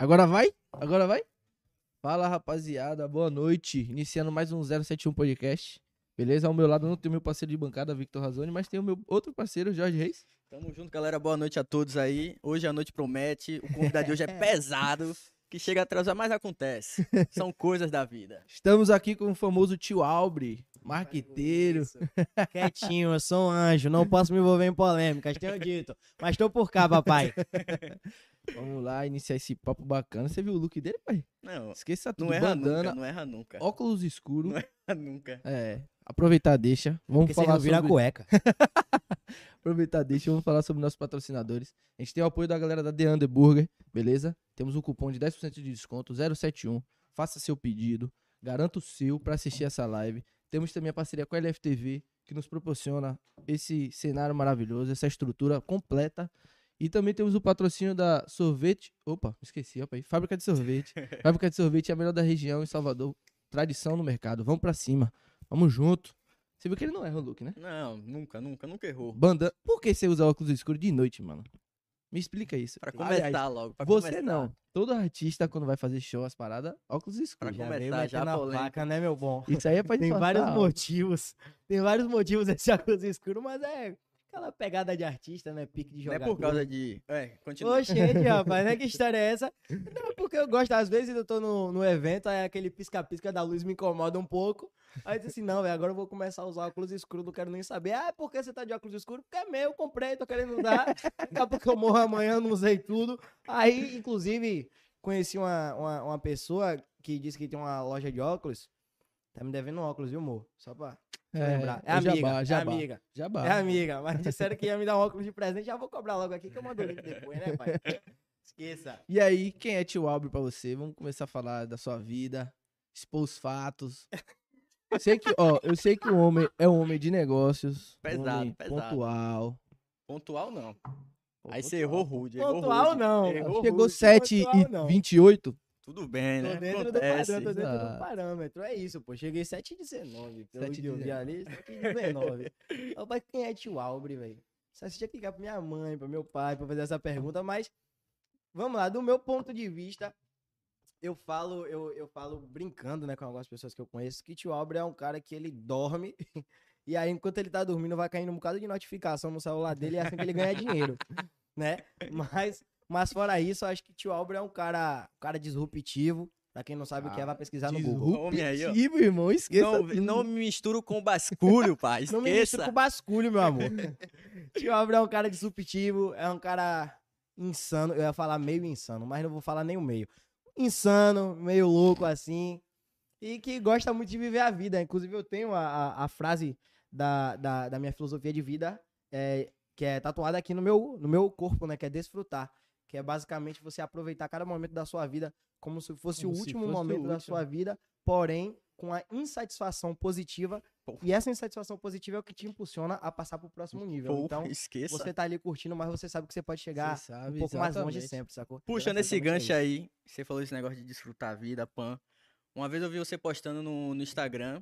Agora vai? Agora vai? Fala, rapaziada. Boa noite. Iniciando mais um 071 Podcast. Beleza? Ao meu lado não tem meu parceiro de bancada, Victor Razoni, mas tem o meu outro parceiro, Jorge Reis. Tamo junto, galera. Boa noite a todos aí. Hoje a noite promete. O convidado de hoje é pesado. Que chega a atrasar, mas acontece. São coisas da vida. Estamos aqui com o famoso tio Albre, marqueteiro. Quietinho, eu sou um anjo, não posso me envolver em polêmicas, tenho dito. Mas tô por cá, papai. Vamos lá iniciar esse papo bacana. Você viu o look dele, pai? Não, Esqueça tudo. não erra bandana, nunca, não erra nunca. óculos escuros. Não erra nunca. É, aproveitar deixa. Vamos Porque falar sobre... cueca. Aproveitar deixa, vamos falar sobre nossos patrocinadores. A gente tem o apoio da galera da The Under Burger, beleza? Temos um cupom de 10% de desconto, 071. Faça seu pedido, garanta o seu para assistir essa live. Temos também a parceria com a LFTV, que nos proporciona esse cenário maravilhoso, essa estrutura completa. E também temos o patrocínio da Sorvete. Opa, esqueci, opa aí. Fábrica de Sorvete. Fábrica de Sorvete é a melhor da região em Salvador. Tradição no mercado. Vamos pra cima. Vamos junto. Você viu que ele não erra o look, né? Não, nunca, nunca, nunca errou. Bandana. Por que você usa óculos escuros de noite, mano? Me explica isso. Pra Aliás, começar logo. Pra você começar. não. Todo artista, quando vai fazer show, as paradas, óculos escuros. Pra Já começar, já metendo a polêmica. faca, né, meu bom? Isso aí é pra Tem disfarçar vários motivos. Tem vários motivos esse óculos escuro, mas é aquela pegada de artista, né? Pique de Não é jogador. por causa de. É, continua. Oxente, rapaz, né? Que história é essa? Não, porque eu gosto, às vezes eu tô no, no evento, aí aquele pisca-pisca da luz me incomoda um pouco. Aí eu disse assim, não, velho, agora eu vou começar a usar óculos escuros, não quero nem saber. Ah, por que você tá de óculos escuros? Porque é meu, eu comprei, tô querendo usar. Daqui a pouco eu morro amanhã, não usei tudo. Aí, inclusive, conheci uma, uma, uma pessoa que disse que tem uma loja de óculos. Tá me devendo um óculos, viu, amor? Só pra lembrar. É o amiga, jabá, é jabá. amiga. Jabá. É amiga, mas disseram que ia me dar um óculos de presente, já vou cobrar logo aqui que eu mando o link depois, né, pai? Esqueça. E aí, quem é tio Albre pra você? Vamos começar a falar da sua vida, expor os fatos. Eu sei que, ó, eu sei que o homem é um homem de negócios. Pesado, homem pesado. Pontual. Pontual não. Pô, Aí você pontual. errou rude. errou Pontual rude. não. Errou Chegou rude. 7 pontual e não. 28. Tudo bem, né? Tô dentro do padrão, tô dentro do parâmetro. É isso, pô. Cheguei 7h19. Pelo 7 que eu vi ali, 7h19. Rapaz, quem é tio Albre, velho? Só tinha que ligar pra minha mãe, pra meu pai, pra fazer essa pergunta, mas vamos lá, do meu ponto de vista, eu falo, eu, eu falo brincando, né, com algumas pessoas que eu conheço, que tio Albre é um cara que ele dorme. E aí, enquanto ele tá dormindo, vai caindo um bocado de notificação no celular dele e é assim que ele ganha dinheiro, né? Mas, mas fora isso, eu acho que tio Albre é um cara, um cara disruptivo. Pra quem não sabe o que é, vai pesquisar no Google. Homem aí, ó. Irmão. Esqueça Não, não me misturo com basculho, pai. Não me misturo Esqueça. com basculho, meu amor. Tio Albre é um cara disruptivo, é um cara insano. Eu ia falar meio insano, mas não vou falar nem o meio. Insano, meio louco assim. E que gosta muito de viver a vida. Inclusive, eu tenho a, a, a frase da, da, da minha filosofia de vida, é, que é tatuada aqui no meu, no meu corpo, né? Que é desfrutar. Que é basicamente você aproveitar cada momento da sua vida como se fosse Como o último fosse o momento da último. sua vida, porém com a insatisfação positiva. Pô. E essa insatisfação positiva é o que te impulsiona a passar pro próximo nível. Pô, Então, esqueça. você tá ali curtindo, mas você sabe que você pode chegar Você sabe, um pouco mais longe exatamente. sempre, sacou? Puxando esse gancho é isso. aí, você falou esse negócio de desfrutar a vida, pan. Uma vez eu vi você postando no, no Instagram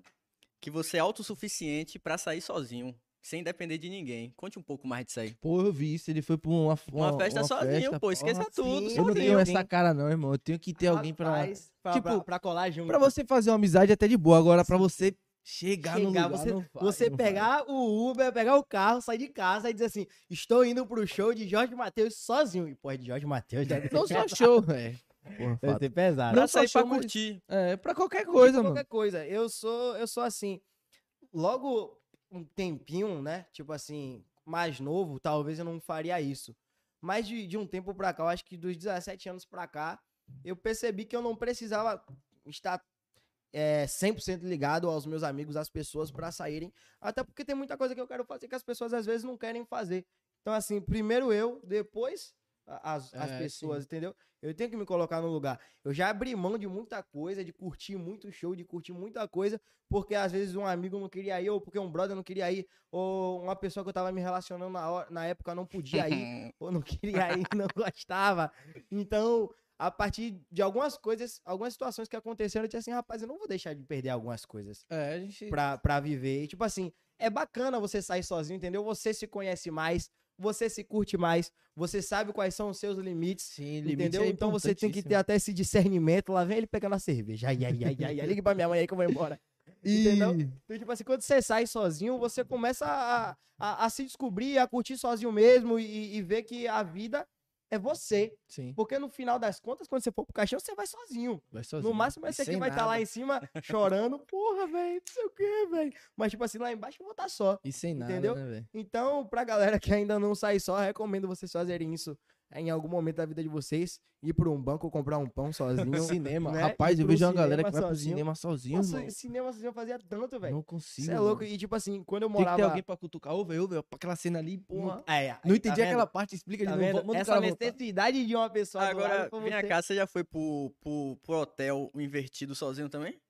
que você é autossuficiente pra sair sozinho, sem depender de ninguém. Conte um pouco mais disso aí. Pô, eu vi isso. Ele foi pra uma, Uma, festa sozinho, festa. pô. Esqueça Porra, tudo, sim. Eu não tenho essa cara, não, irmão. Eu tenho que ter alguém pra. Rapaz, pra, Tipo, pra, pra colar junto. Pra você fazer uma amizade até de boa. Agora, pra você chegar, no Chegar, lugar, você, não vai, você não pegar o Uber, pegar o carro, sair de casa e dizer assim: estou indo pro show de Jorge Matheus sozinho. E, pô, de Jorge Matheus. Não só show, velho. Porra, Deve ser pesado. Pra Não sair pra mas- curtir. É, pra qualquer coisa, mano. qualquer coisa. Eu sou, eu sou assim. Logo um tempinho, né? Tipo assim, mais novo, talvez eu não faria isso. Mas de, de um tempo pra cá, eu acho que dos 17 anos pra cá, eu percebi que eu não precisava estar é, 100% ligado aos meus amigos, às pessoas pra saírem. Até porque tem muita coisa que eu quero fazer que as pessoas às vezes não querem fazer. Então, assim, primeiro eu, depois as, as É, pessoas, entendeu? Eu tenho que me colocar no lugar. Eu já abri mão de muita coisa, de curtir muito show, de curtir muita coisa, porque às vezes um amigo não queria ir, ou porque um brother não queria ir, ou uma pessoa que eu tava me relacionando na, hora, na época não podia ir, ou não queria ir, não gostava. Então, a partir de algumas coisas, algumas situações que aconteceram, eu disse assim, rapaz, eu não vou deixar de perder algumas coisas É, a gente. pra, pra viver. E, tipo assim, é bacana você sair sozinho, entendeu? Você se conhece mais, você se curte mais, você sabe quais são os seus limites, Sim, entendeu? é então você tem que ter até esse discernimento. Lá vem ele pegando a cerveja. Ai, ai, ai, ai, ai. Liga pra minha mãe aí que eu vou embora. entendeu? E- Então, tipo assim, quando você sai sozinho, você começa a, a, a se descobrir, a curtir sozinho mesmo e, e ver que a vida é você. Sim, Porque no final das contas, quando você for pro caixão, você vai sozinho. vai sozinho. No máximo, esse aqui vai estar lá nada. em cima chorando. Porra, velho, não sei o que, velho. Mas, tipo assim, lá embaixo eu vou estar só. E sem nada, Entendeu? né, velho? Então, pra galera que ainda não sai só, recomendo vocês fazerem isso em algum momento da vida de vocês. Ir pra um banco comprar um pão sozinho. Cinema. né? Rapaz, eu vejo uma galera que vai pro cinema sozinho, Nossa, irmão. cinema sozinho eu fazia tanto, velho. Não consigo. Você é louco. mano. E, tipo assim, quando eu Tem que morava... ter alguém pra cutucar. Ô, velho, ô, velho, aquela cena ali, porra. É, aí, Não tá entendi vendo? aquela parte, explica de Tá novo. vendo? manda o Essa necessidade de uma pessoa Agora, pra vem você- cá, você já foi pro, pro, pro hotel invertido sozinho também?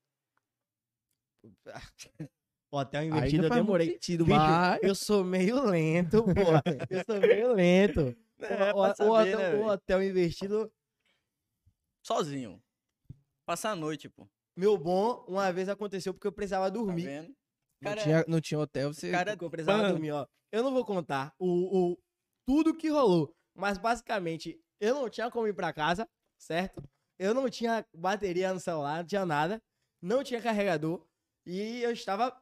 Hotel invertido, eu demorei. sentido, mas... Eu sou meio lento, porra. Eu sou meio lento. É, o, saber, o hotel, né, o hotel invertido, Sozinho. Passar a noite, pô. Tá meu bom, uma vez aconteceu porque eu precisava Tá dormir. vendo? Não Cara, tinha, não tinha hotel, você... cara- eu precisava Pan. dormir, ó. Eu não vou contar o, o, tudo que rolou, mas basicamente, eu não tinha como ir pra casa, certo? Eu não tinha bateria no celular, não tinha nada, não tinha carregador, e eu estava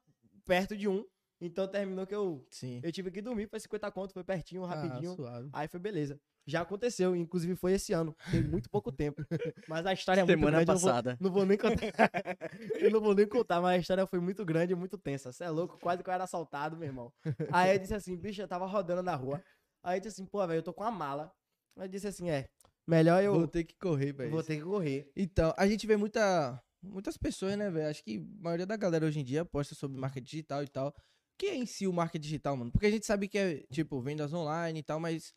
perto de um, então terminou que eu, Sim. eu tive que dormir, foi 50 conto, foi pertinho, rapidinho. Ah, suave. Aí foi beleza. Já aconteceu, inclusive foi esse ano. Tem muito pouco tempo. Mas a história é muito semana grande. eu vou- passada. não vou nem contar. eu não vou nem contar, mas a história foi muito grande e muito tensa. Você é louco, quase que eu era assaltado, meu irmão. Aí eu disse assim, bicho, eu tava rodando na rua. Aí eu disse assim, pô, velho, eu tô com a mala. Aí eu disse assim, é, melhor eu Vou ter que correr, velho. vou ter que correr. Então, a gente vê muita, muitas pessoas, né, velho? Acho que a maioria da galera hoje em dia posta sobre marketing digital e tal. Que é em si o marketing digital, mano? Porque a gente sabe que é, tipo, vendas online e tal, mas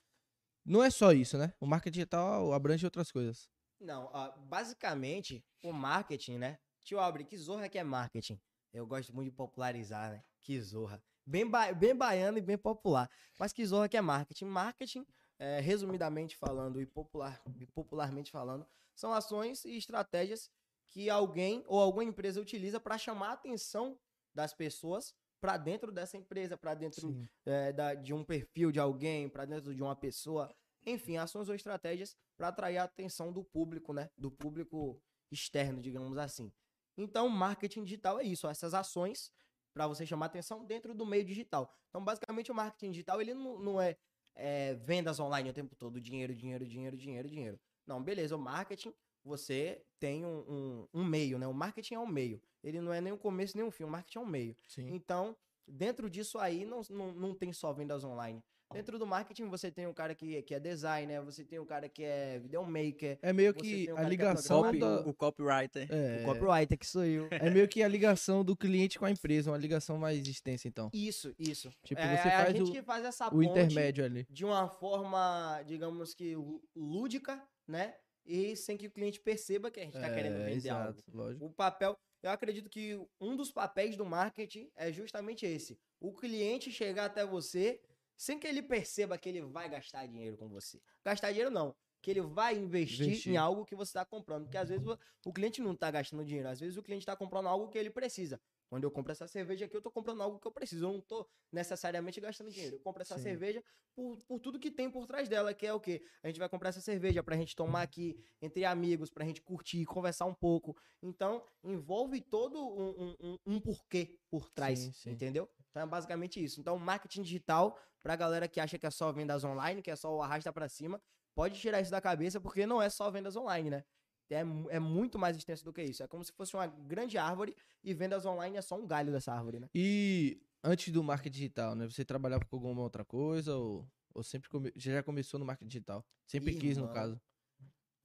não é só isso, né? O marketing digital abrange outras coisas. Não, ó, basicamente, o marketing, né? Tio Albre, que zorra que é marketing? Eu gosto muito de popularizar, né? Que zorra. Bem, ba- bem baiano e bem popular. Mas que zorra que é marketing? Marketing, é, resumidamente falando e, popular, e popularmente falando, são ações e estratégias que alguém ou alguma empresa utiliza para chamar a atenção das pessoas para dentro dessa empresa, para dentro é, da- de um perfil de alguém, para dentro de uma pessoa. Enfim, ações ou estratégias para atrair a atenção do público, né? Do público externo, digamos assim. Então, marketing digital é isso, essas ações para você chamar atenção dentro do meio digital. Então, basicamente, o marketing digital ele não, não é, é, vendas online o tempo todo, dinheiro, dinheiro, dinheiro, dinheiro, dinheiro. Não, beleza, o marketing você tem um, um, um meio, né? O marketing é um meio. Ele não é nem o começo nem o fim, o marketing é um meio. Sim. Então, dentro disso aí, não, não, não tem só vendas online. Dentro do marketing, você tem um cara que, que é designer, você tem um cara que é videomaker, É meio que um a cara que é ligação da... O copywriter. É, o copywriter, que sou eu. é meio que a ligação do cliente com a empresa, uma ligação mais extensa, então. Isso, isso. Tipo, é, você é a faz gente o- que faz essa O ponte intermédio ali. de uma forma, digamos que lú- lúdica, né? E sem que o cliente perceba que a gente está querendo É, vender exato, algo. lógico. O papel, eu acredito que um dos papéis do marketing é justamente esse. O cliente chegar até você sem que ele perceba que ele vai gastar dinheiro com você. Gastar dinheiro não, que ele vai investir, Investir. em algo que você está comprando. Porque às vezes o- o cliente não está gastando dinheiro, às vezes o cliente está comprando algo que ele precisa. Quando eu compro essa cerveja aqui, eu tô comprando algo que eu preciso. Eu não tô necessariamente gastando dinheiro. Eu compro essa Sim. cerveja por, por tudo que tem por trás dela, que é o quê? A gente vai comprar essa cerveja pra gente tomar aqui entre amigos, pra gente curtir, conversar um pouco. Então, envolve todo um, um- um- porquê por trás, Sim, sim. entendeu? Então é basicamente isso. Então, marketing digital, pra galera que acha que é só vendas online, que é só o arrasta pra cima, pode tirar isso da cabeça, porque não é só vendas online, né? É, é muito mais extenso do que isso. É como se fosse uma grande árvore e vendas online é só um galho dessa árvore, né? E antes do marketing digital, né? Você trabalhava com alguma outra coisa ou, ou sempre come... já começou no marketing digital? Sempre quis, no caso.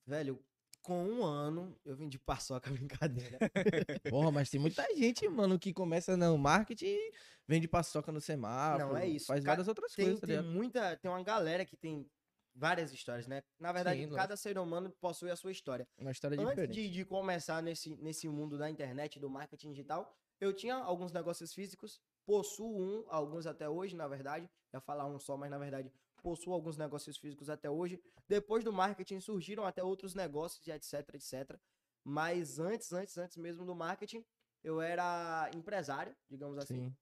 Velho, com um ano eu vendi paçoca, brincadeira. Porra, mas tem muita gente, mano, que começa no marketing e vende paçoca no semáforo. Não, é isso. Faz várias outras tem, coisas, tá tem ligado? muita. Tem uma galera que tem várias histórias, né? Na verdade, Sim, cada ser humano possui a sua história. Uma história Antes diferente. de, de começar nesse, nesse mundo da internet, do marketing digital, eu tinha alguns negócios físicos, possuo um, alguns até hoje, na verdade. Eu ia falar um só, mas na verdade possuo alguns negócios físicos até hoje. Depois do marketing surgiram até outros negócios e etc, etc. Mas antes, antes, antes mesmo do marketing, eu era empresário, digamos assim. Sim.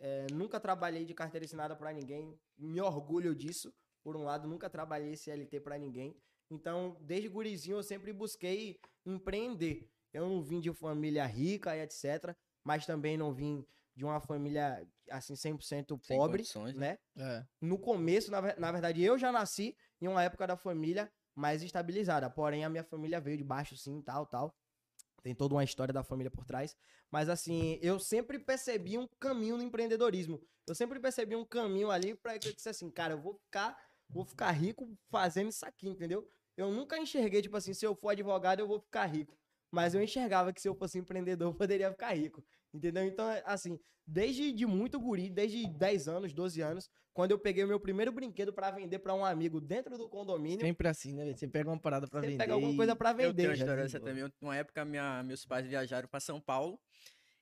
É, nunca trabalhei de carteira assinada pra ninguém. Me orgulho disso. Por um lado, nunca trabalhei CLT pra ninguém. Então, desde gurizinho, eu sempre busquei empreender. Eu não vim de família rica e etc. Mas também não vim de uma família, assim, 100% Sem pobre, condições, né? né? É. No começo, na, na verdade, eu já nasci em uma época da família mais estabilizada. Porém, a minha família veio de baixo, sim, tal, tal. Tem toda uma história da família por trás. Mas, assim, eu sempre percebi um caminho no empreendedorismo. Eu sempre percebi um caminho ali pra que eu disse assim, cara, eu vou ficar, vou ficar rico fazendo isso aqui, entendeu? Eu nunca enxerguei, tipo assim, se eu for advogado, eu vou ficar rico. Mas eu enxergava que se eu fosse empreendedor, eu poderia ficar rico. Entendeu? Então, assim, desde de muito guri, desde 10 anos, 12 anos, quando eu peguei o meu primeiro brinquedo pra vender pra um amigo dentro do condomínio, Sempre assim, né? Você pega uma parada pra você vender. pega alguma coisa pra Eu tenho vender. uma história assim, também. Uma época, minha, meus pais viajaram pra São Paulo.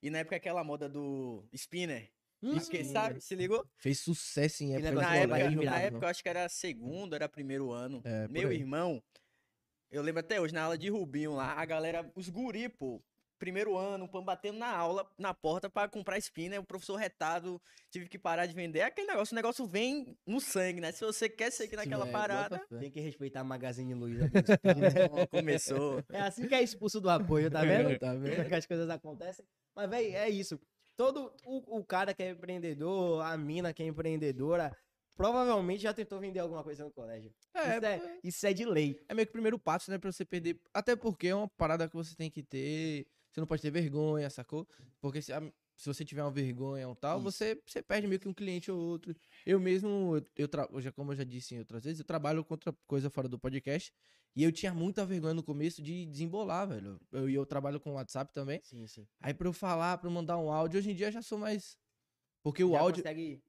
E na época, aquela moda do spinner. Hum, Porque, sabe? Se ligou? Fez sucesso em época Na época, colégio, na época, eu acho que era segundo, era primeiro ano. É, Meu aí. irmão, eu lembro até hoje, na aula de Rubinho lá, a galera, os guri, pô, primeiro ano, pô, batendo na aula, na porta pra comprar spinner, o professor retado, tive que parar de vender. É aquele negócio, o negócio vem no sangue, né? Se você quer seguir naquela é, parada, fé. Tem que respeitar a Magazine Luiza. começou. é assim que é expulso do apoio, tá vendo? Tá vendo? que as coisas acontecem. Mas, velho, é isso. Todo o, o cara que é empreendedor, a mina que é empreendedora, provavelmente já tentou vender alguma coisa no colégio. É, isso, é, isso é de lei. é meio que o primeiro passo, né, pra você perder. Até porque é uma parada que você tem que ter. Você não pode ter vergonha, sacou? Porque se, a- se você tiver uma vergonha ou tal, Isso. você, você perde meio que um cliente ou outro. Eu mesmo, eu, eu eu já, como eu já disse em outras vezes, eu trabalho com outra coisa fora do podcast. E eu tinha muita vergonha no começo de desembolar, velho. Eu, e eu trabalho com WhatsApp também. Sim, sim. Aí pra eu falar, pra eu mandar um áudio, hoje em dia eu já sou mais. Porque o Já áudio.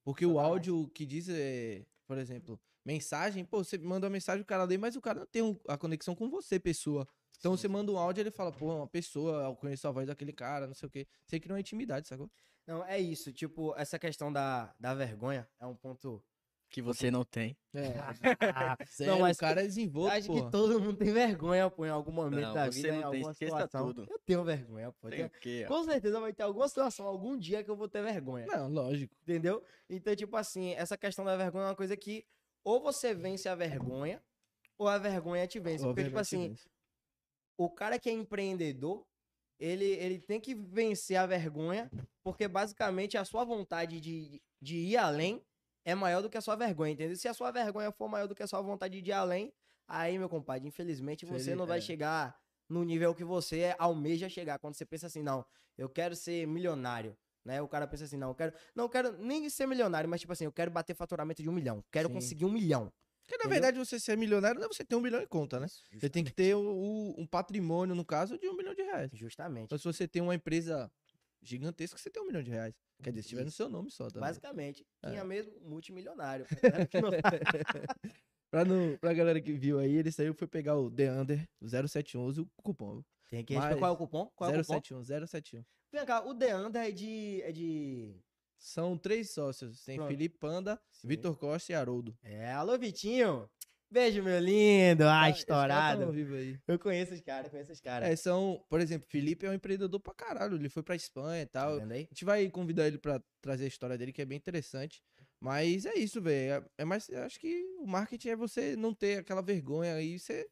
Porque o Falar mais. áudio que diz, é, por exemplo, mensagem, pô, você manda uma mensagem, o cara lê, mas o cara não tem um- a conexão com você, pessoa. Então Sim, você manda um áudio, ele fala, pô, é uma pessoa, eu conheço a voz daquele cara, não sei o quê. Você cria uma intimidade, sacou? Não, é isso. Tipo, essa questão da, da vergonha é um ponto. Que você não tem. É. Sério, Não, mas o cara é desenvolto, Acho pô. que todo mundo tem vergonha, pô, em algum momento Não, da você vida, não em tem, alguma esqueça situação. tudo. Eu tenho vergonha, pô. Tem o quê, ó? Com certeza vai ter alguma situação, algum dia que eu vou ter vergonha. Não, lógico. Entendeu? Então, tipo assim, essa questão da vergonha é uma coisa que ou você vence a vergonha, ou a vergonha te vence. Ó, Porque, tipo assim, Silêncio. O cara que é empreendedor, ele, ele tem que vencer a vergonha, porque basicamente a sua vontade de, de ir além é maior do que a sua vergonha, entendeu? Se a sua vergonha for maior do que a sua vontade de ir além, aí, meu compadre, infelizmente você Feliz- não vai é. chegar no nível que você almeja chegar. Quando você pensa assim, não, eu quero ser milionário. Né? O cara pensa assim, não, eu quero. Não, eu quero nem ser milionário, mas tipo assim, eu quero bater faturamento de um milhão. Quero Sim. conseguir um milhão. Porque, na entendeu? verdade, você ser milionário não é você ter um milhão em conta, né? Você tem que ter o- o- um patrimônio, no caso, de um milhão de reais. Justamente. Então, se você tem uma empresa gigantesca, você tem um milhão de reais. Quer dizer, se tiver no seu nome só, tá? Basicamente. É. Tinha mesmo multimilionário. Não. Pra, não, pra galera que viu aí, ele saiu foi pegar o The Under, o 0711, o cupom. Tem que Mas- qual é o cupom? Qual é o cupom? 071, 071. Vem cá, o Deandra é de. É de. São três sócios. Tem Pronto. Felipe Panda, Sim. Vitor Costa e Haroldo. É, alô, Vitinho. Beijo, meu lindo. Ah, tá estourado. vivo aí. Eu conheço os caras, conheço os caras. É, são, por exemplo, Felipe é um empreendedor pra caralho. Ele foi pra Espanha e Tá tal. aí? A gente vai convidar ele pra trazer a história dele, que é bem interessante. Mas é isso, velho. É, é mais. Acho que o marketing é você não ter aquela vergonha aí. Você.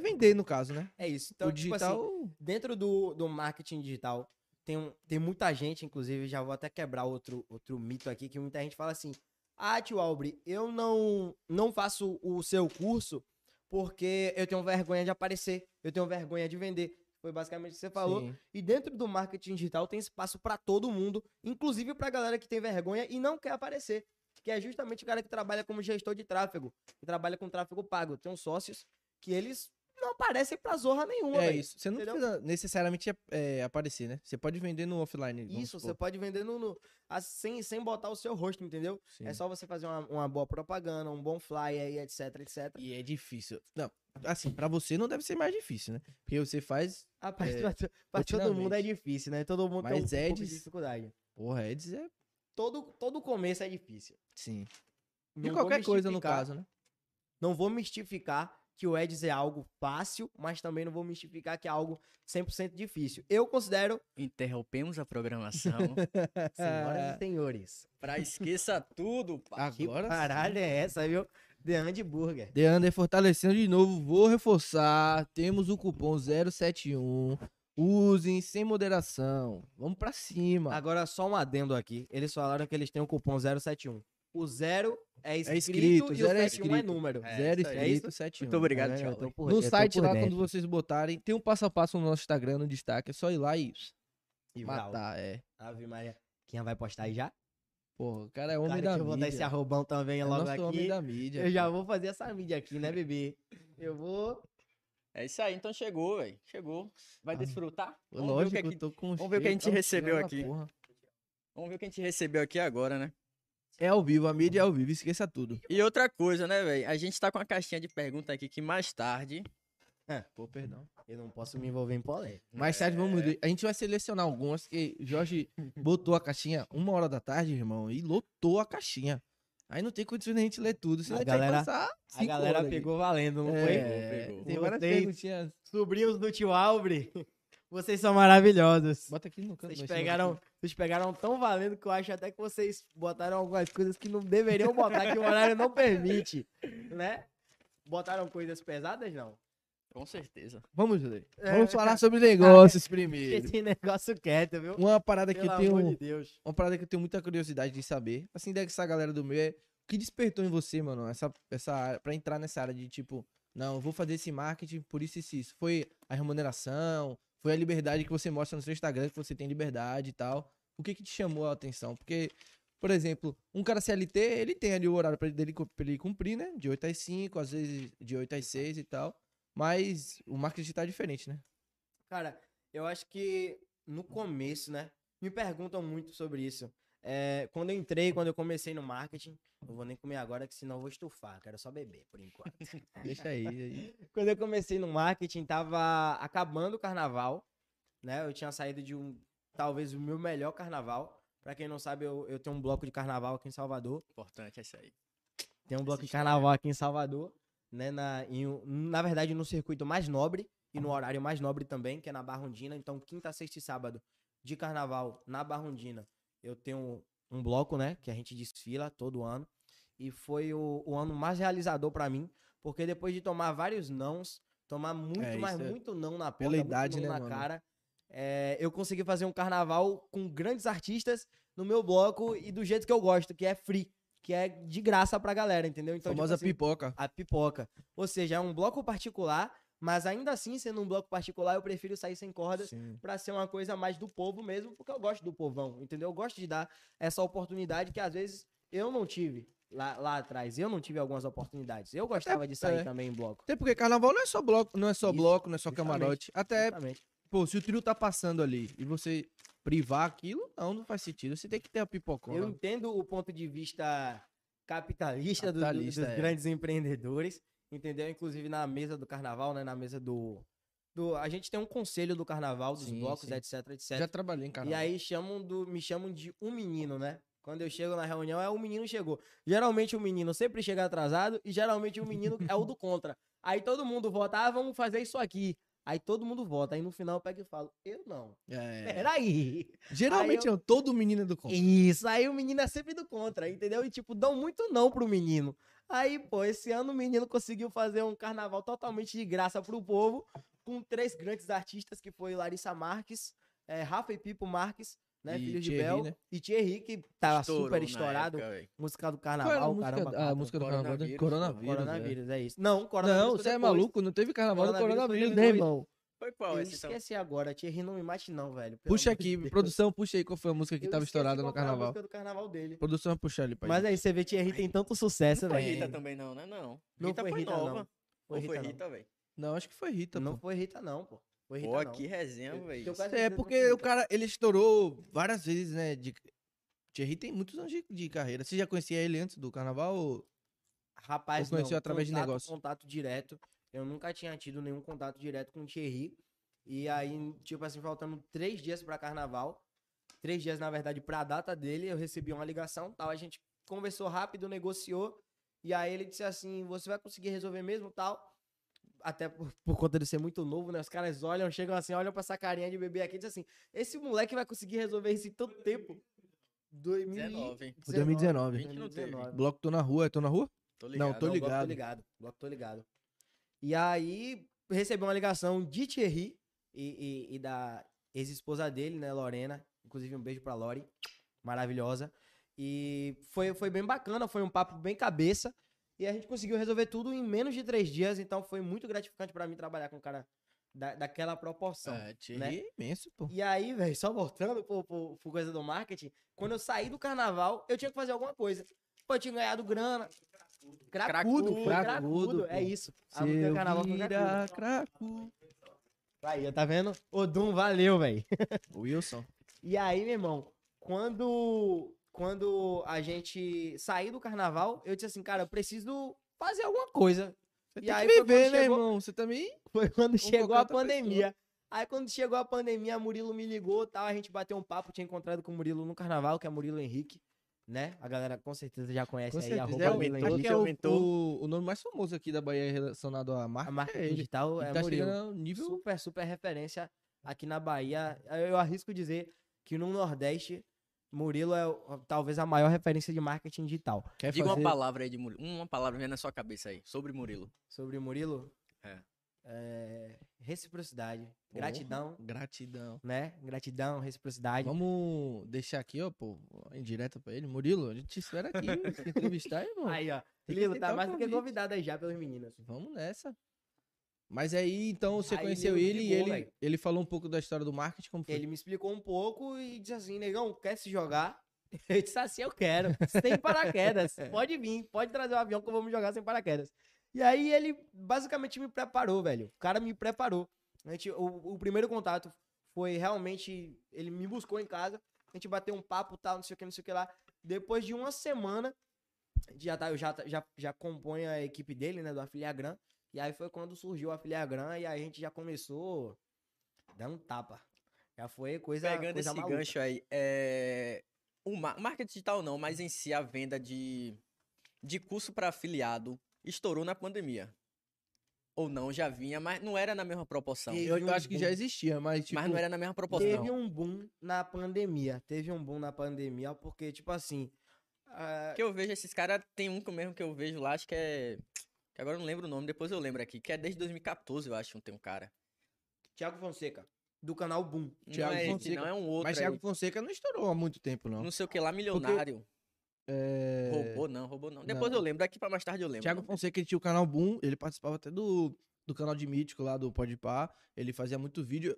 Vender, no caso, né? É isso. Então, o tipo digital. assim, dentro do, do marketing digital, tem, um- tem muita gente, inclusive, já vou até quebrar outro, outro mito aqui, que muita gente fala assim: Ah, tio Albre, eu não, não faço o seu curso porque eu tenho vergonha de aparecer, eu tenho vergonha de vender. Foi basicamente o que você falou. Sim. E dentro do marketing digital tem espaço pra todo mundo, inclusive pra galera que tem vergonha e não quer aparecer. Que é justamente o cara que trabalha como gestor de tráfego, que trabalha com tráfego pago. Tem uns sócios que eles não aparecem pra zorra nenhuma, É velho. isso. Você não Entendeu? precisa necessariamente é, aparecer, né? Você pode vender no offline. Isso, você pode vender no, no- a- sem, botar o seu rosto, entendeu? Sim. É só você fazer uma, uma boa propaganda, um bom flyer e etc, etc. E é difícil. Não, assim, pra você não deve ser mais difícil, né? Porque você faz. É, pra, to- pra todo mundo é difícil, né? Todo mundo tem um, Mas um pouco de dificuldade. Porra, Eds é. Todo, todo começo é difícil. Sim. De qualquer coisa, no caso, né? Não vou mistificar que o Eds é algo fácil, mas também não vou mistificar que é algo 100% difícil. Eu considero, Interrompemos a programação senhoras e senhores, pra esqueça tudo, pá. que Agora sim. parada é essa, viu? The Andy Burger. Deander fortalecendo de novo, vou reforçar. Temos o cupom 071. Usem sem moderação. Vamos pra cima. Agora, só um adendo aqui. Eles falaram que eles têm o cupom 071. O zero é escrito, escrito, e zero o é 71 é escrito. número. É, Zero aí. escrito, 71. Muito obrigado, É, eu tchau. por- No site lá, dentro. quando vocês botarem, tem um passo a passo no nosso Instagram, no destaque. É só ir lá e E matar, é. Ave Maria. Quem vai postar aí já? Porra, o cara é homem Cara, da deixa eu botar mídia. esse arrobão também é logo nosso homem aqui. da mídia. Eu já vou fazer essa mídia aqui, né, bebê? Eu vou. É isso aí, então chegou, velho. Chegou. Vai Ah. desfrutar? Vamos ver o Lógico, que é eu tô com vamos ver o que a gente recebeu aqui. porra. Vamos ver o que a gente recebeu aqui agora, né? É ao vivo, a mídia é ao vivo, esqueça tudo. E outra coisa, né, velho? A gente tá com uma caixinha de pergunta aqui que mais tarde. Pô, perdão. Eu não posso me envolver em polêmica. Mais tarde vamos ver. A gente vai selecionar algumas que Jorge botou a caixinha uma hora da tarde, irmão, e lotou a caixinha. Aí não tem condições de a gente ler tudo, senão A a, galera- passar A galera pegou valendo, não É, foi? Pegou. Tem várias perguntinhas. Sobrinhos do tio Albre, vocês são maravilhosos. Bota aqui no canto. Vocês pegaram, vocês pegaram tão valendo que eu acho até que vocês botaram algumas coisas que não deveriam botar, que o horário não permite, né? Botaram coisas pesadas, não? Com certeza. Vamos ler. É, Vamos falar cara. sobre negócios primeiro. Esse negócio quieto, viu? Uma parada que Pelo eu tenho. amor de Deus. Uma parada que eu tenho muita curiosidade de saber. Assim, dessa galera do meu é. O que despertou em você, mano, essa, essa área, pra entrar nessa área de tipo, não, eu vou fazer esse marketing por isso e isso. Foi a remuneração, foi a liberdade que você mostra no seu Instagram, que você tem liberdade e tal. O que que te chamou a atenção? Porque, por exemplo, um cara CLT, ele tem ali o horário pra ele, pra ele cumprir, né? De 8 às 5, às vezes de 8 às 6 e tal. Mas o marketing tá diferente, né? Cara, eu acho que no começo, né? Me perguntam muito sobre isso. É, quando eu entrei, quando eu comecei no marketing, não vou nem comer agora, que senão eu vou estufar. Quero só beber, por enquanto. Deixa aí. aí. quando eu comecei no marketing, tava acabando o carnaval, né? Eu tinha saído de um, talvez o meu melhor carnaval. Pra quem não sabe, eu, eu tenho um bloco de carnaval aqui em Salvador. Importante é isso aí. Tem um bloco de carnaval aqui em Salvador, né? Na, em na verdade, no circuito mais nobre e no horário mais nobre também, que é na Barrondina. Então, quinta, sexta e sábado de carnaval na Barrondina, eu tenho um bloco, né? Que a gente desfila todo ano. E foi o, o ano mais realizador pra mim, porque depois de tomar vários nãos, tomar muito, É, mas é- muito não na porta, Pela idade, né, na mano? cara, é, eu consegui fazer um carnaval com grandes artistas no meu bloco e do jeito que eu gosto, que é free, que é de graça pra galera, entendeu? Então, tipo Famosa assim, pipoca. a pipoca. Ou seja, é um bloco particular, mas ainda assim, sendo um bloco particular, eu prefiro sair sem cordas pra ser uma coisa mais do povo mesmo, porque eu gosto do povão, entendeu? Eu gosto de dar essa oportunidade que às vezes eu não tive lá, lá atrás. Eu não tive algumas oportunidades. Eu gostava de sair é. também em bloco. Até porque carnaval não é só bloco, não é só Isso, bloco, não é só justamente, camarote. Até, pô, se o trio tá passando ali e você privar aquilo, não, não faz sentido. Você tem que ter a pipocona. Eu entendo o ponto de vista capitalista, dos- Capitalista, dos, é. grandes empreendedores, entendeu? Inclusive na mesa do carnaval, né? Na mesa do. do a gente tem um conselho do carnaval, dos Sim, blocos, sim. etc, etc. Já trabalhei em E carnaval. aí chamam do, me chamam de um menino, né? Quando eu chego na reunião, é o menino chegou. Geralmente o menino sempre chega atrasado e geralmente o menino é o do contra. Aí todo mundo vota, ah, vamos fazer isso aqui. Aí todo mundo vota. Aí no final eu pego e falo, eu não. É. Peraí. Geralmente Aí é todo menino do conto. Isso, aí o menino é sempre do contra, entendeu? E tipo, dão muito não pro menino. Aí, pô, esse ano o menino conseguiu fazer um carnaval totalmente de graça pro povo, com três grandes artistas, que foi Larissa Marques, eh, Rafa e Pipo Marques, né, E filho de Thierry, Bel, né? e Thierry, que tava Estourou super estourado, época, do Qual era carnaval, a música, caramba, a quatro. música do carnaval? Coronavírus, Coronavírus. é. Coronavírus, é isso. Não, coronavírus Não, você é maluco, não teve carnaval do Coronavírus né, irmão? Foi qual Eu esse, então? esqueci agora, Thierry não me mate não, velho. Puxa de aqui, Deus. produção, puxa aí qual foi a música que Eu tava estourada no foi a carnaval. música do carnaval dele. Produção, puxa ali, pai. Mas aí, você vê, Thierry tem tanto sucesso, Não foi velho. Rita também, não, né? Não. Não Rita foi foi, Rita, não. nova. Foi Ou foi Rita, não. Rita, velho? Não, acho que foi Rita, Não pô. foi Rita, não, pô. Foi Rita, Pô, não. que resenha, velho. É, porque foi o cara, ele estourou várias vezes, né? De... Thierry tem muitos anos de, de carreira. Você já conhecia ele antes do carnaval? ou- Rapaz, Ou conheceu não, através de contato- negócio? Contato direto. Eu nunca tinha tido nenhum contato direto com o Thierry. E aí, tipo assim, faltando três dias pra carnaval. Três dias, na verdade, pra data dele, eu recebi uma ligação tal. A gente conversou rápido, negociou. E aí ele disse assim: você vai conseguir resolver mesmo tal? até por, por conta de ser muito novo, né? Os caras olham, chegam assim, olham pra essa carinha de bebê aqui e dizem assim: esse moleque vai conseguir resolver isso em tanto tempo. 19. 2019. 20 não teve. Bloco Tô na Rua, é Tô na Rua? Tô Não, ligado. tô Não, ligado. Bloco tô ligado. Bloco tô ligado. E aí, recebi uma ligação de Thierry e, e- e da ex-esposa dele, né, Lorena. Inclusive, um beijo pra Lori. Maravilhosa. E foi, foi bem bacana, foi um papo bem cabeça. E a gente conseguiu resolver tudo em menos de três dias. Então, foi muito gratificante pra mim trabalhar com um cara da, daquela proporção. É, Thierry né? é imenso, pô. E aí, velho, só voltando pro, pro, pro coisa do marketing, quando eu saí do carnaval, eu tinha que fazer alguma coisa. Pô, eu tinha ganhado grana. Cracudo, Cracudo, cracudo, cracudo, é isso. A música do carnaval foi vira cracudo. cracu. Aí, tá vendo? Odum, valeu, velho. Wilson. E aí, meu irmão, quando, quando a gente saiu do carnaval, eu disse assim, cara, eu preciso fazer alguma coisa. Você E tem aí que foi viver, quando né, chegou- irmão? Você também... Foi quando chegou a pandemia. Aí quando chegou a pandemia, Murilo me ligou, tal, a gente bateu um papo, tinha encontrado com o Murilo no carnaval, que é Murilo Henrique, né? A galera com certeza já conhece Com aí, certeza. arroba É, acho Henrique. que é o, aumentou. o, o nome mais famoso aqui da Bahia relacionado à marca. A marca é digital Ele é tá Murilo. nível... Super, super referência aqui na Bahia. Eu arrisco dizer que no Nordeste, Murilo é talvez a maior referência de marketing digital. Quer Diga fazer... uma palavra aí de Murilo. Uma palavra vem na sua cabeça aí, sobre Murilo. Sobre Murilo, É. é, reciprocidade, Porra, gratidão, Gratidão. né? Gratidão, reciprocidade. Vamos deixar aqui, ó, pô, em direto pra ele. Murilo, a gente te espera aqui, pra entrevistar, irmão. Aí, ó. Aceitar tá mais do que convidado aí já pelas meninas. Vamos nessa. Mas aí, então, você Aí conheceu ele e ele, ele falou um pouco da história do marketing, como foi? Ele me explicou um pouco e disse assim, negão, quer se jogar? Eu disse assim, eu quero. Sem paraquedas. Pode vir, pode trazer o avião que eu vou me jogar sem paraquedas. E aí ele basicamente me preparou, velho. O cara me preparou. A gente, o, o primeiro contato foi realmente. Ele me buscou em casa. A gente bateu um papo tal, não sei o que, não sei o que lá. Depois de uma semana, já tá, eu já, tá- já, já componho a equipe dele, né? Do Afiliagran. E aí foi quando surgiu o Afiliagran e aí a gente já começou dando tapa. Já foi coisa, Pegando coisa esse maluca. gancho aí, é... o ma- marketing digital não, mas em si a venda de, de curso para afiliado estourou na pandemia. Ou não, já vinha, mas não era na mesma proporção. Teve Eu, um acho que já boom. existia, mas tipo... mas não era na mesma proporção. Teve um boom na pandemia. Teve um boom na pandemia, porque, tipo assim. ah, Que eu vejo esses caras, tem um que eu mesmo que eu vejo lá, acho que é. Que agora eu não lembro o nome, depois eu lembro aqui. Que é desde 2014, eu acho, tem um cara. Thiago Fonseca, do canal Boom. Thiago não é esse, Fonseca. não é um outro. Mas aí. Thiago Fonseca não estourou há muito tempo, não. Não sei o que lá, milionário. É... Roubou, não, roubou não. Depois Não. eu lembro, daqui pra mais tarde eu lembro. Thiago Fonseca ele tinha o canal Boom, ele participava até do, do canal de Mítico lá do Podpah, ele fazia muito vídeo.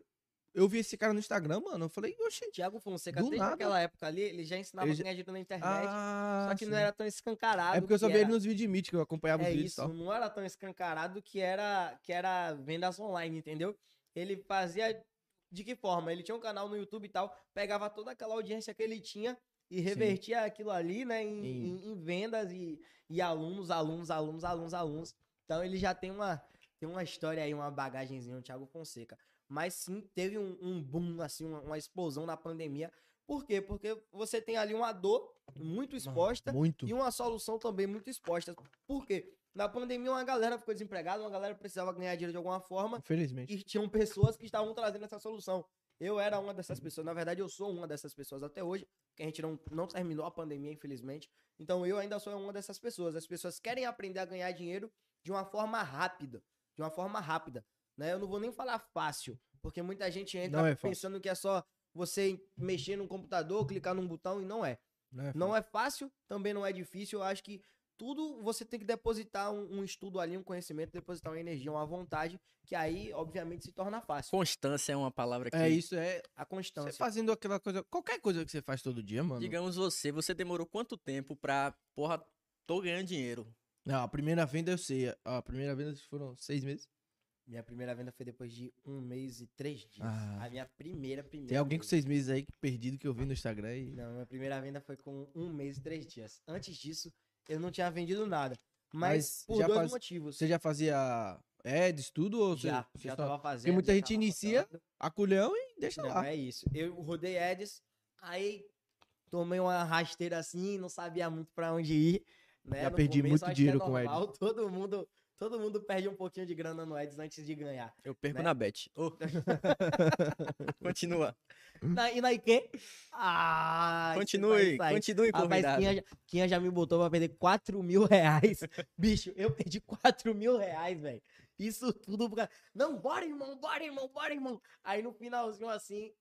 Eu vi esse cara no Instagram, mano, eu falei, oxi. Thiago Fonseca, Do desde nada. aquela época ali, ele já ensinava Ele já- quem ajuda na internet. Ah, só que não sim. era tão escancarado. É porque eu só vi ele era- nos vídeos de Mítico, eu acompanhava os É vídeos e isso, tal. não era tão escancarado que era, que era vendas online, entendeu? Ele fazia de que forma? Ele tinha um canal no YouTube e tal, pegava toda aquela audiência que ele tinha e revertia aquilo ali, né, em, Em- em- em vendas e, e alunos, alunos, alunos, alunos, alunos. Então ele já tem uma, tem uma história aí, uma bagagenzinha, o Thiago Fonseca. Mas sim, teve um, um boom, assim, uma, uma explosão na pandemia. Por quê? Porque você tem ali uma dor muito exposta Muito. e uma solução também muito exposta. Por quê? Na pandemia, uma galera ficou desempregada, uma galera precisava ganhar dinheiro de alguma forma Infelizmente. e tinham pessoas que estavam trazendo essa solução. Eu era uma dessas pessoas. Na verdade, eu sou uma dessas pessoas até hoje, que a gente não, não terminou a pandemia, infelizmente. Então, eu ainda sou uma dessas pessoas. As pessoas querem aprender a ganhar dinheiro de uma forma rápida. De uma forma rápida. Né? Eu não vou nem falar fácil, porque muita gente entra é pensando que é só você mexer no computador, clicar num botão e não é. Não é Não é fácil, também não é difícil. Eu acho que tudo você tem que depositar um, um estudo ali, um conhecimento, depositar uma energia, uma vontade, que aí, obviamente, se torna fácil. Constância é uma palavra que. É isso, é. A Você constância. fazendo aquela coisa. Qualquer coisa que você faz todo dia, mano. Digamos você, você demorou quanto tempo pra. Porra, tô ganhando dinheiro. Não, a primeira venda eu sei. A primeira venda foram seis meses. Minha primeira venda foi depois de um mês e três dias. Ah. A minha primeira, primeira. Tem alguém com venda. seis meses aí perdido que eu vi no Instagram e. Não, minha primeira venda foi com um mês e três dias. Antes disso, eu não tinha vendido nada. Mas, Mas por dois faz- motivos. Você já fazia ads, tudo? Ou você, já, você já só tava fazendo. muita já gente inicia, rodando. aculhão e deixa Não, lá. é isso. Eu rodei ads, aí tomei uma rasteira assim, não sabia muito pra onde ir. Né? Já No perdi começo, muito dinheiro é com normal, Todo mundo, Todo mundo perde um pouquinho de grana no Eds antes de ganhar. Eu perco Né? na bet. Ô. Continua. Na, e na Ike? Ah, Continue, continue, Rapaz, convidado. Quinha, já- Quinha já me botou pra perder 4 mil reais. Bicho, eu perdi 4 mil reais, velho. Isso tudo por causa... Não, bora, irmão, bora, irmão, bora, irmão. Aí no finalzinho, assim,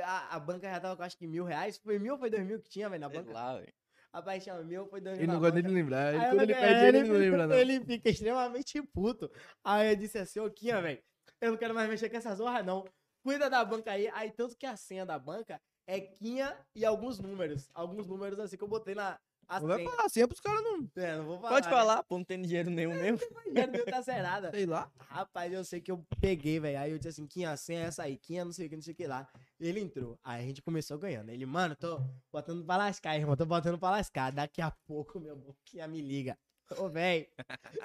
a, a banca já tava com acho que mil reais. Foi mil ou foi dois mil que tinha, velho, na Sei banca? lá, velho. Rapaz, tinha mil, foi mil Ele não gosta nem de lembrar. Ele, Aí quando ele perde, ele não fica- lembra, não. Ele fica extremamente puto. Aí eu disse assim, ô Quinha, velho, eu não quero mais mexer com essa zorra, não. Cuida da banca aí. Aí tanto que a senha da banca é Quinha e alguns números. Alguns números assim que eu botei na a Não vai falar assim, é pros caras não. É, não vou falar. Pode né? falar, pô, não tem dinheiro nenhum mesmo. O dinheiro meu tá zerada. Sei lá. Rapaz, eu sei que eu peguei, velho. Aí eu disse assim, Quinha, a senha é essa aí. Quinha, não sei o que, não sei o que lá. Ele entrou. Aí a gente começou ganhando. Ele, mano, tô botando pra lascar, irmão. Tô botando pra lascar. Daqui a pouco, meu irmão, Quinha me liga. Ô, velho,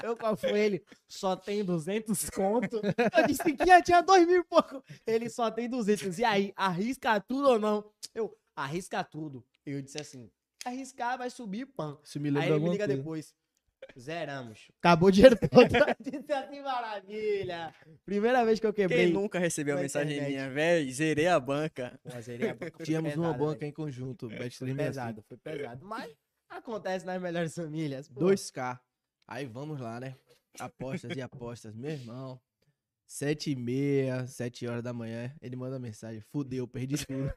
eu qual foi ele? Só tem 200 conto. Eu disse que tinha 2 mil e pouco. Ele só tem 200. E aí, arrisca tudo ou não? Eu, arrisca tudo. Eu disse assim, arriscar vai subir, pão. Se me Aí lembra ele me liga coisa. depois. Zeramos. Acabou o dinheiro todo. Eu disse assim, maravilha. Primeira vez que eu Quem quebrei. nunca recebeu a mensagem internet. minha, velho? Zerei a banca. Pô, zerei a banca, Tínhamos uma pesado, banca velho. em conjunto. Bet Foi 365. pesado, foi pesado. Mas acontece nas melhores famílias. pô. 2K. Aí vamos lá, né? Apostas e apostas. Meu irmão. 7 e meia, 7 horas da manhã, ele manda mensagem. Fudeu, perdi tudo.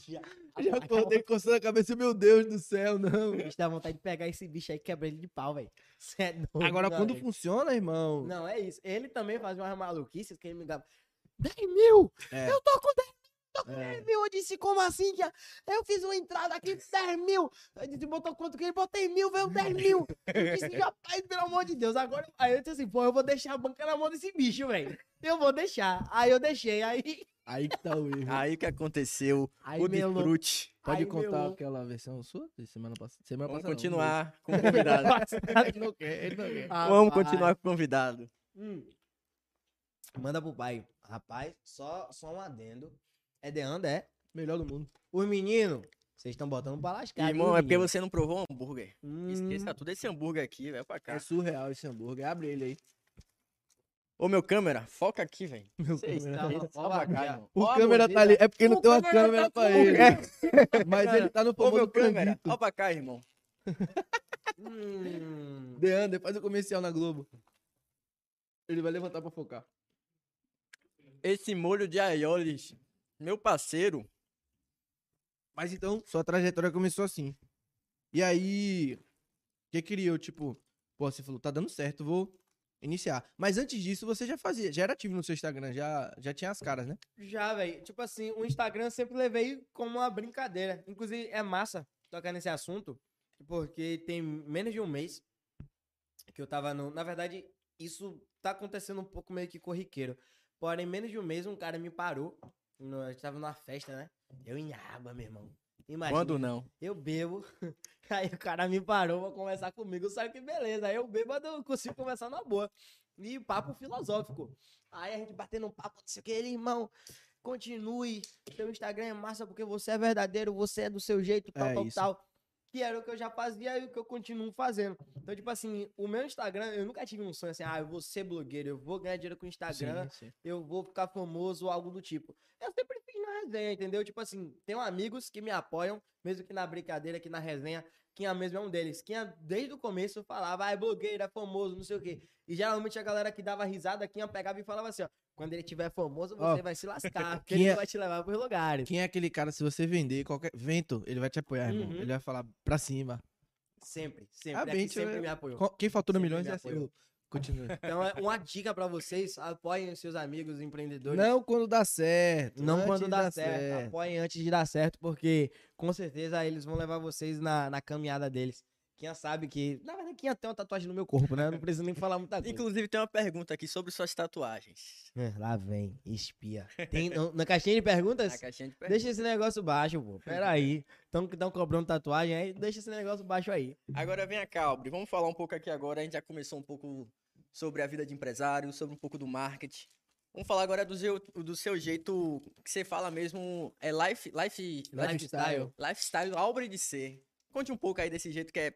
Já acordei coçando a cabeça, meu Deus do céu, não. bicho dá vontade de pegar esse bicho aí e quebrar ele de pau, velho. É doido, Agora, meu quando amigo. funciona, irmão. Não, é isso. Ele também faz umas maluquices que ele me dá. 10 mil! É. Eu tô com 10 mil! Tô com É. 10 mil! Eu disse, como assim? tia? Eu fiz uma entrada aqui, 10 mil! Eu disse, botou quanto que ele? Botei mil, veio 10 mil! Eu disse, rapaz, pelo amor de Deus. Agora, aí eu disse assim, pô, eu vou deixar a banca na mão desse bicho, velho. Eu vou deixar. Aí eu deixei, aí... Aí que tá o erro. Aí que aconteceu? Aí o desfrute. Pode aí contar melou. aquela versão sua de semana passada? Semana Vamos passada não, continuar com o convidado. Ele não quer, ele não quer. Vamos Rapaz. continuar com o convidado. Hum. Manda pro pai. Rapaz, só, só um adendo. É Deanda, é? Melhor do mundo. Os meninos, vocês estão botando pra lascar. Irmão, viu, é porque você não provou um hambúrguer. Hum, Esqueça tudo esse hambúrguer aqui, vai pra É cá. surreal esse hambúrguer. Abre ele aí. Ô, meu câmera, foca aqui, velho. Meu Cê está câmera. Ó pra cá, irmão. O Ó câmera tá ali. É porque não O tem uma câmera tá pra ele. É. Mas ele tá no famoso meu câmera, ó pra cá, irmão. hum. Deander, faz o comercial na Globo. Ele vai levantar pra focar. Esse molho de aiolis, meu parceiro, Mas então, sua trajetória começou assim. E aí, o que criou? Tipo, pô, você falou, tá dando certo, vou iniciar. Mas antes disso, você já fazia, já era ativo no seu Instagram, já, já tinha as caras, né? Já, velho. Tipo assim, o Instagram eu sempre levei como uma brincadeira. Inclusive, é massa tocar nesse assunto, porque tem menos de um mês que eu tava no. Na verdade, isso tá acontecendo um pouco meio que corriqueiro. Porém, menos de um mês, um cara me parou. No, a gente tava numa festa, né? Eu em água, meu irmão. Imagina. quando não? Eu bebo. Aí o cara me parou pra conversar comigo. Sabe que beleza. Aí eu bebo, eu consigo conversar na boa. E papo filosófico. Aí a gente batendo um papo, não sei o que, ele, irmão. Continue. Seu Instagram é massa porque você é verdadeiro, você é do seu jeito, tal, É tal, isso. tal. Que era o que eu já fazia e o que eu continuo fazendo. Então, tipo assim, o meu Instagram, eu nunca tive um sonho assim, ah, eu vou ser blogueiro, eu vou ganhar dinheiro com o Instagram Sim, sim. eu vou ficar famoso ou algo do tipo. Eu sempre fiz na resenha, entendeu? Tipo assim, tenho amigos que me apoiam, mesmo que na brincadeira, que na resenha. Quinha mesmo é um deles. Quinha, desde o começo, falava, ah, é blogueiro, é famoso, não sei o quê. E geralmente a galera que dava risada, Quinha pegava e falava assim, ó, quando ele tiver famoso, você Ó, vai se lascar, porque ele vai te levar pros lugares. Quem é aquele cara, se você vender qualquer vento, ele vai te apoiar, irmão. Uhum. Ele vai falar pra cima. Sempre, Ah, sempre. bem, sempre eu- me apoiou. Quem fatura Sempre milhões me é assim. Continue. Então é uma dica pra vocês, apoiem os seus amigos empreendedores. Não quando dá certo. Não quando de dá dar certo. Apoiem antes de dar certo, porque com certeza eles vão levar vocês na, na caminhada deles. Quem sabe que. Na verdade, quem tem uma tatuagem no meu corpo, né? Eu Não preciso nem falar muita coisa. Inclusive, tem uma pergunta aqui sobre suas tatuagens. É, Lá vem, espia. Tem, na caixinha de perguntas? Na caixinha de perguntas. Deixa esse negócio baixo, pô. Pera aí. Tão que estão cobrando tatuagem aí, deixa esse negócio baixo aí. Agora vem cá, Albri. Vamos falar um pouco aqui agora. A gente já começou um pouco sobre a vida de empresário, sobre um pouco do marketing. Vamos falar agora do seu, do seu jeito que você fala mesmo. É life, life, Lifestyle. lifestyle Albri de ser. Conte um pouco aí desse jeito que é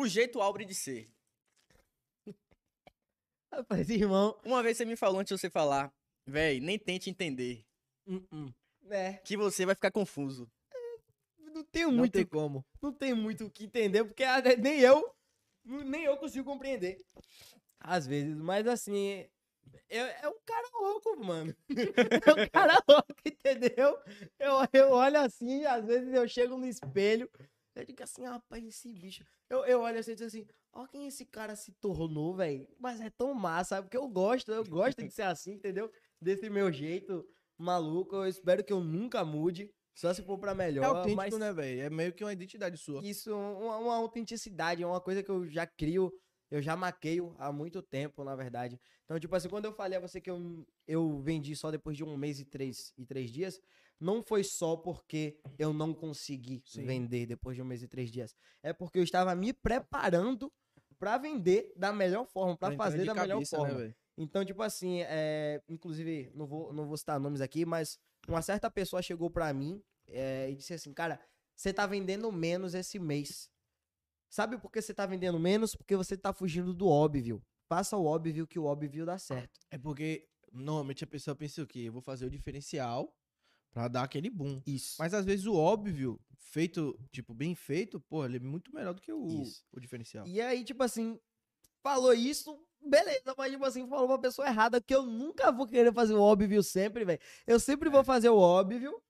o jeito Albri de ser. Assim, irmão. Uma vez você me falou antes de você falar, véi, nem tente entender. hum, hum. É, Que você vai ficar confuso. não tenho Não muito tem como. não tem muito o que entender, porque ah, nem eu, nem eu consigo compreender. Às vezes, mas assim, é, é um cara louco, mano. É um cara louco, entendeu? Eu, eu olho assim, às vezes eu chego no espelho, eu digo assim, rapaz, esse bicho. Eu, eu olho assim e digo assim, ó quem esse cara se tornou, velho. Mas é tão massa, porque eu gosto, eu gosto de ser assim, entendeu? Desse meu jeito maluco. Eu espero que eu nunca mude, só se for pra melhor. É autêntico, mas... né, velho? É meio que uma identidade sua. Isso, uma, uma autenticidade, é uma coisa que eu já crio, eu já maqueio há muito tempo, na verdade. Então, tipo assim, quando eu falei a você que eu, eu vendi só depois de um mês e três, e três dias, não foi só porque eu não consegui Sim. vender depois de um mês e três dias. É porque eu estava me preparando pra vender da melhor forma, entrar fazer da melhor cabeça, forma. né? Então, tipo assim, é, inclusive, não vou, não vou citar nomes aqui, mas uma certa pessoa chegou pra mim é, e disse assim, cara, você tá vendendo menos esse mês. Sabe por que você tá vendendo menos? Porque você tá fugindo do óbvio. Faça o óbvio que o óbvio dá certo. É porque, normalmente, a pessoa pensa o quê? Eu vou fazer o diferencial pra dar aquele boom. Isso. Mas às vezes o óbvio, feito, tipo, bem feito, pô, ele é muito melhor do que o, Isso. o diferencial. E aí, tipo assim, falou isso, beleza, mas tipo assim, falou pra pessoa errada que eu nunca vou querer fazer o óbvio sempre, velho. Eu sempre É. vou fazer o óbvio,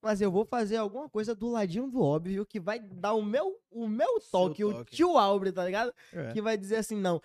mas eu vou fazer alguma coisa do ladinho do óbvio que vai dar o meu, o meu Seu toque, o toque. tio Albre, tá ligado? É. Que vai dizer assim, não,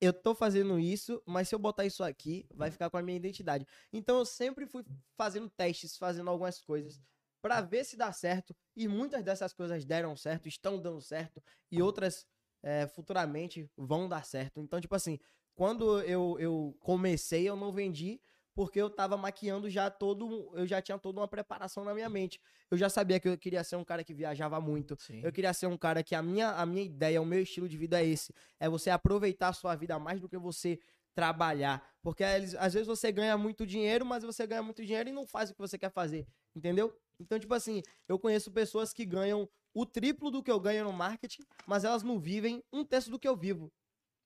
eu tô fazendo isso, mas se eu botar isso aqui, vai ficar com a minha identidade. Então eu sempre fui fazendo testes, fazendo algumas coisas pra ver se dá certo. E muitas dessas coisas deram certo, estão dando certo, e outras é, futuramente vão dar certo. Então, tipo assim, quando eu, eu comecei, eu não vendi porque eu tava maquiando já todo, eu já tinha toda uma preparação na minha mente. Eu já sabia que eu queria ser um cara que viajava muito. Sim. Eu queria ser um cara que a minha, a minha ideia, o meu estilo de vida é esse. É você aproveitar a sua vida mais do que você trabalhar. Porque às vezes você ganha muito dinheiro, mas você ganha muito dinheiro e não faz o que você quer fazer. Entendeu? Então, tipo assim, eu conheço pessoas que ganham o triplo do que eu ganho no marketing, mas elas não vivem um terço do que eu vivo.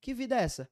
Que vida é essa?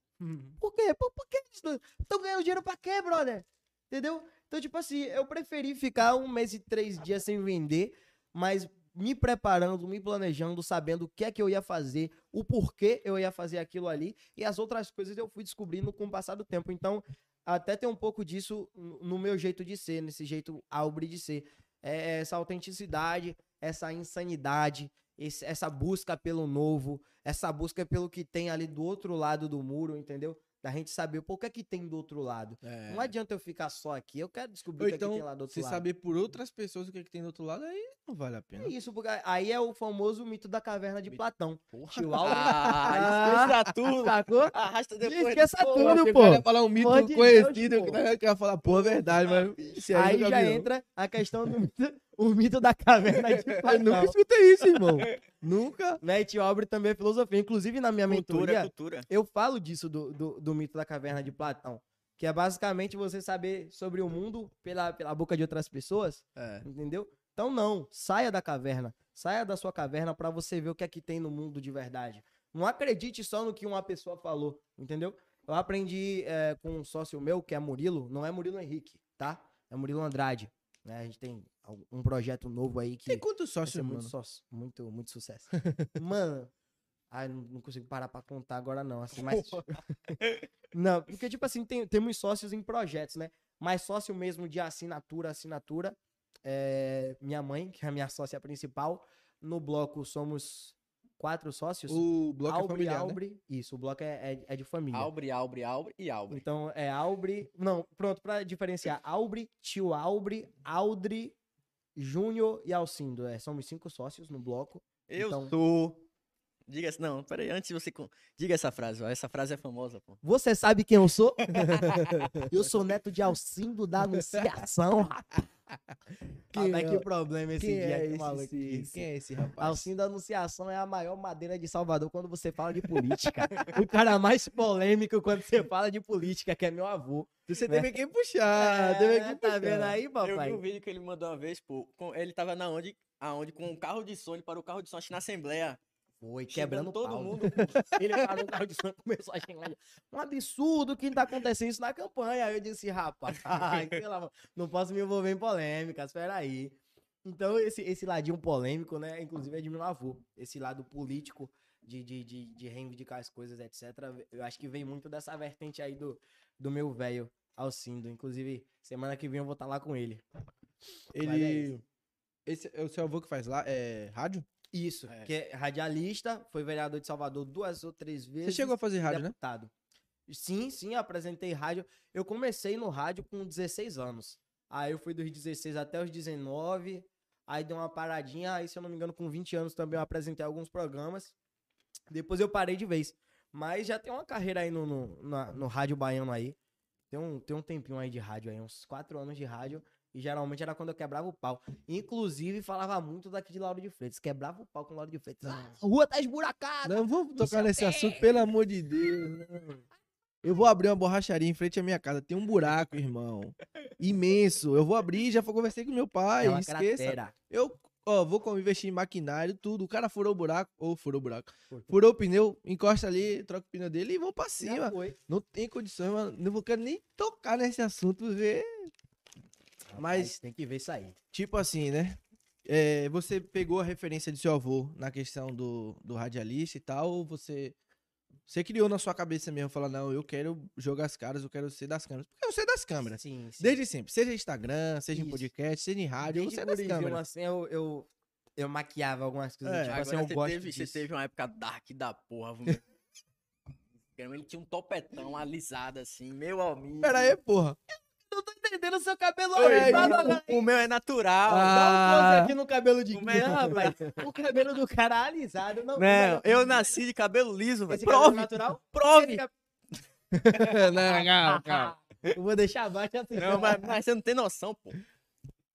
Por quê? Por, por que eles estão ganhando dinheiro pra quê, brother? Entendeu? Então, tipo assim, eu preferi ficar um mês e três dias sem vender, mas me preparando, me planejando, sabendo o que é que eu ia fazer, o porquê eu ia fazer aquilo ali, e as outras coisas eu fui descobrindo com o passar do tempo. Então, até tem um pouco disso no meu jeito de ser, nesse jeito albre de ser. É essa autenticidade, essa insanidade, esse- essa busca pelo novo, essa busca pelo que tem ali do outro lado do muro, entendeu? Da gente saber pô, o que é que tem do outro lado. É. Não adianta eu ficar só aqui, eu quero descobrir Ou o que, é que então, tem lá do outro você lado. saber por outras pessoas o que, é que tem do outro lado, aí não vale a pena. É isso, porque aí é o famoso mito da caverna de Mito. Platão. Porra. Ah, esqueça tudo. Sacou? Arrasta depois. Esqueça tudo, pô. cara ia falar um mito conhecido, Deus, que pô. eu ia falar, pô, é verdade, mas aí, Aí eu já entra a questão do mito, o mito da caverna de Eu nunca Platão. escutei isso, irmão. nunca. Né? E Tio Albre também é filosofia. Inclusive, na minha Cultura, mentoria, cultura. eu falo disso do, do, do mito da caverna de Platão. Que é basicamente você saber sobre o mundo pela, pela boca de outras pessoas, É. entendeu? Então não, saia da caverna. Saia da sua caverna pra você ver o que é que tem no mundo de verdade. Não acredite só no que uma pessoa falou, entendeu? Eu aprendi é, com um sócio meu, que é Murilo, não é Murilo Henrique, tá? É Murilo Andrade. Né? A gente tem um projeto novo aí que Tem quantos sócios, ser muito, mano? sócio, muito, muito sucesso. Mano, ai, não, não consigo parar pra contar agora não, assim, mas... não, porque tipo assim, tem, temos sócios em projetos, né? Mas sócio mesmo de assinatura, assinatura, é minha mãe, que é a minha sócia principal. No bloco somos quatro sócios. O bloco é Albre, familiar, né? Albre, isso, o bloco é, é, é de família. Albre, albre, albre e albre. Então é Albre. Não, pronto, pra diferenciar. Albre, tio Albre, Aldri, Júnior e Alcindo. É, somos cinco sócios no bloco. Eu Então- sou. Diga não, peraí, antes de você. Diga essa frase, ó. Essa frase é famosa, pô. Você sabe quem eu sou? eu sou neto de Alcindo da Anunciação, rapaz. Quem Olha é- que problema esse Quem dia, é, que esse, maluquice. quem é esse rapaz? Alcindo da Anunciação é a maior madeira de Salvador quando você fala de política. o cara mais polêmico quando você fala de política, que é meu avô. Você né? teve que puxar, É, teve que tá puxar. vendo aí, Eu vi papai? um vídeo que ele mandou uma vez, pô. ele tava na onde, aonde com um carro de som, ele parou o carro de som, acho que na Assembleia. Foi, quebrando todo pau. mundo. Ele parou no carro de som e começou a xingar. Um absurdo que tá acontecendo isso na campanha. Aí eu disse, rapaz, não posso me envolver em polêmica, espera aí. Então, esse, esse ladinho polêmico, né? Inclusive é de meu avô. Esse lado político de, de, de, de reivindicar as coisas, etc. Eu acho que vem muito dessa vertente aí do, do meu velho Alcindo. Inclusive, semana que vem eu vou estar lá com ele. Mas é Ele. Esse é o seu avô que faz lá? É rádio? Isso, É. que é radialista, foi vereador de Salvador duas ou três vezes. Você chegou a fazer rádio, né? deputado. Sim, sim, apresentei rádio. Eu comecei no rádio com 16 anos. Aí eu fui dos 16 até os 19. Aí dei uma paradinha. Aí, se eu não me engano, com 20 anos também eu apresentei alguns programas. Depois eu parei de vez. Mas já tem uma carreira aí no, no, na- no rádio baiano aí. Tem um, tem um tempinho aí de rádio aí, uns 4 anos de rádio. E geralmente era quando eu quebrava o pau. Inclusive, falava muito daqui de Lauro de Freitas. Quebrava o pau com Lauro de Freitas. Ah, a rua tá esburacada. Não vamos tocar o nesse assunto, pelo amor de Deus. não. Eu vou abrir uma borracharia em frente à minha casa. Tem um buraco, irmão. Imenso. Eu vou abrir, já conversei com meu pai. É esqueça. cratera. Eu, ó, vou investir em maquinário, tudo. O cara furou o buraco, ou furou o buraco. Furou o pneu, encosta ali, troca o pneu dele e vou pra cima. Não tem condições, mano. Não vou quero nem tocar nesse assunto, porque. Mas- tem que ver isso aí. Tipo assim, né? É, você pegou a referência de seu avô na questão do, do radialista e tal, ou você. Você criou na sua cabeça mesmo, falar, não, eu quero jogar as caras, eu quero ser das câmeras. Porque eu sei das câmeras. Sim, sim. Desde sempre. Seja Instagram, seja em Isso. podcast, seja em rádio, Desde você é das câmeras. assim, eu, eu, eu maquiava algumas coisas. É, tipo Agora assim, eu você, gosto teve, você disso. teve uma época dark da porra? Ele tinha um topetão alisado assim, meu amigo. Pera aí, porra. Não tô entendendo o seu cabelo Oi, fala, o, o meu é natural. Ah. Dá um close aqui no cabelo de Guia, é rapaz. O cabelo do cara alisado. Não, Não, eu nasci de cabelo liso, velho. Prove, natural? prove. Cab- não, calma, calma. Eu vou deixar abaixo assim. Não, mas, mas você não tem noção, pô.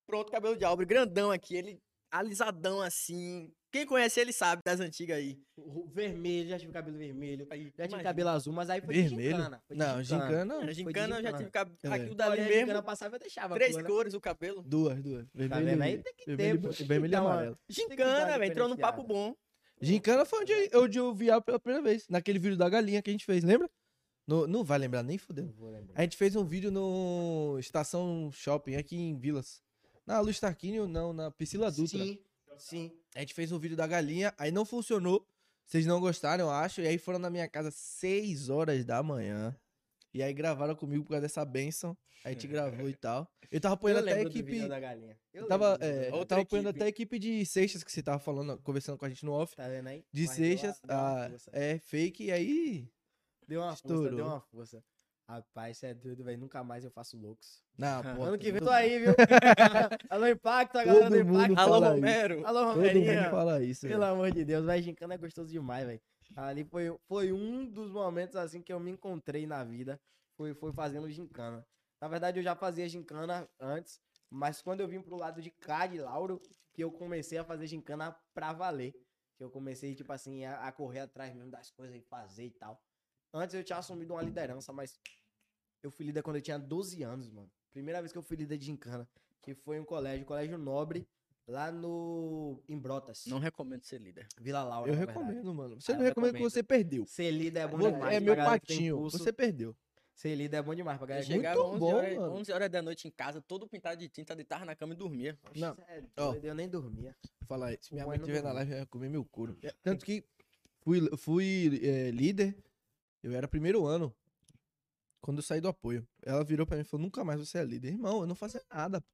Pronto, cabelo de albre, grandão aqui, ele alisadão assim. Quem conhece ele sabe das antigas aí. O vermelho, já tive cabelo vermelho. Já tive imagina. cabelo azul, mas aí foi de Vermelho? gincana. foi de Não, gincana não. Na Foi de gincana eu já gincana. tive cabelo. É. Aquilo Dali dali mesmo. gincana passava, eu deixava. Três cor, né? cores o cabelo. Duas, duas. Vermelho, Tá vendo aí? e- Tem que ter, vermelho, vermelho e amarelo. Gincana, velho. Entrou no papo bom. Gincana foi onde eu, onde eu vi ela pela primeira vez. Naquele vídeo da galinha que a gente fez, lembra? No- não vai lembrar nem fudeu. Não vou lembrar. A gente fez um vídeo no Estação Shopping aqui em Vilas. Na Luz Tarquínio, não, na Priscila Dutra. Sim, sim. A gente fez um vídeo da galinha, aí não funcionou. Vocês não gostaram, eu acho. E aí foram na minha casa 6 horas da manhã. E aí gravaram comigo por causa dessa benção. A gente gravou e tal. Eu tava apoiando Eu até a equipe. Eu Eu tava, é, eu tava apoiando equipe. até a equipe de Seixas que você tava falando, conversando com a gente no off. Tá vendo aí? De Mas Seixas, uma ah, força. é fake, e aí. Deu uma força, estourou. deu uma força. Rapaz, você é doido, velho. Nunca mais eu faço loucos. Não, pô. ano que vem tô aí, viu? Alô, Impacto, a galera do Todo mundo Impacto. Alô, fala isso. Romero. Alô, Todo mundo fala isso. Pelo velho. amor de Deus, vai gincana é gostoso demais, velho. Ali foi, foi um dos momentos assim que eu me encontrei na vida. Foi, foi fazendo gincana. Na verdade, eu já fazia gincana antes, mas quando eu vim pro lado de cá de Lauro, que eu comecei a fazer gincana pra valer. Que eu comecei, tipo assim, a, a correr atrás mesmo das coisas e fazer e tal. Antes eu tinha assumido uma liderança, mas eu fui líder quando eu tinha 12 anos, mano. Primeira vez que eu fui líder de gincana, que foi em um colégio, colégio nobre, lá no. em Brotas. Não recomendo ser líder. Vila Laura. Eu verdade. recomendo, mano. Você Ah, não recomenda que você perdeu. Ser líder é bom Você demais. é meu patinho. Você perdeu. Ser líder é bom demais pra galera chegava muito 11, bom, horas, mano. 11 horas da noite em casa, todo pintado de tinta, deitava na cama e dormia. Não. É Ó. doido, Eu nem dormia. Fala aí. Se minha mãe estiver na live, eu ia comer meu couro. Tanto que fui, fui é, líder, eu era primeiro ano. Quando eu saí do apoio. Ela virou pra mim e falou: nunca mais você é líder. Irmão, eu não fazia nada. pô.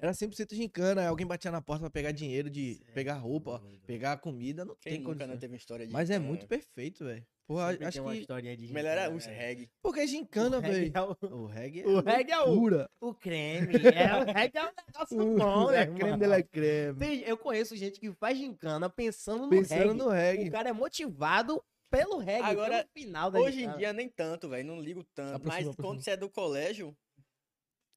Era 100% gincana. Alguém batia na porta pra pegar dinheiro, de Cê é pegar roupa, pegar comida. Não Quem tem nunca condição. não teve uma história de Mas é gincana? muito perfeito, velho. Porra, Sempre acho que. de Melhor gincana, os velho. reggae. Porque é gincana, O reggae velho. é o- O reggae é. O reggae é o, loucura. o creme. É, o reggae é um negócio bom, é né, creme mano? de la creme. Eu conheço gente que faz gincana pensando no Pensando reggae. no reggae. O cara é motivado pelo reggae, Agora, pelo final da Hoje em gincana. dia nem tanto, velho. Não ligo tanto. Aproxima, mas aproxima. quando você é do colégio,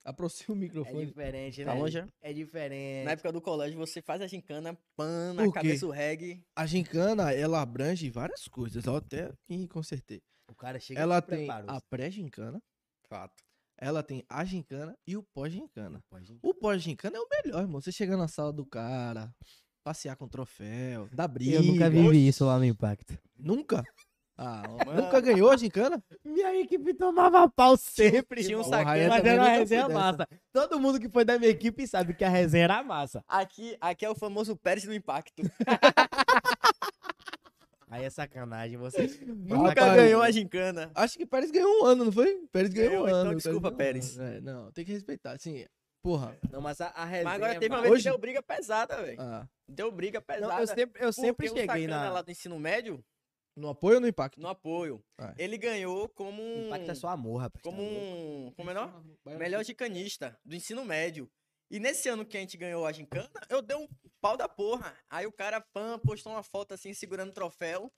Aproxima o É microfone. diferente, Tá né? longe, é? É diferente. na época do colégio, você faz a gincana, pan, na Por quê? cabeça o reggae. A gincana, ela abrange várias coisas. Até aqui consertei. O cara chega Ela e tem a pré-gincana, Fato. ela tem a gincana e o pós-gincana. O pós-gincana é o melhor, irmão. Você chega na sala do cara, passear com troféu, dar briga. Eu nunca vivi isso lá no Impacto. Nunca? Ah, nunca ganhou a gincana? Minha equipe tomava pau sempre. Tinha um. Raia Mas era uma resenha massa. Todo mundo que foi da minha equipe sabe que a resenha era massa. Aqui, aqui é o famoso Pérez do Impacto. Aí é sacanagem, você. Nunca Rapaz, ganhou a gincana. Acho que Pérez ganhou um ano, não foi? Pérez ganhou, Ganhou, um então ano. desculpa, ganhou um Pérez. ano. É, não, tem que respeitar. Assim, porra. Não, mas a, a resenha. Mas agora é teve uma vez Hoje- que deu briga pesada, velho. Ah, Deu briga Não, pesada. eu sempre, eu sempre cheguei na. lá do ensino médio, no apoio ou no impacto? no apoio, Ah. ele ganhou como um... Impacto é só amor, rapaz. Como tá louco. um... Como é não? Melhor gicanista do ensino médio. E nesse ano que a gente ganhou a gincana, eu dei um pau da porra. Aí o cara, pã, postou uma foto assim, segurando o troféu.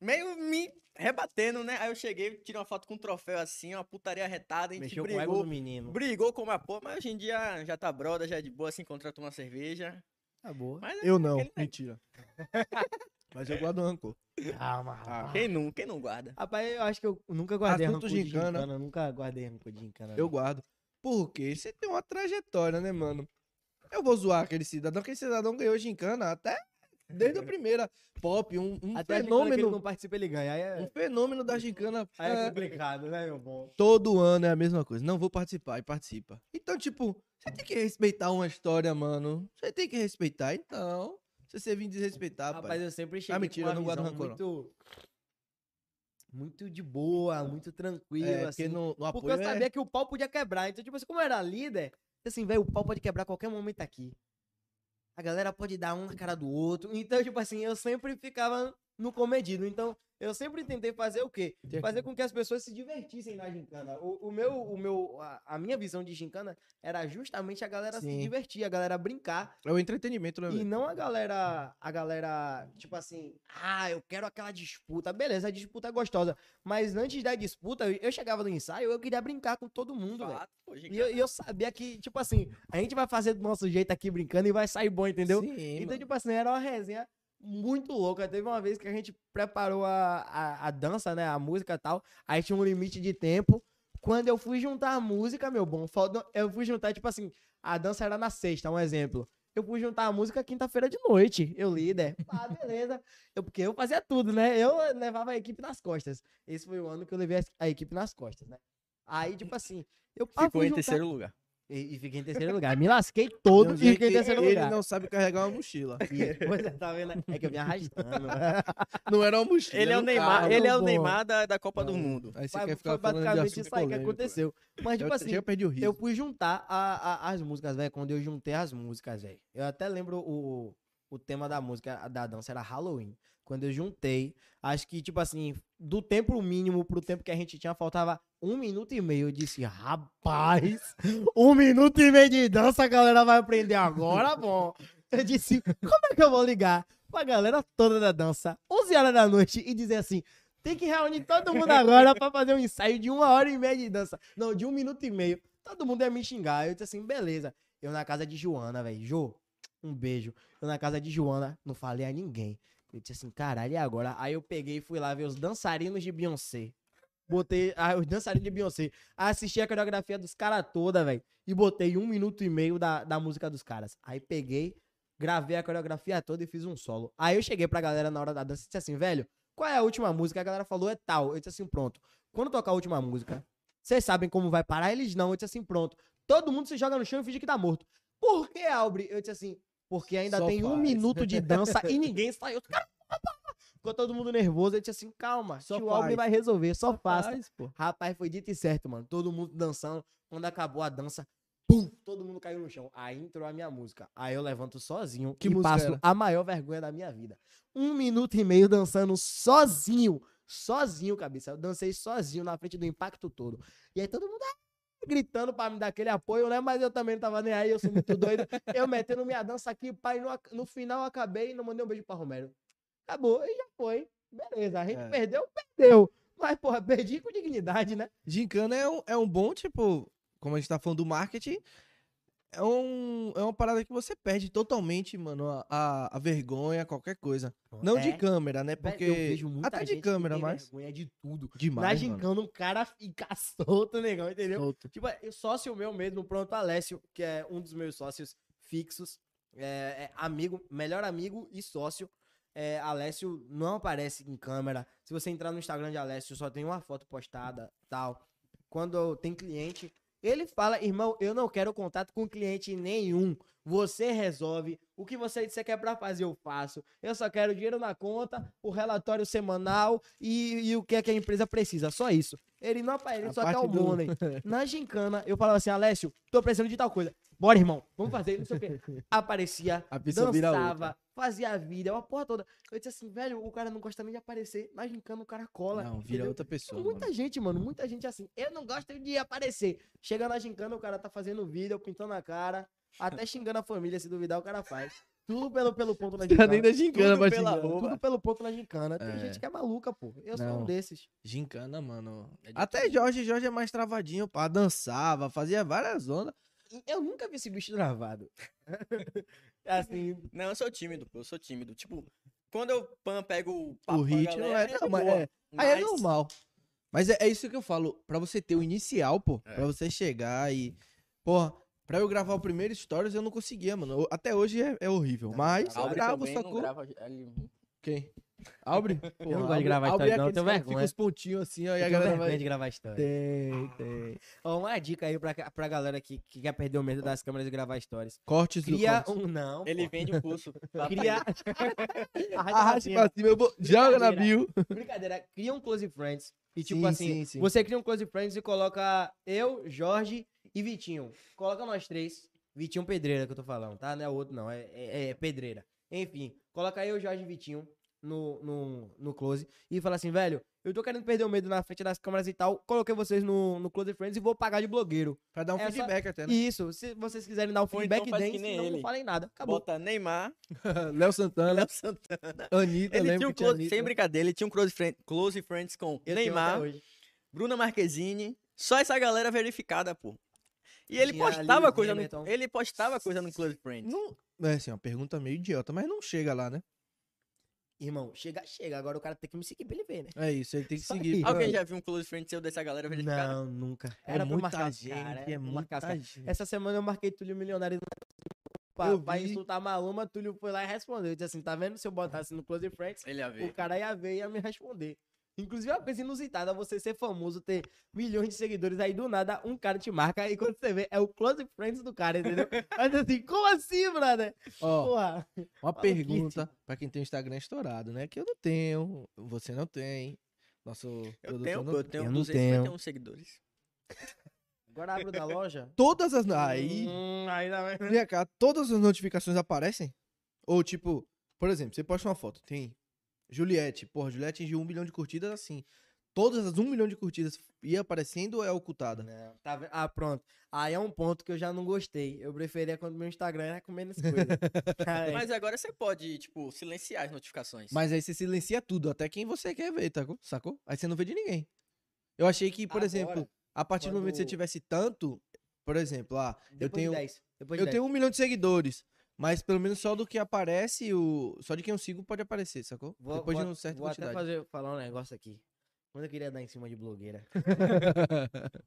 Meio me rebatendo, né? Aí eu cheguei, tirei uma foto com o troféu assim, uma putaria retada, a gente Mexeu com o ego brigou. do menino. Brigou como a porra, mas hoje em dia já tá broda, já é de boa, se encontrar tomar cerveja. Acabou. Mas é Eu não, aquele- mentira. Mas eu guardo rancor. Calma, Ah. Quem não, quem não guarda? Rapaz, eu acho que eu nunca guardei Assunto rancor de gincana. gincana. Nunca guardei rancor de gincana. Eu não. guardo. Porque você tem uma trajetória, né, mano? Eu vou zoar aquele cidadão, aquele cidadão ganhou gincana até desde a primeira pop, um, um Até que ele fenômeno, não participa, ele ganha. É, um fenômeno da gincana. aí é é, complicado, né, meu bom? todo ano é a mesma coisa. Não vou participar e participa. Então, tipo, você tem que respeitar uma história, mano. Você tem que respeitar, então. Se você vir desrespeitar, Rapaz, pai. eu sempre cheguei Ah, mentira, com uma eu não guardo rancor, muito... Muito de boa, muito tranquilo, É, assim. porque no, no Porque eu é- sabia que o pau podia quebrar. Então, tipo assim, como eu era líder, assim, velho, o pau pode quebrar a qualquer momento aqui. A galera pode dar um na cara do outro. Então, tipo assim, eu sempre ficava no comedido. Então, eu sempre tentei fazer o quê? Fazer com que as pessoas se divertissem na gincana. O, o meu, o meu, a, a minha visão de gincana era justamente a galera se Sim. divertir, a galera brincar. É o entretenimento, né, E não a galera, a galera, tipo assim, ah, eu quero aquela disputa. Beleza, a disputa é gostosa. Mas antes da disputa, eu chegava no ensaio, eu queria brincar com todo mundo, velho. E eu, eu sabia que, tipo assim, a gente vai fazer do nosso jeito aqui brincando e vai sair bom, entendeu? Sim, então, mano. tipo assim, era uma resenha muito louca. Teve uma vez que a gente preparou a, a, a dança, né? A música e tal. Aí tinha um limite de tempo. Quando eu fui juntar a música, meu bom, eu fui juntar, tipo assim, a dança era na sexta, um exemplo. Eu fui juntar a música quinta-feira de noite. Eu líder. Ah, beleza. Eu, porque eu fazia tudo, né? Eu levava a equipe nas costas. Esse foi o ano que eu levei a, equipe nas costas, né? Aí, tipo assim, eu ah, Ficou em juntar- terceiro lugar. E, e fiquei em terceiro lugar. Me lasquei todo Não, e fiquei em terceiro ele lugar. não sabe carregar uma mochila. Pois é, tá vendo? É que eu vim arrastando. Não era uma mochila. Ele é o Neymar, carro. ele é o. Neymar da, da Copa do Não. Mundo. Aí você Foi- quer foi ficar falando de basicamente isso aí que aconteceu. Mas, tipo eu, assim, já perdi o riso. eu fui juntar a- a- as músicas, velho. Quando eu juntei as músicas, velho. Eu até lembro o, o tema da música, da dança era Halloween. Quando eu juntei, acho que, tipo assim, do tempo mínimo pro tempo que a gente tinha, faltava um minuto e meio. Eu disse, rapaz, um minuto e meio de dança a galera vai aprender agora, bom. Eu disse, como é que eu vou ligar pra galera toda da dança, 11 horas da noite, e dizer assim, tem que reunir todo mundo agora pra fazer um ensaio de uma hora e meia de dança. Não, de um minuto e meio. Todo mundo ia me xingar. Eu disse assim, beleza. Eu na casa de Joana, velho. Jô, um beijo. Eu na casa de Joana, não falei a ninguém. Eu disse assim, caralho, e agora? Aí eu peguei e fui lá ver os dançarinos de Beyoncé. Botei ah, os dançarinos de Beyoncé. Assisti a coreografia dos caras toda, velho. E botei um minuto e meio da, da música dos caras. Aí peguei, gravei a coreografia toda e fiz um solo. Aí eu cheguei pra galera na hora da dança e disse assim, velho, qual é a última música? A galera falou, é tal. Eu disse assim, pronto. Quando tocar a última música, vocês sabem como vai parar? Eles não. Eu disse assim, pronto. Todo mundo se joga no chão e finge que tá morto. Por que, Albre? Eu disse assim, porque ainda Só tem um faz. minuto de dança e ninguém saiu. Ficou todo mundo nervoso. Eu disse assim, calma, Só Albre faz. vai resolver, só, faça. Faz. Rapaz, foi dito e certo, mano. Todo mundo dançando. Quando acabou a dança, pum, todo mundo caiu no chão. Aí entrou a minha música. Aí eu levanto sozinho Que e passo era? a maior vergonha da minha vida. Um minuto e meio dançando sozinho. Sozinho, cabeça. Eu dancei sozinho na frente do impacto todo. E aí todo mundo ah, gritando pra me dar aquele apoio, né? Mas eu também não tava nem aí, eu sou muito doido. Eu metendo minha dança aqui, pai, no, no final acabei e não mandei um beijo pra Romero. Acabou e já foi. Beleza, a gente É. perdeu, perdeu. Mas, porra, perdi com dignidade, né? Gincana é um, é um bom, tipo, como a gente tá falando do marketing, é, um, é uma parada que você perde totalmente, mano, a, a, a vergonha, qualquer coisa. Não de É. câmera, né? Porque. eu vejo muita até de câmera, mas. vergonha de tudo. Demais. Na gincana, um cara fica solto, negão, entendeu? Solto. Tipo, é sócio meu mesmo, pronto, Alessio, que é um dos meus sócios fixos. é, é amigo, melhor amigo e sócio. É, Alessio não aparece em câmera. Se você entrar no Instagram de Alessio, só tem uma foto postada, tal. Quando tem cliente, ele fala, irmão, eu não quero contato com cliente nenhum. Você resolve. O que você disser que é pra fazer, eu faço. Eu só quero dinheiro na conta, o relatório semanal e, e o que é que a empresa precisa. Só isso. Ele não aparece, ele A só quer o do- money. Na gincana, eu falava assim, Alessio, tô precisando de tal coisa. Bora, irmão, vamos fazer, não sei o quê. Aparecia, A dançava, fazia a vida, uma porra toda. Eu disse assim, velho, o cara não gosta nem de aparecer. Na gincana, o cara cola. Não, vira entendeu? outra pessoa. Muita mano. gente, mano, muita gente assim. Eu não gosto de aparecer. Chega na gincana, o cara tá fazendo vídeo, pintando a cara, até xingando a família, se duvidar, o cara faz. Tudo pelo, pelo ponto na gincana. nem da gincana Tudo pela roupa. Tudo pelo ponto na gincana. Tem É. gente que é maluca, pô. Eu sou Não. um desses. Gincana, mano. É Até Jorge, Jorge é mais travadinho, pá. Dançava, fazia várias ondas. Eu nunca vi esse bicho travado. assim, Não, eu sou tímido, pô. Eu sou tímido. Tipo, quando eu pan, pego o O papo hit não galera, é. Não, é. Aí é Mas- normal. Mas é, é isso que eu falo. Pra você ter o inicial, pô. É. Pra você chegar e. Porra, pra eu gravar o primeiro Stories eu não conseguia, mano. Até hoje é, é horrível. Não, Mas eu gravo, sacou? grava ali- Quem? Albre? Eu não gosto de gravar Albre é stories, não, eu aqueles tenho vergonha. Fica os pontinhos assim, ó, e a galera vai. de gravar história. Tem, tem. Ó, uma dica aí pra, pra galera que, que quer perder o medo das câmeras e gravar stories. Cortes do Cria cortes. um. Não. Ele pô. vende o curso. Cria. Arrasta Arraste pra cima, eu vou... joga na bio. Brincadeira, cria um Close Friends. E tipo Sim, assim, sim, sim. você cria um Close Friends e coloca eu, Jorge e Vitinho. Coloca nós três. Vitinho Pedreira que eu tô falando, tá? Não é outro, não. É, é- é Pedreira. Enfim, coloca eu, Jorge e Vitinho no, no, no Close e fala assim, velho, eu tô querendo perder o medo na frente das câmeras e tal. Coloquei vocês no, no Close Friends e vou pagar de blogueiro. Pra dar um Essa- feedback até, né? Isso, se vocês quiserem dar o Ou feedback, então que nem senão não ele. falem nada. Acabou. Bota Neymar, Léo Santana, Léo Santana. Anitta, Ele tinha um tinha close, Anitta. sem brincadeira, ele tinha um close, friend, close friends com Eu Neymar. Bruna Marquezine, só essa galera verificada, pô. E ele postava coisa no, ele postava coisa no Close Friends. Não, é assim, uma pergunta meio idiota, mas não chega lá, né? Irmão, chega, chega. Agora o cara tem que me seguir pra ele ver, né? É isso, ele tem que Isso seguir. aí. Alguém já viu um Close Friend seu dessa galera verificada? Não, nunca. É Era pra muita gente, cara, é os muita gente. Essa semana eu marquei Túlio Milionário pra, pra insultar a Maluma. Túlio foi lá e respondeu. Eu disse assim: tá vendo? Se eu botasse no Close Friends, Ele ia o ver. cara ia ver e ia me responder. Inclusive, é uma coisa inusitada você ser famoso, ter milhões de seguidores, aí do nada um cara te marca, e quando você vê, é o Close Friends do cara, entendeu? Mas assim, como assim, brother? Ó, Porra. uma pergunta pra quem tem o Instagram estourado, né? Que eu não tenho, você não tem. Nosso Eu produtor tenho, não eu tenho Eu não 251 seguidores. Agora abre o da loja. Todas as. Aí. Hum, aí. Vem cá, todas as notificações aparecem? Ou tipo, por exemplo, você posta uma foto, tem Juliette, porra, Juliette atingiu um milhão de curtidas assim. Todas as um milhão de curtidas ia aparecendo ou é ocultada? Não, tá vendo? Ah, pronto. Aí é um ponto que eu já não gostei. Eu preferia quando meu Instagram era com menos coisa. Mas agora você pode, tipo, silenciar as notificações. Mas aí você silencia tudo, até quem você quer ver, tá? sacou? Aí você não vê de ninguém. Eu achei que, por Agora, exemplo, a partir do momento que você quando- tivesse tanto, por exemplo, ah, eu depois tenho, de 10. Depois de eu 10. tenho um milhão de seguidores, mas pelo menos só do que aparece, o só de quem eu sigo pode aparecer, sacou? Vou, Depois vou, de uma certa vou até quantidade. fazer, falar um negócio aqui. Quando eu queria dar em cima de blogueira.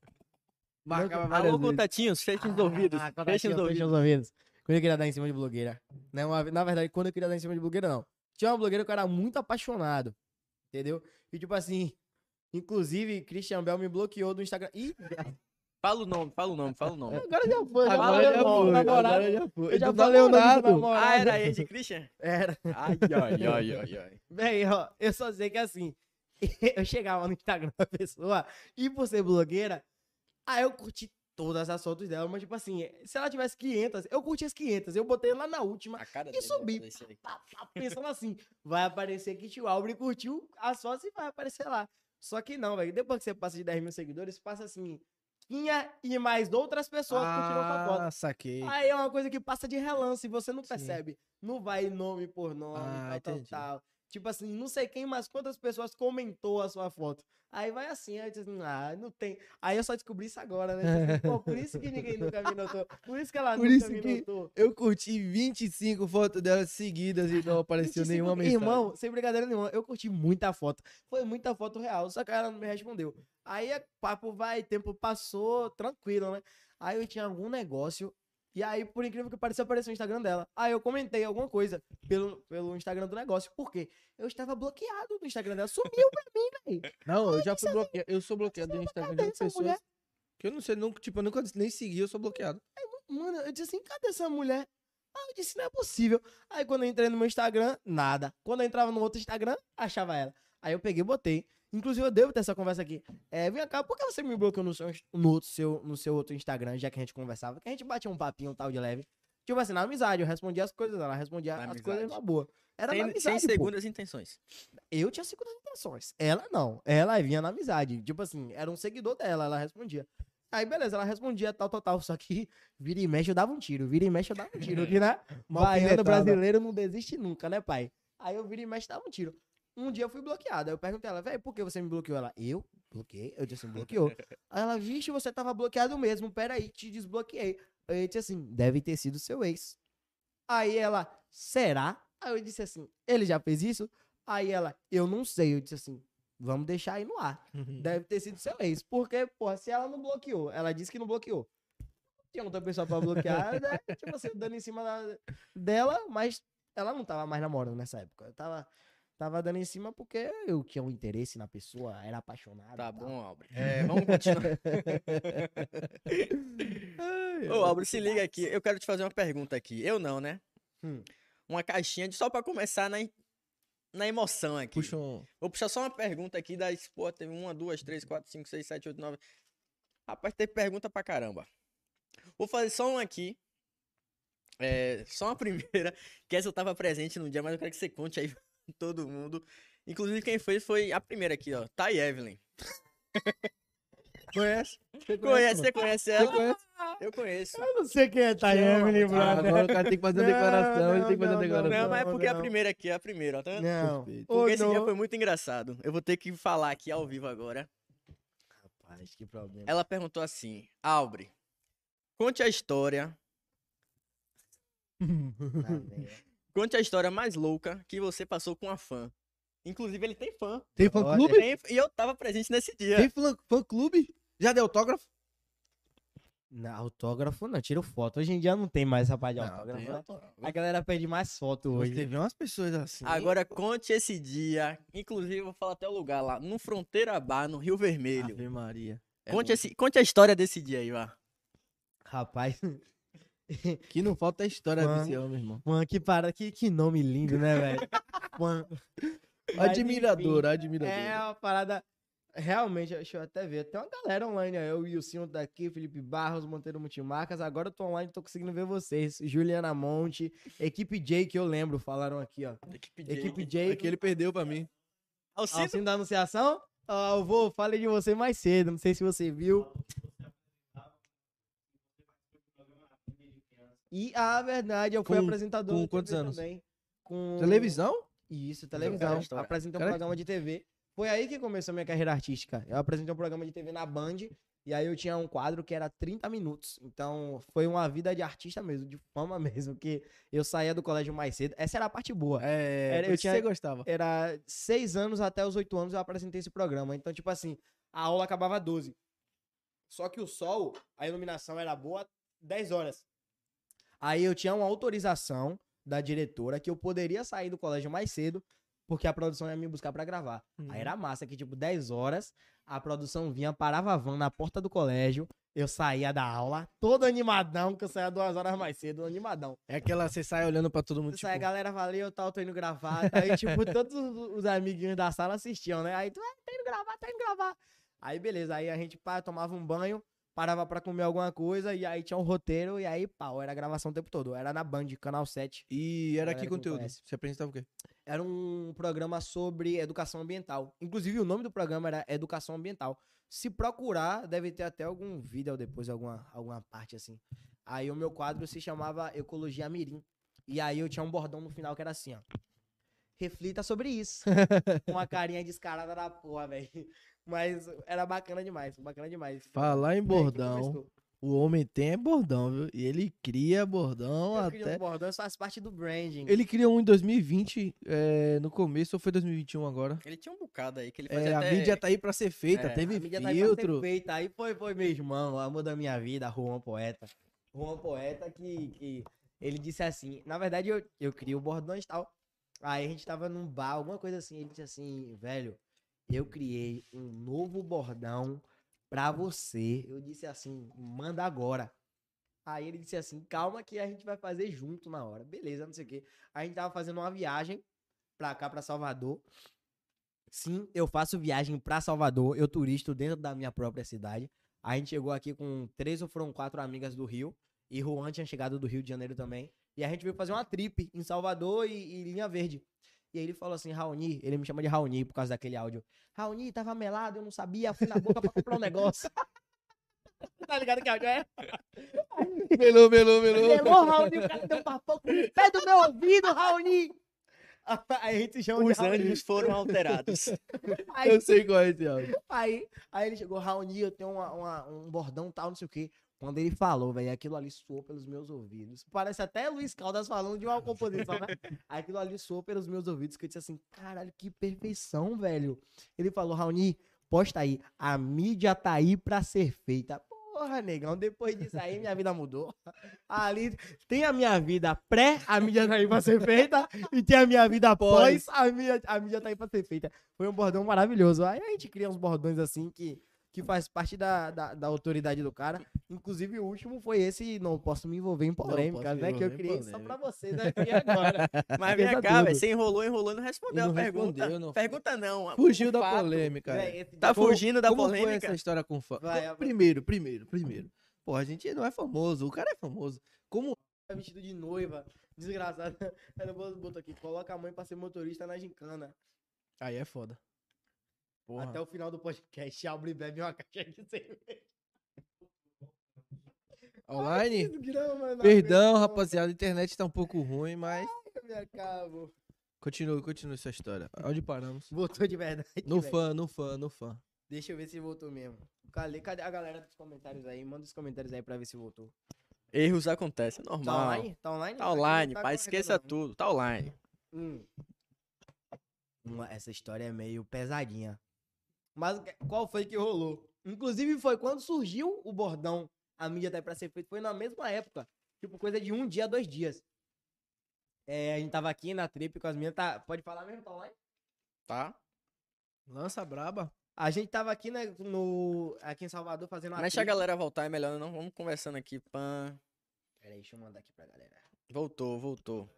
Marcava Alô, vezes. contatinhos, fechem os ouvidos. Ah, Fechem os Fecha ouvidos. os ouvidos. Quando eu queria dar em cima de blogueira. Não, uma- na verdade, quando eu queria dar em cima de blogueira, não. Tinha uma blogueira que eu era muito apaixonado. Entendeu? E tipo assim. Inclusive, Christian Bell me bloqueou do Instagram. Ih, Fala o nome, fala o nome, fala o nome. agora já foi. Já Agora falei já o nome, foi, agora já foi. Eu já falei o nome do. Ah, era esse, Christian? Era. Ai, ai, ai, ai, ai. Véi, ó, eu só sei que assim, eu chegava no Instagram da pessoa e por ser blogueira, aí eu curti todas as fotos dela, mas tipo assim, se ela tivesse 500, eu curti as 500, eu botei lá na última, E subi. aí. pá, pá, pensando assim, vai aparecer que tio Albre curtiu as fotos e vai aparecer lá. Só que não, velho, depois que você passa de 10 mil seguidores, passa assim, e mais outras pessoas curtiram sua foto. Ah, saquei. Aí é uma coisa que passa de relance e você não Sim. percebe. Não vai nome por nome, Ah, tal, tal, tal. Tipo assim, não sei quem, mas quantas pessoas comentou a sua foto. Aí vai assim, aí diz, ah, não tem. Aí eu só descobri isso agora, né? Tipo assim, Pô, por isso que ninguém nunca me notou. Por isso que ela Por nunca me notou. Eu curti 25 fotos delas seguidas e não apareceu 25 nenhuma mensagem. Irmão, sem brincadeira nenhuma, eu curti muita foto. Foi muita foto real, só que ela não me respondeu. Aí é papo vai, tempo passou, tranquilo, né? Aí eu tinha algum negócio E aí, por incrível que pareça, apareceu o Instagram dela. Aí eu comentei alguma coisa pelo, pelo Instagram do negócio. Por quê? Eu estava bloqueado no Instagram dela. Sumiu pra mim, velho. Não, eu já fui bloqueado. Eu sou bloqueado no Instagram de pessoas mulher? que eu não sei, nunca, tipo, eu nunca nem segui, eu sou bloqueado. Mano, eu disse assim, cadê essa mulher? Ah, eu disse, não é possível. Aí quando eu entrei no meu Instagram, nada. Quando eu entrava no outro Instagram, achava ela. Aí eu peguei e botei. Inclusive, eu devo ter essa conversa aqui. É, vem cá, por que você me bloqueou no seu, no, outro, seu, no seu outro Instagram, já que a gente conversava? Que a gente batia um papinho tal de leve. Tipo assim, na amizade, eu respondia as coisas, ela respondia Na as coisas amizade. na boa. Era na Sem, amizade, sem pô. segundas intenções. Eu tinha segundas intenções. Ela não. Ela vinha na amizade. Tipo assim, era um seguidor dela, ela respondia. Aí, beleza, ela respondia tal, tal, tal. Só que vira e mexe eu dava um tiro. Vira e mexe eu dava um tiro. Que, né? Baiano brasileiro não desiste nunca, né, pai? Aí eu vira e mexe dava um tiro. Um dia eu fui bloqueado. Aí eu perguntei a ela, velho, por que você me bloqueou? Ela, eu? Bloqueei? Eu disse, me bloqueou. Aí ela, vixe, você tava bloqueado mesmo. Peraí, te desbloqueei. Aí eu disse assim, deve ter sido seu ex. Aí ela, será? Aí eu disse assim, ele já fez isso? Aí ela, eu não sei. Eu disse assim, vamos deixar aí no ar. Deve ter sido seu ex. Porque, porra, se ela não bloqueou, ela disse que não bloqueou. Tinha outra pessoa pra bloquear, né? Tipo assim, dando em cima da- dela, mas ela não tava mais namorando nessa época. Eu tava, tava dando em cima porque eu tinha um interesse na pessoa, era apaixonado. Tá tal. bom, Albert. É, vamos continuar. Ô, Albert, se liga aqui. Eu quero te fazer uma pergunta aqui. Eu não, né? Hum. Uma caixinha de só pra começar na, na emoção aqui. Puxa um... Vou puxar só uma pergunta aqui das. Pô, teve uma, duas, três, quatro, cinco, seis, sete, oito, nove. Rapaz, teve pergunta pra caramba. Vou fazer só uma aqui. É, só uma primeira, que essa eu tava presente no dia, mas eu quero que você conte aí todo mundo. Inclusive, quem fez foi a primeira aqui, ó. Thay Evelyn. Conhece? Você Conhece, você conhece ela? Você conhece? Eu conheço. Eu não sei quem é Chama, Evelyn, Ah, brother. agora o cara tem que fazer uma Não, declaração, ele não, tem que fazer uma não, declaração. Não, mas é não, porque a não. primeira aqui é a primeira, ó, tá vendo? Não. Perfeito. Porque esse dia não. foi muito engraçado. Eu vou ter que falar aqui ao vivo agora. Rapaz, que problema. Ela perguntou assim: Albre, conte a história. Conte a história mais louca que você passou com uma fã. Inclusive, ele tem fã. Tem fã clube? Tem- e eu tava presente nesse dia. Tem fã, fã clube? Já deu autógrafo? Não, autógrafo não, tiro foto. Hoje em dia não tem mais parte de Não, autógrafo. né? autógrafo. A galera pede mais foto Você hoje. vê umas pessoas assim. Agora conte esse dia. Inclusive, eu vou falar até o lugar lá, no Fronteira Bar, no Rio Vermelho. Ave Maria. É conte, bom. esse, conte a história desse dia aí, vá. Rapaz, Que não falta história Fã. desse homem, irmão. mano, que para, que, que nome lindo, né, velho? Mano. Mas, Admirador, enfim, admirador. É uma parada. Realmente, deixa eu até ver. Tem uma galera online aí. Eu e o Silvio daqui, Felipe Barros, Monteiro Multimarcas. Agora eu tô online, tô conseguindo ver vocês. Juliana Monte, equipe J, que eu lembro, falaram aqui, ó. Equipe J. Equipe É J. que ele perdeu pra mim. Alcido, Alcino da Anunciação. Ó, eu vou, falei de você mais cedo, não sei se você viu. E a verdade, eu fui Com- apresentador com quantos anos? também. Com... Televisão? Isso, televisão. Apresentei um Cara, programa de TV. Foi aí que começou a minha carreira artística. Eu apresentei um programa de TV na Band. E aí eu tinha um quadro que era 30 minutos. Então foi uma vida de artista mesmo, de fama mesmo. Que eu saía do colégio mais cedo. Essa era a parte boa. É, Era- eu tinha- você gostava. Era seis anos até os oito anos eu apresentei esse programa. Então, tipo assim, a aula acabava às 12. Só que o sol, a iluminação era boa 10 horas. Aí eu tinha uma autorização da diretora que eu poderia sair do colégio mais cedo, porque a produção ia me buscar pra gravar. Aí era massa, que tipo, 10 horas, a produção vinha, parava a van na porta do colégio, eu saía da aula, todo animadão, que eu saía duas horas mais cedo, animadão. É aquela, você sai olhando pra todo mundo, Isso tipo... aí, galera, valeu, tal, tô indo gravar. Aí, tipo, todos os, os amiguinhos da sala assistiam, né? Aí tu, ah, tá indo gravar, tá indo gravar. Aí, beleza, aí a gente pá, tomava um banho, parava pra comer alguma coisa, e aí tinha um roteiro, e aí, pau, era gravação o tempo todo. Era na Band, Canal 7. E era que conteúdo? Você apresentava o quê? Era um programa sobre educação ambiental. Inclusive, o nome do programa era Educação Ambiental. Se procurar, deve ter até algum vídeo depois, alguma, alguma parte assim. Aí o meu quadro se chamava Ecologia Mirim. E aí eu tinha um bordão no final que era assim, ó. Reflita sobre isso. Com uma carinha descarada da porra, velho. Mas era bacana demais, bacana demais. Falar em bordão, o homem tem é bordão, viu? E ele cria bordão Eu até... um bordão, isso faz parte do branding. Ele criou um em 2020, é, no começo, ou foi 2021 agora? Ele tinha um bocado aí que ele fazia É, até... a mídia tá aí pra ser feita, É, teve A mídia tá aí pra ser filtro. feita. Aí foi, foi meu irmão, o amor da minha vida, Juan Poeta. Juan Poeta, que, que ele disse assim, na verdade eu, eu criei o bordões e tal, aí a gente tava num bar, alguma coisa assim, ele disse assim, velho, eu criei um novo bordão pra você. Eu disse assim, manda agora. Aí ele disse assim, calma que a gente vai fazer junto na hora. Beleza, não sei o quê. A gente tava fazendo uma viagem pra cá, pra Salvador. Sim, eu faço viagem pra Salvador, eu turisto dentro da minha própria cidade. A gente chegou aqui com três ou foram quatro amigas do Rio. E Juan tinha chegado do Rio de Janeiro também. E a gente veio fazer uma trip em Salvador e, e Linha Verde. E aí ele falou assim, Raoni, ele me chama de Raoni por causa daquele áudio. Raoni, tava melado, eu não sabia, fui na boca pra comprar um negócio. tá ligado que áudio é? Melou, melou, melou. Melou, Raoni, o cara deu um papão com o pé do meu ouvido, Raoni. Aí a gente chama Os de ânimos foram alterados. Aí, Eu sei qual é esse áudio. aí, aí ele chegou, Raoni, eu tenho uma- uma- um bordão tal, não sei o quê. Quando ele falou, velho, aquilo ali soou pelos meus ouvidos. Parece até Luiz Caldas falando de uma composição, né? Aquilo ali soou pelos meus ouvidos, que eu disse assim, caralho, que perfeição, velho. Ele falou, Raoni, posta aí, a mídia tá aí pra ser feita. Porra, negão, depois disso aí minha vida mudou. Ali tem a minha vida pré, a mídia tá aí pra ser feita, e tem a minha vida pós, a mídia, a mídia tá aí pra ser feita. Foi um bordão maravilhoso. Aí a gente cria uns bordões assim que, que faz parte da, da, da autoridade do cara. Inclusive o último foi esse, não posso me envolver em polêmicas, né? Que eu criei só pra vocês aqui agora. Mas vem cá, velho. Você enrolou, enrolou e não respondeu não a pergunta. respondeu, não- Pergunta não. Fugiu da fato. polêmica. Véi, é. esse Tá dia- fugindo da Como foi polêmica. essa história com fã? Vai. Primeiro, primeiro, primeiro. Pô, a gente não é famoso, o cara é famoso. Como Tá vestido de noiva, desgraçado. Ela botou aqui, coloca a mãe pra ser motorista na gincana. Aí é foda. Porra. Até o final do podcast, abre e bebe uma caixa de cerveja. Online? Grama, Perdão, rapaziada, a internet tá um pouco ruim, mas. Eu me acabo. Continue, continue essa história. Onde paramos? Voltou de verdade. No velho. fã, no fã, no fã. Deixa eu ver se voltou mesmo. Cadê, cadê a galera dos comentários aí? Manda os comentários aí pra ver se voltou. Erros acontecem, é Tá normal. online? Tá online? Tá online, Tá pai. Esqueça não. tudo. Tá online. Hum. Uma- essa história é meio pesadinha. Mas qual foi que rolou? Inclusive foi quando surgiu o bordão. A mídia tá aí pra ser feito. Foi na mesma época. Tipo, coisa de um dia, dois dias. É, a gente tava aqui na trip com as minhas. Tá, pode falar mesmo? Tá online? Tá? Lança braba. A gente tava aqui, né, no, aqui em Salvador fazendo uma Deixa a galera voltar, é melhor não. Vamos conversando aqui. Pã. Pera aí, deixa eu mandar aqui pra galera. Voltou, voltou.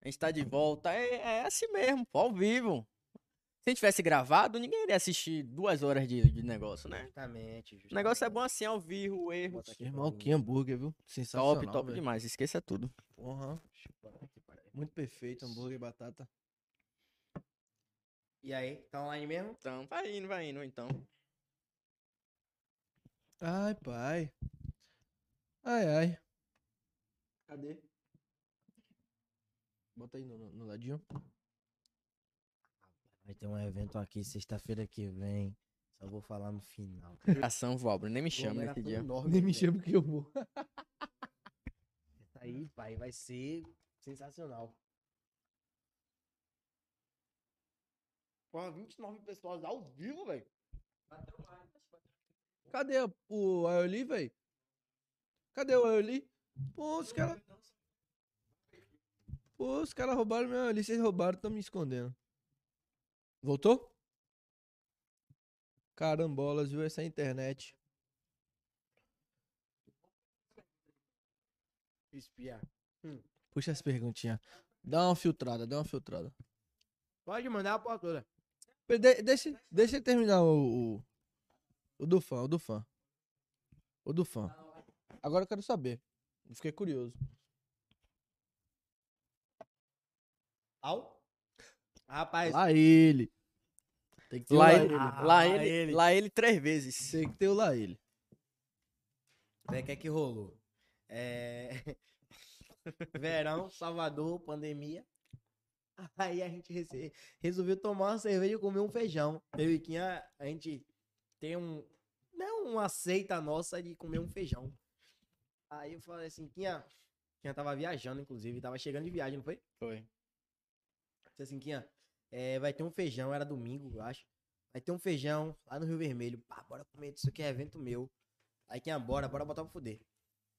A gente tá de volta. É, é assim mesmo, ao vivo. Se a gente tivesse gravado, ninguém iria assistir duas horas de, de negócio, né? Justamente, O negócio é bom assim, ao vivo, erro. Bota aqui Irmão, que hambúrguer, viu? Sensacional. Top, top velho. demais. Esqueça tudo. Porra, muito perfeito, hambúrguer e batata. E aí, tá online mesmo? Então, vai indo, vai indo, então. Ai, pai. Ai, ai. Cadê? Bota aí no, no ladinho. Ter um evento aqui sexta-feira que vem. Só vou falar no final. Ação, Valbro. Nem me chama nesse dia. Nem me chama que eu vou. Isso aí, pai, vai ser sensacional. Porra, 29 pessoas ao vivo, velho. Cadê o Aeoli, velho? Cadê o Aeoli? Pô, os caras. Pô, os caras roubaram meu Aeoli. Vocês roubaram, estão me escondendo. Voltou? Carambolas, viu? Essa internet. Espiar. Puxa as perguntinhas. Dá uma filtrada, dá uma filtrada. Pode mandar a porra toda. De- deixa, deixa ele terminar o, o. O do fã, o do fã. O do fã. Agora eu quero saber. Eu Fiquei curioso. Au? Rapaz, Lá ele. Tem que ter o Lá lá ele, ele. Ah, lá lá ele, ele. lá ele três vezes. Tem que ter o lá ele. o que é que rolou? É... Verão, Salvador, pandemia. Aí a gente rece- resolveu tomar uma cerveja e comer um feijão. Eu e Quinha, a gente tem um. Não uma seita nossa de comer um feijão. Aí eu falei assim, Quinha. Quinha tava viajando, inclusive, tava chegando de viagem, não foi? Foi. Disse assim, Quinha, é, vai ter um feijão, era domingo, eu acho. Vai ter um feijão lá no Rio Vermelho. Pá, bora comer, isso aqui é evento meu. Aí Quinha, bora, bora botar pra fuder.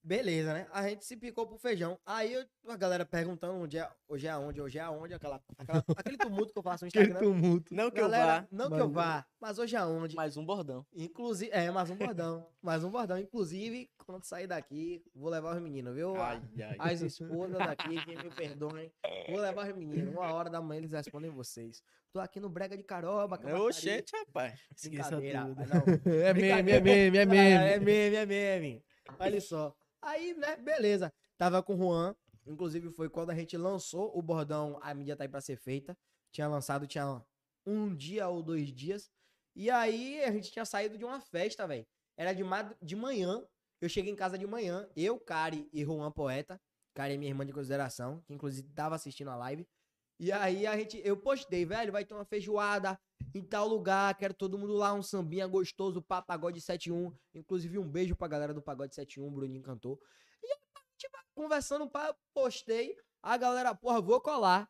Beleza, né? A gente se picou pro feijão. Aí eu- a galera perguntando onde é, hoje é aonde, hoje é aonde, aquela, aquela- aquele tumulto que eu faço no Aquele Instagram. tumulto. Não que Galera, eu vá, não que eu vá, mas hoje é aonde. mais um bordão. Inclusive, é, mais um bordão. mais um bordão. Inclusive, quando sair daqui, vou levar os meninos, viu? Ai, ai. As esposas daqui, que me perdoem. Vou levar os meninos. Uma hora da manhã eles respondem vocês. Tô aqui no Brega de Caroba. Oxente, rapaz. Esqueça tudo. não. É meme, é meme, é meme. É meme, é meme. Olha só. Aí, né, beleza. Tava com o Juan. Inclusive, foi quando a gente lançou o bordão A Mídia Tá Aí Pra Ser Feita. Tinha lançado, tinha um dia ou dois dias. E aí, a gente tinha saído de uma festa, velho. Era de, mad- de manhã. Eu cheguei em casa de manhã. Eu, Kari e Juan Poeta. Kari é minha irmã de consideração, que inclusive tava assistindo a live. E aí, a gente, eu postei, velho, vai ter uma feijoada em tal lugar, quero todo mundo lá, um sambinha gostoso, pá, pagode 71. Inclusive, um beijo pra galera do pagode 71, o Bruninho cantou. E aí, tipo, conversando, pá, postei. A galera, porra, vou colar.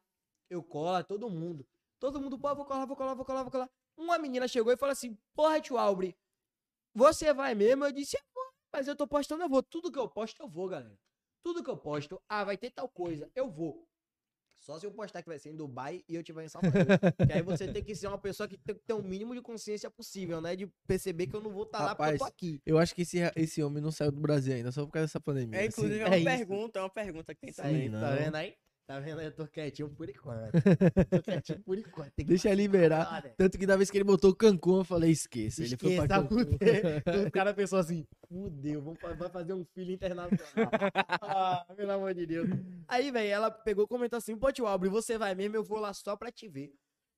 Eu cola, todo mundo. Todo mundo, pô, vou colar, vou colar, vou colar, vou colar. Uma menina chegou e falou assim: Porra, tio Albre, você vai mesmo? Eu disse: mas eu tô postando, eu vou. Tudo que eu posto, eu vou, galera. Tudo que eu posto, ah, vai ter tal coisa, eu vou. Só se eu postar que vai ser em Dubai e eu tiver em Salvador. que aí você tem que ser uma pessoa que tem que ter o mínimo de consciência possível, né? De perceber que eu não vou estar lá porque eu tô aqui. Eu acho que esse, esse homem não saiu do Brasil ainda, só por causa dessa pandemia. É, assim. inclusive, é é uma isso. pergunta, é uma pergunta que tem Isso também. tá vendo aí? Tá vendo? Eu tô quietinho por enquanto. tô quietinho por enquanto. Deixa liberar. brother. Tanto que da vez que ele botou Cancún, eu falei, esqueça. Ele foi pra Cancún. fudeu. O cara pensou assim, fudeu, vamos fazer um filho internacional. ah, pelo amor de Deus. Aí, velho, ela pegou e comentou assim, tio Albre, você vai mesmo, eu vou lá só pra te ver.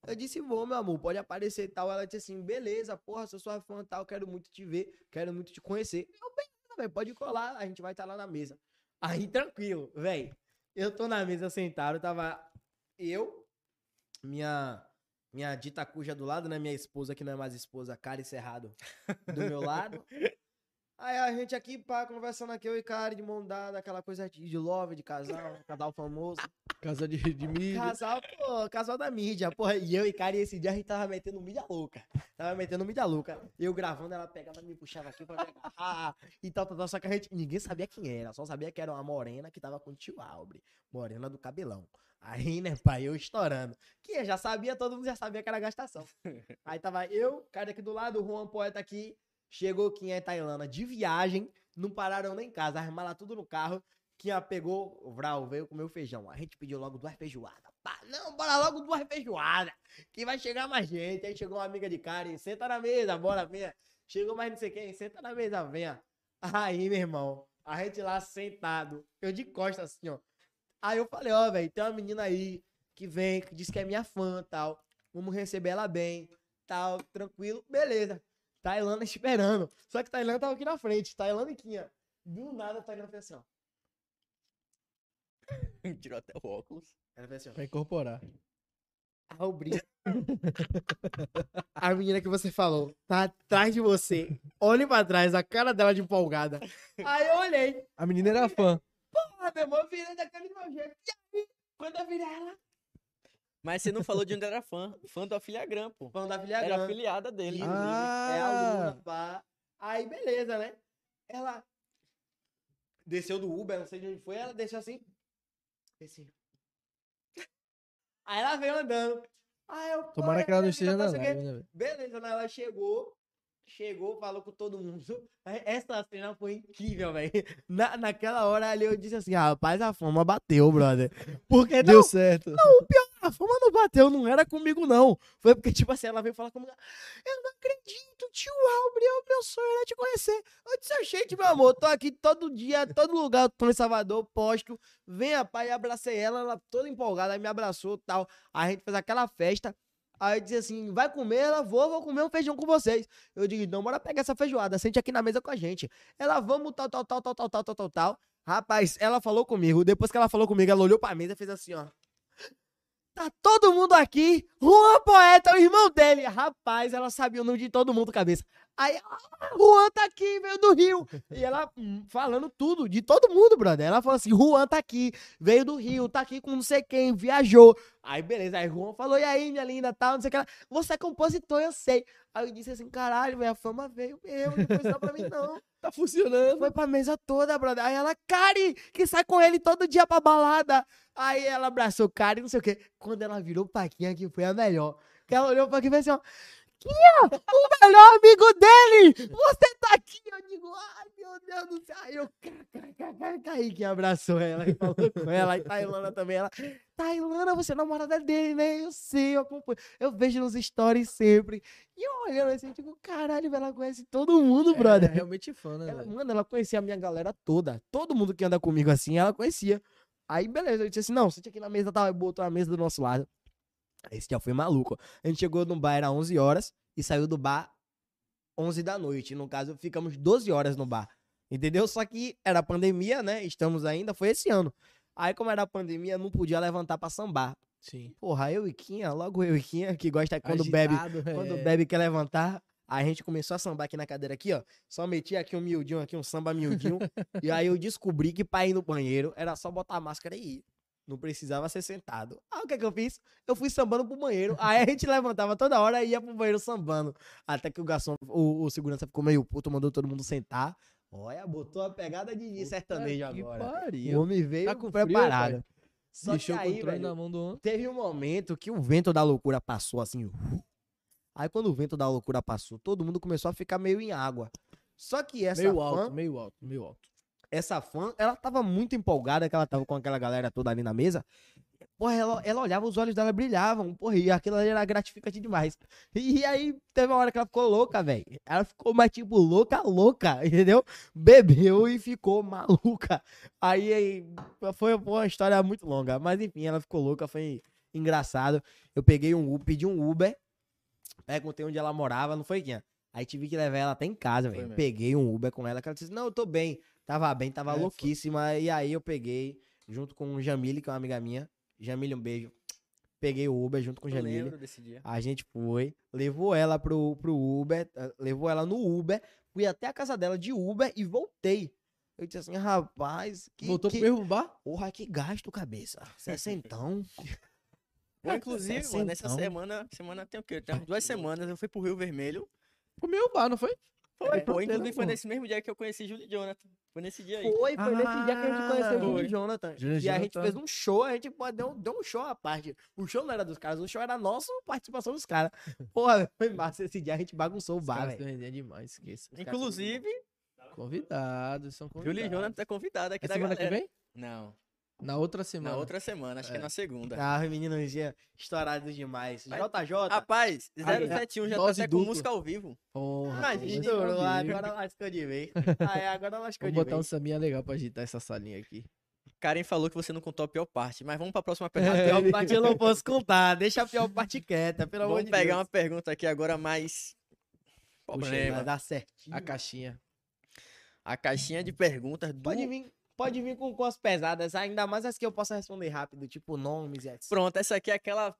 Eu disse, vou, meu amor, pode aparecer e tal. Ela disse assim, beleza, porra, sou sua fã e tal, quero muito te ver, quero muito te conhecer. Eu, beleza, velho, pode colar, a gente vai estar lá na mesa. Aí, tranquilo, velho. Eu tô na mesa sentado, tava eu, minha minha dita cuja do lado, né? Minha esposa, que não é mais esposa, Kari Cerrado, do meu lado. Aí a gente aqui, pá, conversando aqui, eu e Kari, de mão dada, aquela coisa de love, de casal, casal famoso. Casa de, de mídia. Casal, pô, casal da mídia, porra. E eu e Kari, esse dia a gente tava metendo mídia louca. Tava metendo mídia louca. Eu gravando, ela pegava e me puxava aqui pra agarrar. E tal, tal, tal. Só que a gente, ninguém sabia quem era. Só sabia que era uma morena que tava com o tio Albre. Morena do cabelão. Aí, né, pai, eu estourando. Que já sabia, todo mundo já sabia que era gastação. Aí tava eu, cara aqui do lado, o Juan Poeta aqui. Chegou quem é Tailândia de viagem. Não pararam nem em casa, armaram tudo no carro. Quem pegou, o Vral veio comer o feijão. A gente pediu logo duas feijoadas. Pá, não, bora logo duas feijoadas. Que vai chegar mais gente. Aí chegou uma amiga de Karen, senta na mesa, bora, venha. Chegou mais não sei quem, senta na mesa, venha. Aí, meu irmão, a gente lá sentado, eu de costas assim, ó. Aí eu falei, ó, velho, tem uma menina aí que vem, que diz que é minha fã tal. Vamos receber ela bem, tal, tranquilo, beleza. Tailândia esperando. Só que Tailândia tava aqui na frente, Tailândia e Quinha. Do nada, Tailândia fez assim, ó. Tirou até o óculos. Ela fez assim, ó. Pra incorporar. Ah, o brinco. A menina que você falou tá atrás de você. Olhe pra trás, a cara dela de empolgada. Aí eu olhei. A menina era fã. Ah, meu irmão, eu virei daquele meu jeito. E aí, quando eu virei ela, Mas você não falou de onde era fã. Fã do Afiliagram, pô. da filha Era grande. afiliada dele. Inclusive, Ah. É aluna, pá. Aí, beleza, né? Ela desceu do Uber, não sei de onde foi, ela desceu assim. Assim. Aí ela veio andando. Aí eu, pô, Tomara que ela não esteja filha, na não o quê. live, né? Beleza, né? Ela chegou, chegou, falou com todo mundo. Essa cena foi incrível, velho. Na, naquela hora ali eu disse assim, rapaz, a fama bateu, brother. Porque não, Deu certo. A fama não bateu, não era comigo, não. Foi porque, tipo assim, ela veio falar comigo. Eu não acredito, tio Albre, o meu sonho era te conhecer. Eu disse, gente, meu amor, tô aqui todo dia, todo lugar, tô em Salvador, posto. Venha, pai, abracei ela, ela toda empolgada, me abraçou tal. A gente fez aquela festa. Aí eu disse assim, vai comer? Ela, vou, vou comer um feijão com vocês. Eu digo, não, bora pegar essa feijoada, sente aqui na mesa com a gente. Ela, vamos, tal, tal, tal, tal, tal, tal, tal, tal, tal. Rapaz, ela falou comigo, depois que ela falou comigo, ela olhou pra mesa e fez assim, ó. Tá todo mundo aqui. Juan Poeta, o irmão dele. Rapaz, ela sabia o nome de todo mundo, cabeça. Aí, ah, Juan tá aqui, veio do Rio. E ela hum, falando tudo, de todo mundo, brother. Ela falou assim: Juan tá aqui, veio do Rio, tá aqui com não sei quem, viajou. Aí, beleza. Aí, Juan falou, e aí, minha linda, tal, não sei o que lá. Você é compositor, eu sei. Aí eu disse assim, caralho, velho, a fama veio mesmo, não foi só pra mim, não. Tá funcionando. Foi pra mesa toda, brother. Aí ela, Kari, que sai com ele todo dia pra balada. Aí ela abraçou o Kari, não sei o quê. Quando ela virou Paquinha, que foi a melhor. Que ela olhou pra aqui e fez assim, ó. Quinha, o melhor amigo dele! Você tá aqui! Eu digo, ai meu Deus do céu! Aí eu Kaique abraçou ela e falou com ela. E Tailana também, ela. Tailana, você é namorada dele, né? Eu sei, eu acompanho. Eu vejo nos stories sempre. E eu olhando assim, eu digo, caralho, ela conhece todo mundo, brother. É realmente fã, né? Ela, mano, ela conhecia a minha galera toda. Todo mundo que anda comigo assim, ela conhecia. Aí, beleza, eu disse assim, não, sente aqui na mesa, tá? Eu botou a mesa do nosso lado. Esse dia foi maluco. A gente chegou no bar, era 11 horas, e saiu do bar 11 da noite. No caso, ficamos 12 horas no bar. Entendeu? Só que era pandemia, né? Estamos ainda, foi esse ano. Aí, como era pandemia, não podia levantar pra sambar. Sim. Porra, eu e Quinha, logo eu e Quinha, que gosta quando bebe, Agitado, quando é. bebe quer levantar, a gente começou a sambar aqui na cadeira aqui, ó. Só metia aqui um miudinho aqui, um samba miudinho. e aí eu descobri que pra ir no banheiro era só botar a máscara e ir. Não precisava ser sentado. Aí o que é que eu fiz? Eu fui sambando pro banheiro. Aí a gente levantava toda hora e ia pro banheiro sambando. Até que o garçom, o, o segurança ficou meio puto, mandou todo mundo sentar. Olha, botou a pegada de de sertanejo Puta agora. O pariu. homem veio Tá com frio, preparado. pai? Só Deixou que o aí, controle velho, na mão do homem. Teve um momento que o vento da loucura passou assim. Aí quando o vento da loucura passou, todo mundo começou a ficar meio em água. Só que essa Meio fã, alto, meio alto, meio alto. Essa fã, ela tava muito empolgada que ela tava com aquela galera toda ali na mesa. Porra, ela, ela olhava, os olhos dela brilhavam. Porra, e aquilo ali era gratificante demais. E aí teve uma hora que ela ficou louca, velho. Ela ficou mais tipo louca, louca, entendeu? Bebeu e ficou maluca. Aí, aí foi, uma história muito longa. Mas enfim, ela ficou louca, foi engraçado. Eu peguei um Uber, pedi um Uber. Perguntei onde ela morava, não foi, Quinha? Aí tive que levar ela até em casa, velho. Peguei um Uber com ela, que ela disse, não, eu tô bem. Tava bem, tava É, foi. louquíssima. E aí eu peguei, junto com o Jamile, que é uma amiga minha. Jamile, um beijo. Peguei o Uber junto com o Eu Jamile. lembro desse dia. A gente foi, levou ela pro, pro Uber, eh, levou ela no Uber, fui até a casa dela de Uber e voltei. Eu disse assim, rapaz, que, Voltou que... pro mesmo bar? Porra, que gasto, cabeça. Sessentão. Ou, inclusive, mano, essa então. semana, semana tem o quê? Tem umas duas semanas eu fui pro Rio Vermelho. Pro meu bar, não foi? Foi, É, pô. foi, Inclusive foi nesse mesmo dia que eu conheci Júlio e Jonathan. Foi nesse dia aí. Foi, foi nesse dia que a gente conheceu o Júlio e Jonathan. Júlio e e a gente Jonathan. fez um show, a gente pô, deu, deu um show à parte. O show não era dos caras, o show era nosso, participação dos caras. Porra, foi massa esse dia, a gente bagunçou o Os bar, caras velho. demais, esqueça. Os Inclusive, Convidados, são convidados. Júlio e Jonathan é convidado aqui É da semana que galera. vem? Não, Na outra semana. na outra semana, acho que é É. na segunda. Ah, os meninos tinham estourados demais. Mas- JJ, Rapaz, Aí, 071 já tá até com música ao vivo. Porra, Imagina, pô, estourou, agora lascou de vez. Ah, é, agora lascou Vamos de botar um vez. saminha legal pra agitar essa salinha aqui. Karen falou que você não contou a pior parte, mas vamos pra próxima A pergunta. É, pior parte eu não posso contar, deixa a pior parte quieta, pelo amor Vamos de pegar Deus. uma pergunta aqui agora mais. Puxa Problema. Vai dar certinho. A caixinha. A caixinha de perguntas do. Pode vir, pode vir com, com as pesadas, ainda mais as que eu possa responder rápido, tipo nomes e etc. Pronto, essa aqui é aquela.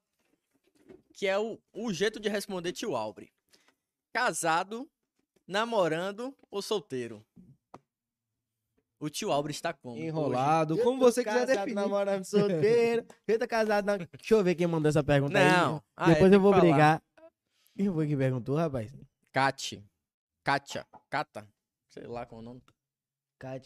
Que é o, o jeito de responder tio Albre. Casado, namorando ou solteiro? O tio Albre está como? hoje? Enrolado, Eu como você quiser casado, definir. namorando solteiro. Eu tô casado, não. Deixa eu ver quem mandou essa pergunta aí. Não. Ah, é, Depois tem eu vou brigar. Quem foi que perguntou, rapaz? Cate. Kátia. Cata. Sei lá qual é o nome.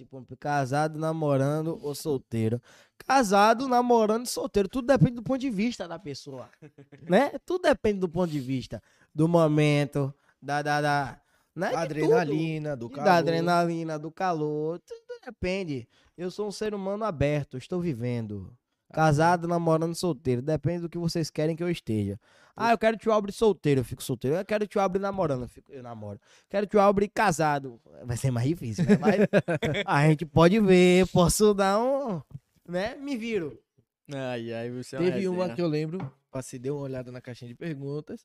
Pompe, casado, namorando ou solteiro? Casado, namorando, solteiro. Tudo depende do ponto de vista da pessoa. né? Tudo depende do ponto de vista. Do momento, da. da, da né? Da adrenalina, do calor. Da adrenalina, do calor. Tudo depende. Eu sou um ser humano aberto, estou vivendo. Casado, namorando, solteiro. Depende do que vocês querem que eu esteja. Ah, eu quero tio Albre solteiro, eu fico solteiro. Eu quero tio Albre namorando, eu, fico, eu namoro. Quero tio Albre casado. Vai ser mais difícil, né? Mas a gente pode ver, posso dar um. Né? Me viro. Ai, ai, você é Teve uma que eu lembro, passei, deu uma olhada na caixinha de perguntas.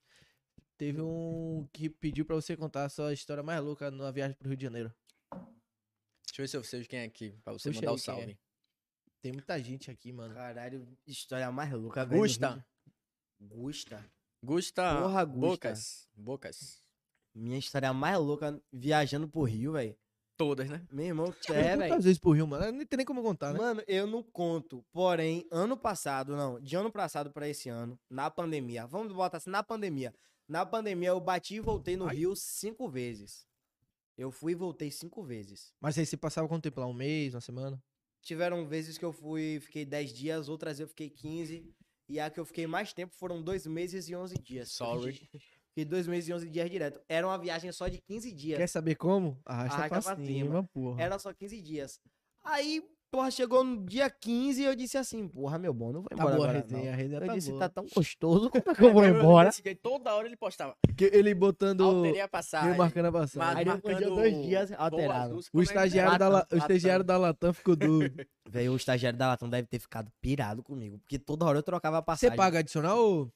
Teve um que pediu pra você contar a sua história mais louca numa viagem pro Rio de Janeiro. Deixa eu ver se eu sei de quem é aqui, pra você Puxa mandar o quem é. Tem muita gente aqui, mano. Caralho, história mais louca, velho. Gusta. Gusta. Gusta. Porra, Gusta. Bocas. Bocas. Minha história mais louca viajando pro Rio, velho. Todas, né? Meu irmão, É, velho. Quantas vezes pro Rio, mano? Não tem nem como contar, né? Mano, eu não conto. Porém, ano passado, não, de ano passado pra esse ano, na pandemia, vamos botar assim, na pandemia. Na pandemia, eu bati e voltei no Rio cinco vezes. Eu fui e voltei cinco vezes. Mas aí você passava quanto tempo lá? Um mês, uma semana? Tiveram vezes que eu fui, fiquei 10 dias, outras eu fiquei 15. E a que eu fiquei mais tempo foram dois meses e 11 dias. Sorry. Fiquei dois meses e 11 dias direto. Era uma viagem só de 15 dias. Quer saber como? Arrasta, Arrasta pra, pra cima, cima. porra. Era só 15 dias. Aí, porra, chegou no dia 15 e eu disse assim, porra, meu bom, não vou Tá embora boa a agora, resenha, não. a resenha Eu tá disse, boa. tá tão gostoso, como é que eu vou embora? Desse jeito, toda hora ele postava. Porque ele botando... Alterei a passagem. marcando a passagem. mas Aí depois de dois dias, alterava. azul, O que estagiário, é? da, La- Latam, o estagiário Latam. da Latam ficou doido. Velho, o estagiário da Latam deve ter ficado pirado comigo, porque toda hora eu trocava a Você passagem. paga adicional ou...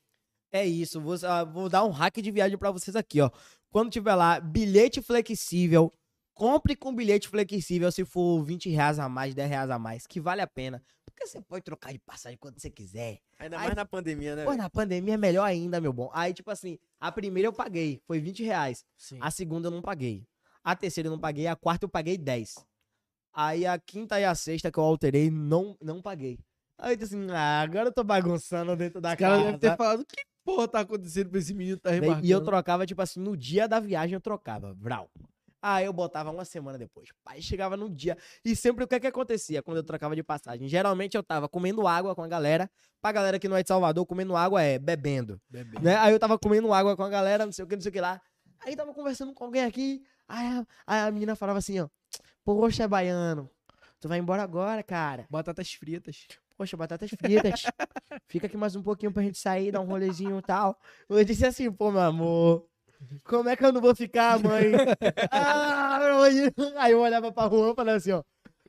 É isso, vou, ah, vou dar um hack de viagem pra vocês aqui, ó. Quando tiver lá, bilhete flexível, compre com bilhete flexível se for 20 reais a mais, 10 reais a mais, que vale a pena. Porque você pode trocar de passagem quando você quiser. Ainda Aí- mais na pandemia, né? Pô, na pandemia é melhor ainda, meu bom. Aí, tipo assim, a primeira eu paguei, foi 20 reais. Sim. A segunda eu não paguei. A terceira eu não paguei. A quarta eu paguei 10. Aí a quinta e a sexta que eu alterei, não, não paguei. Aí eu disse assim, ah, agora eu tô bagunçando dentro da Os casa. devem ter falado, que porra tá acontecendo pra esse menino tá remarcando? E eu trocava, tipo assim, no dia da viagem eu trocava, vral. Aí eu botava uma semana depois. Aí chegava no dia. E sempre o que que acontecia quando eu trocava de passagem? Geralmente eu tava comendo água com a galera. Pra galera que não é de Salvador, comendo água é bebendo. Bebê. Né? Aí eu tava comendo água com a galera, não sei o que, não sei o que lá. Aí tava conversando com alguém aqui. Aí a, aí a menina falava assim, ó. Poxa, é baiano. Tu vai embora agora, cara. Batatas fritas. Poxa, batatas fritas. Fica aqui mais um pouquinho pra gente sair, dar um rolezinho e tal. Eu disse assim, pô, meu amor. Como é que eu não vou ficar, mãe? ah. Aí eu olhava pra Juan e falava assim, ó.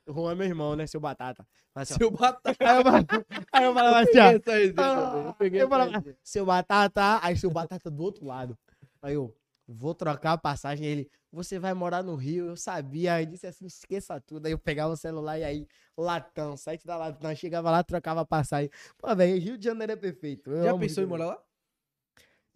Juan é meu irmão, né? Seu batata. Assim. Seu batata. Aí eu falava, aí eu falava assim, ó. essa Ah, eu essa falava, seu batata, aí seu batata do outro lado. Aí eu, vou trocar a passagem. Ele, você vai morar no Rio, eu sabia. Aí disse assim, esqueça tudo. Aí eu pegava o celular e aí, latão, site da latão, chegava lá, trocava a passagem. Pô, velho, Rio de Janeiro é perfeito. Eu Já pensou em morar lá?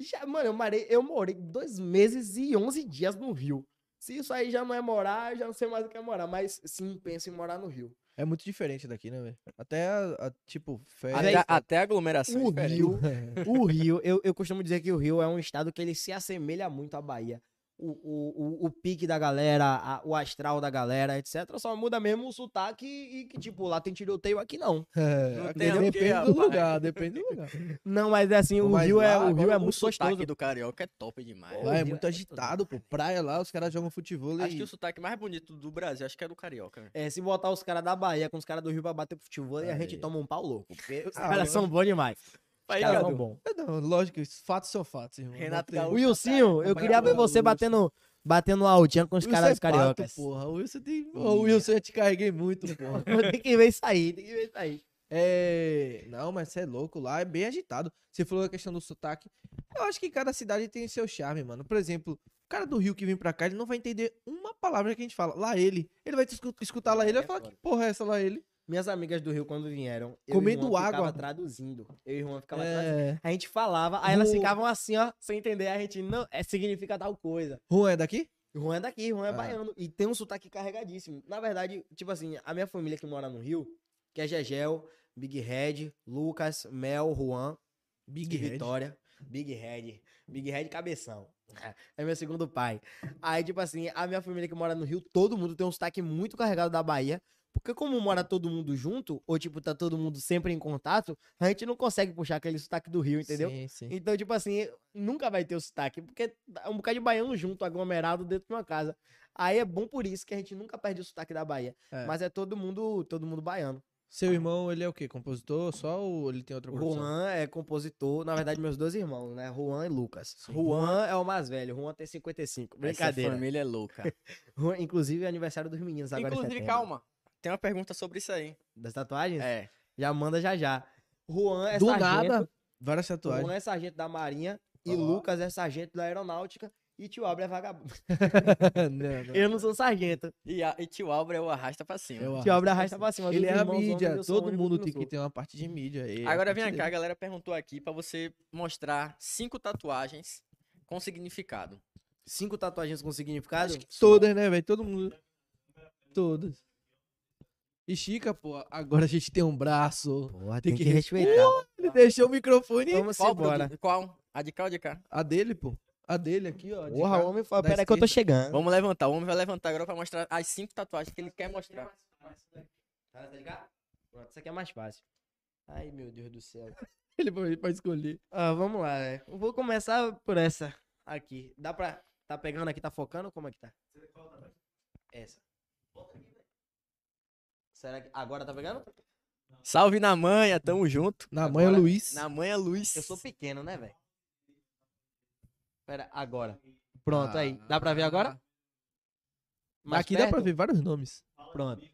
Já, mano, eu morei, eu morei dois meses e 11 dias no Rio. Se isso aí já não é morar, eu já não sei mais o que é morar. Mas sim, penso em morar no Rio. É muito diferente daqui, né, velho? Até, a, a, tipo, férias... Até, até a aglomeração é O. Rio, o Rio, eu, eu costumo dizer que o Rio é um estado que ele se assemelha muito à Bahia. O, o, o, o pique da galera, a- o astral da galera, etc. Só muda mesmo o sotaque e que, tipo, lá tem tiroteio, aqui não. É, Não tem quê, depende do rapaz? lugar, depende do lugar. Não, mas é assim, o Mas Rio é, lá, o Rio é o muito sotaque gostoso. do carioca é top demais. Lá é muito é agitado, pô. Praia lá, os caras jogam futebol Acho que o sotaque mais bonito do Brasil, acho que é do carioca. velho. É, se botar os caras da Bahia com os caras do Rio pra bater futebol, a gente toma um pau louco. Porque os Ah, caras são bons demais. Aí, são bons. É, Não, lógico, fatos são fatos, irmão. Renato Gaúcho. Wilsinho, eu queria ver você batendo, batendo altinha com os Wilson caras é dos cariocas. pato, porra. O Wilson tem... Ô, Wilson, eu já te carreguei muito, porra. tem que ver isso aí, tem que ver isso aí. É. Não, mas você é louco, lá é bem agitado. Você falou a questão do sotaque. Eu acho que cada cidade tem seu charme, mano. Por exemplo, o cara do Rio que vem pra cá, ele não vai entender uma palavra que a gente fala. Lá ele. Ele vai te escu- escutar lá ele e vai É falar, que porra é essa lá ele? Minhas amigas do Rio, quando vieram, eu Comendo água. ficava traduzindo. Eu e Juan ficava traduzindo. É. A gente falava, aí elas ficavam assim, ó, sem entender. A gente, não, é, significa tal coisa. Juan é daqui? Juan é daqui, Juan é Ah. baiano. E tem um sotaque carregadíssimo. Na verdade, tipo assim, a minha família que mora no Rio, que é Gegel, Big Red, Lucas, Mel, Juan, Big Head. Vitória. Big Red. Big Red Cabeção. É meu segundo pai. Aí, tipo assim, a minha família que mora no Rio, todo mundo tem um sotaque muito carregado da Bahia. Porque como mora todo mundo junto, ou tipo, tá todo mundo sempre em contato, a gente não consegue puxar aquele sotaque do Rio, entendeu? Sim, sim. Então, tipo assim, nunca vai ter o sotaque, porque é um bocado de baiano junto, aglomerado dentro de uma casa. Aí é bom por isso que a gente nunca perde o sotaque da Bahia. É. Mas é todo mundo, todo mundo baiano. Seu irmão, ele é o quê? Compositor só ou ele tem outra profissão? Juan é compositor, na verdade, meus dois irmãos, né? Juan e Lucas. Sim. Juan é o mais velho, Juan tem 55. Brincadeira. Essa família é louca. Juan, inclusive, é aniversário dos meninos agora. Inclusive, calma. Tem uma pergunta sobre isso aí. Das tatuagens? É. Já manda já já. Juan é Do sargento. nada, várias tatuagens. Juan é sargento da Marinha e. Lucas é sargento da Aeronáutica e tio Abra é vagabundo. Não, não. Eu não sou sargento. E, a, e tio Álvaro é o arrasta pra cima. Eu Tio Abra arrasto arrasta pra cima. Ele é a homens, mídia, o todo mundo tem que ter uma parte de mídia. e é Agora vem cá, a galera perguntou aqui pra você mostrar cinco tatuagens com significado. Cinco tatuagens com significado? Acho que todas, né, velho? Todo mundo. Todas. E Chica, pô, agora a gente tem um braço. Porra, Tem tem, que que, respeitar. Ele deixou o microfone. Vamos Qual, embora. produto? Qual? A de cá ou de cá? A dele, pô. A dele aqui, ó. de Porra, cá. o homem fala, pera aí que eu tô chegando. Vamos levantar. O homem vai levantar agora pra mostrar as cinco tatuagens que ele quer mostrar. Tá ligado? Pronto, isso aqui é mais fácil. Ai, meu Deus do céu. Ele foi pra escolher. Ah, vamos lá, né? Eu vou começar por essa aqui. Dá pra. Tá pegando aqui, tá focando? Como é que tá? Essa. Será que. Agora tá pegando? Salve na manha, tamo junto. Na manhã, Agora- Luiz. Na manha, Luiz. Eu sou pequeno, né, velho? Pera, agora. Pronto, aí. Dá pra ver agora? Mais Aqui dá pra perto? ver vários nomes. Pronto.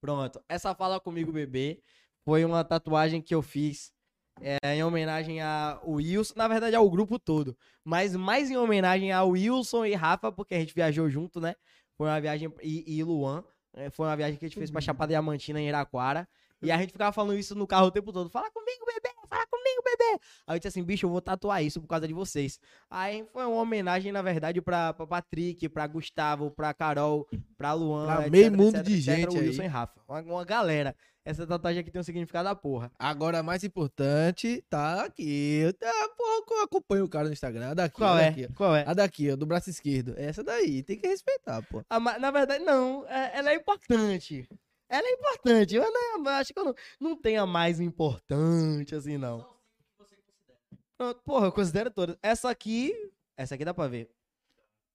Pronto. Essa Fala Comigo Bebê foi uma tatuagem que eu fiz é, em homenagem ao Wilson, na verdade ao grupo todo, mas mais em homenagem ao Wilson e Rafa, porque a gente viajou junto, né? Foi uma viagem, e, e Luan, né? foi uma viagem que a gente fez pra Chapada Diamantina em Iraquara, e a gente ficava falando isso no carro o tempo todo, fala comigo, bebê, fala comigo, bebê. Aí eu disse assim, bicho, eu vou tatuar isso por causa de vocês. Aí foi uma homenagem, na verdade, pra, pra Patrick, pra Gustavo, pra Carol, pra Luan, Pra etc, meio mundo etc, de etc, gente Wilson aí. e Rafa. Uma, uma galera. Essa tatuagem aqui tem um significado da porra. Agora, mais importante, tá aqui. Tá, pô, eu acompanho o cara no Instagram. A daqui, Qual a é? daqui, ó. Qual é? A daqui, ó, do braço esquerdo. Essa daí, tem que respeitar, pô. Ah, na verdade, não. É- ela é importante. Ela é importante. Eu, não, eu acho que eu não, não tenho a mais importante, assim, não. Pronto, Porra, eu considero todas. Essa aqui. Essa aqui dá pra ver.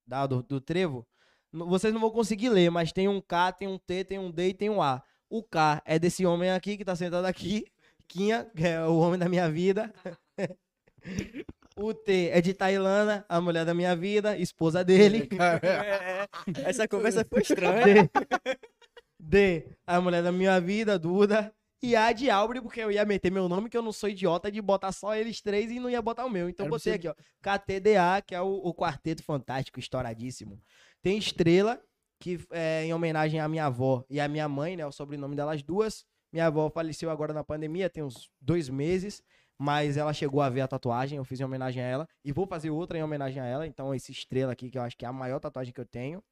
Dá do, do trevo. Vocês não vão conseguir ler, mas tem um K, tem um T, tem um D e tem um A. O K é desse homem aqui que tá sentado aqui. Quinha, que é o homem da minha vida. o T é de Tailana, a mulher da minha vida, esposa dele. É, essa conversa foi estranha. D, a mulher da minha vida, Duda. E A de Albre, porque eu ia meter meu nome, que eu não sou idiota de botar só eles três e não ia botar o meu. Então Era botei aqui, ó. KTDA, que é o, o Quarteto Fantástico, estouradíssimo. Tem Estrela, que é em homenagem à minha avó e à minha mãe, né? O sobrenome delas duas. Minha avó faleceu agora na pandemia, tem uns dois meses. Mas ela chegou a ver a tatuagem, eu fiz em homenagem a ela. E vou fazer outra em homenagem a ela. Então, esse estrela aqui, que eu acho que é a maior tatuagem que eu tenho.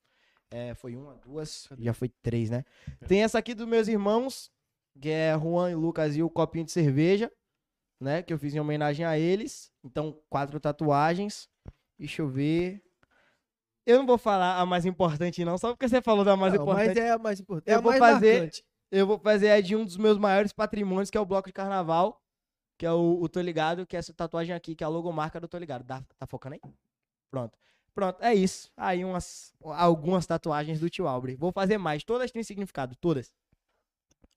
É, foi uma, duas, já foi três, né? Tem essa aqui dos meus irmãos, que é Juan e Lucas e o copinho de cerveja, né? Que eu fiz em homenagem a eles. Então, quatro tatuagens. Deixa eu ver. Eu não vou falar a mais importante, não, só porque você falou da mais Não, importante. mas é a mais importante. Eu é a vou mais fazer- marcante. Eu vou fazer a de um dos meus maiores patrimônios, que é o bloco de carnaval. Que é o, o Tô Ligado, que é essa tatuagem aqui, que é a logomarca do Tô Ligado. Dá- tá focando aí? Pronto. Pronto, é isso. Aí umas, algumas tatuagens do Tio Albre. Vou fazer mais. Todas têm significado, todas.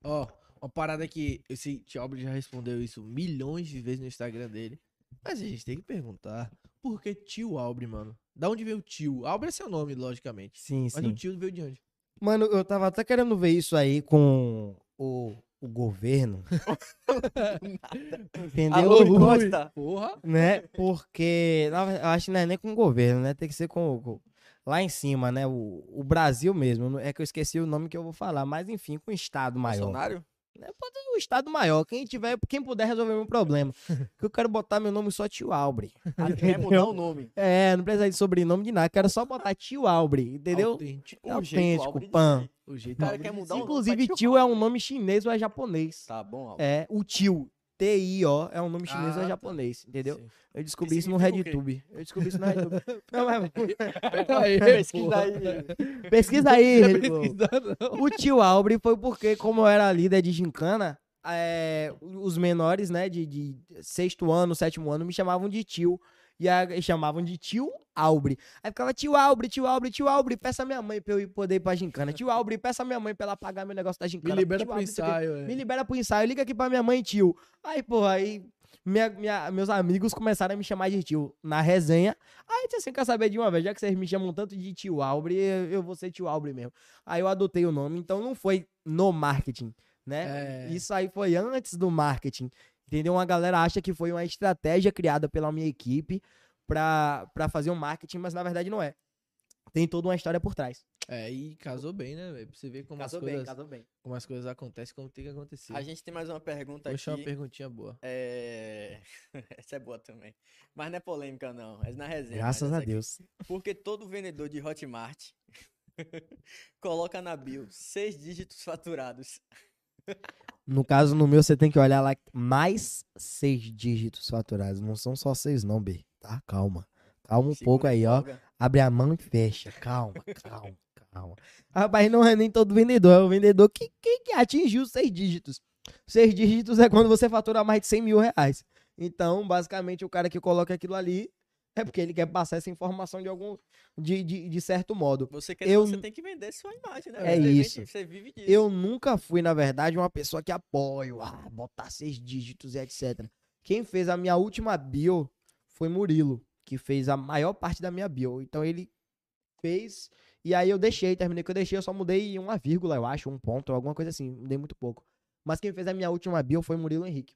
Ó, uma parada que esse Tio Albert já respondeu isso milhões de vezes no Instagram dele. Mas a gente tem que perguntar. Por que tio Albre, mano? Da onde veio o tio? Albre é seu nome, logicamente. Sim, Mas o tio veio de onde? Mano, eu tava até querendo ver isso aí com o, o governo. Entendeu? Alô, Rui. Costa. Porra. né? Porque na eu acho que não é nem com o governo, né? Tem que ser com, com- lá em cima, né? O, o Brasil mesmo. É que eu esqueci o nome que eu vou falar, mas enfim, com o estado maior. Bolsonaro? Né? Pode ser o estado maior. Quem tiver, quem puder resolver meu problema. que eu quero botar meu nome só Tio Albre. Ah, quer mudar o nome. É, não precisa de sobrenome de nada. Quero só botar Tio Albre, entendeu? Autêntico. Autêntico, de pan. O jeito O cara quer mudar ser. o nome Inclusive, tio é um nome chinês ou é japonês. Tá bom. É, o tio. T-I-O é um nome chinês ou Ah, é tá. japonês, entendeu? Sim. Eu descobri isso no? RedTube. Eu descobri isso no RedTube. Não, mas- aí, Pesquisa aí. Pesquisa aí, não. O tio Albre foi porque, como eu era líder de gincana, é, os menores, né, de, de sexto ano, sétimo ano, me chamavam de tio. E aí, chamavam de tio Albre. Aí ficava, tio Albre, tio Albre, tio Albre, peça minha mãe pra eu poder ir pra gincana. Tio Albre, peça minha mãe pra ela pagar meu negócio da Me gincana. libera Tio pro Albre, ensaio, é. Me libera pro ensaio, liga aqui pra minha mãe, tio. Aí, porra, aí minha- minha- meus amigos começaram a me chamar de tio na resenha. Aí eu disse assim, quer saber de uma vez, já que vocês me chamam tanto de tio Albre, eu, eu vou ser tio Albre mesmo. Aí eu adotei o nome, então não foi no marketing, né? É. Isso aí foi antes do marketing. Entendeu? Uma galera acha que foi uma estratégia criada pela minha equipe pra, pra fazer um marketing, mas na verdade não é. Tem toda uma história por trás. É, e casou bem, né, velho? Pra você ver como, Casou as bem, coisas, casou bem. como as coisas acontecem, como tem que acontecer. A gente tem mais uma pergunta chamar aqui. uma perguntinha boa. É... Essa é boa também. Mas não é polêmica, não. É na resenha. Graças a essa aqui. Deus. Porque todo vendedor de Hotmart Coloca na bio, seis dígitos faturados. No caso, no meu, você tem que olhar lá mais seis dígitos faturados. Não são só seis, não, B. Tá? Calma. Calma um pouco aí, ó. folga. Abre a mão e fecha. Calma, calma, calma. Rapaz, não é nem todo vendedor. É o vendedor que, que, que atingiu seis dígitos. Seis dígitos é quando você fatura mais de 100 mil reais. Então, basicamente, o cara que coloca aquilo ali é porque ele quer passar essa informação de algum. de, de, de certo modo. Você quer Eu você tem que vender sua imagem, né? É isso. você vive disso. Eu nunca fui, na verdade, uma pessoa que apoio, ah, botar seis dígitos e etc. Quem fez a minha última bio foi Murilo, que fez a maior parte da minha bio. Então ele fez, e aí eu deixei, terminei que eu deixei, eu só mudei uma vírgula, eu acho, um ponto, alguma coisa assim, mudei muito pouco. Mas quem fez a minha última bio foi Murilo Henrique.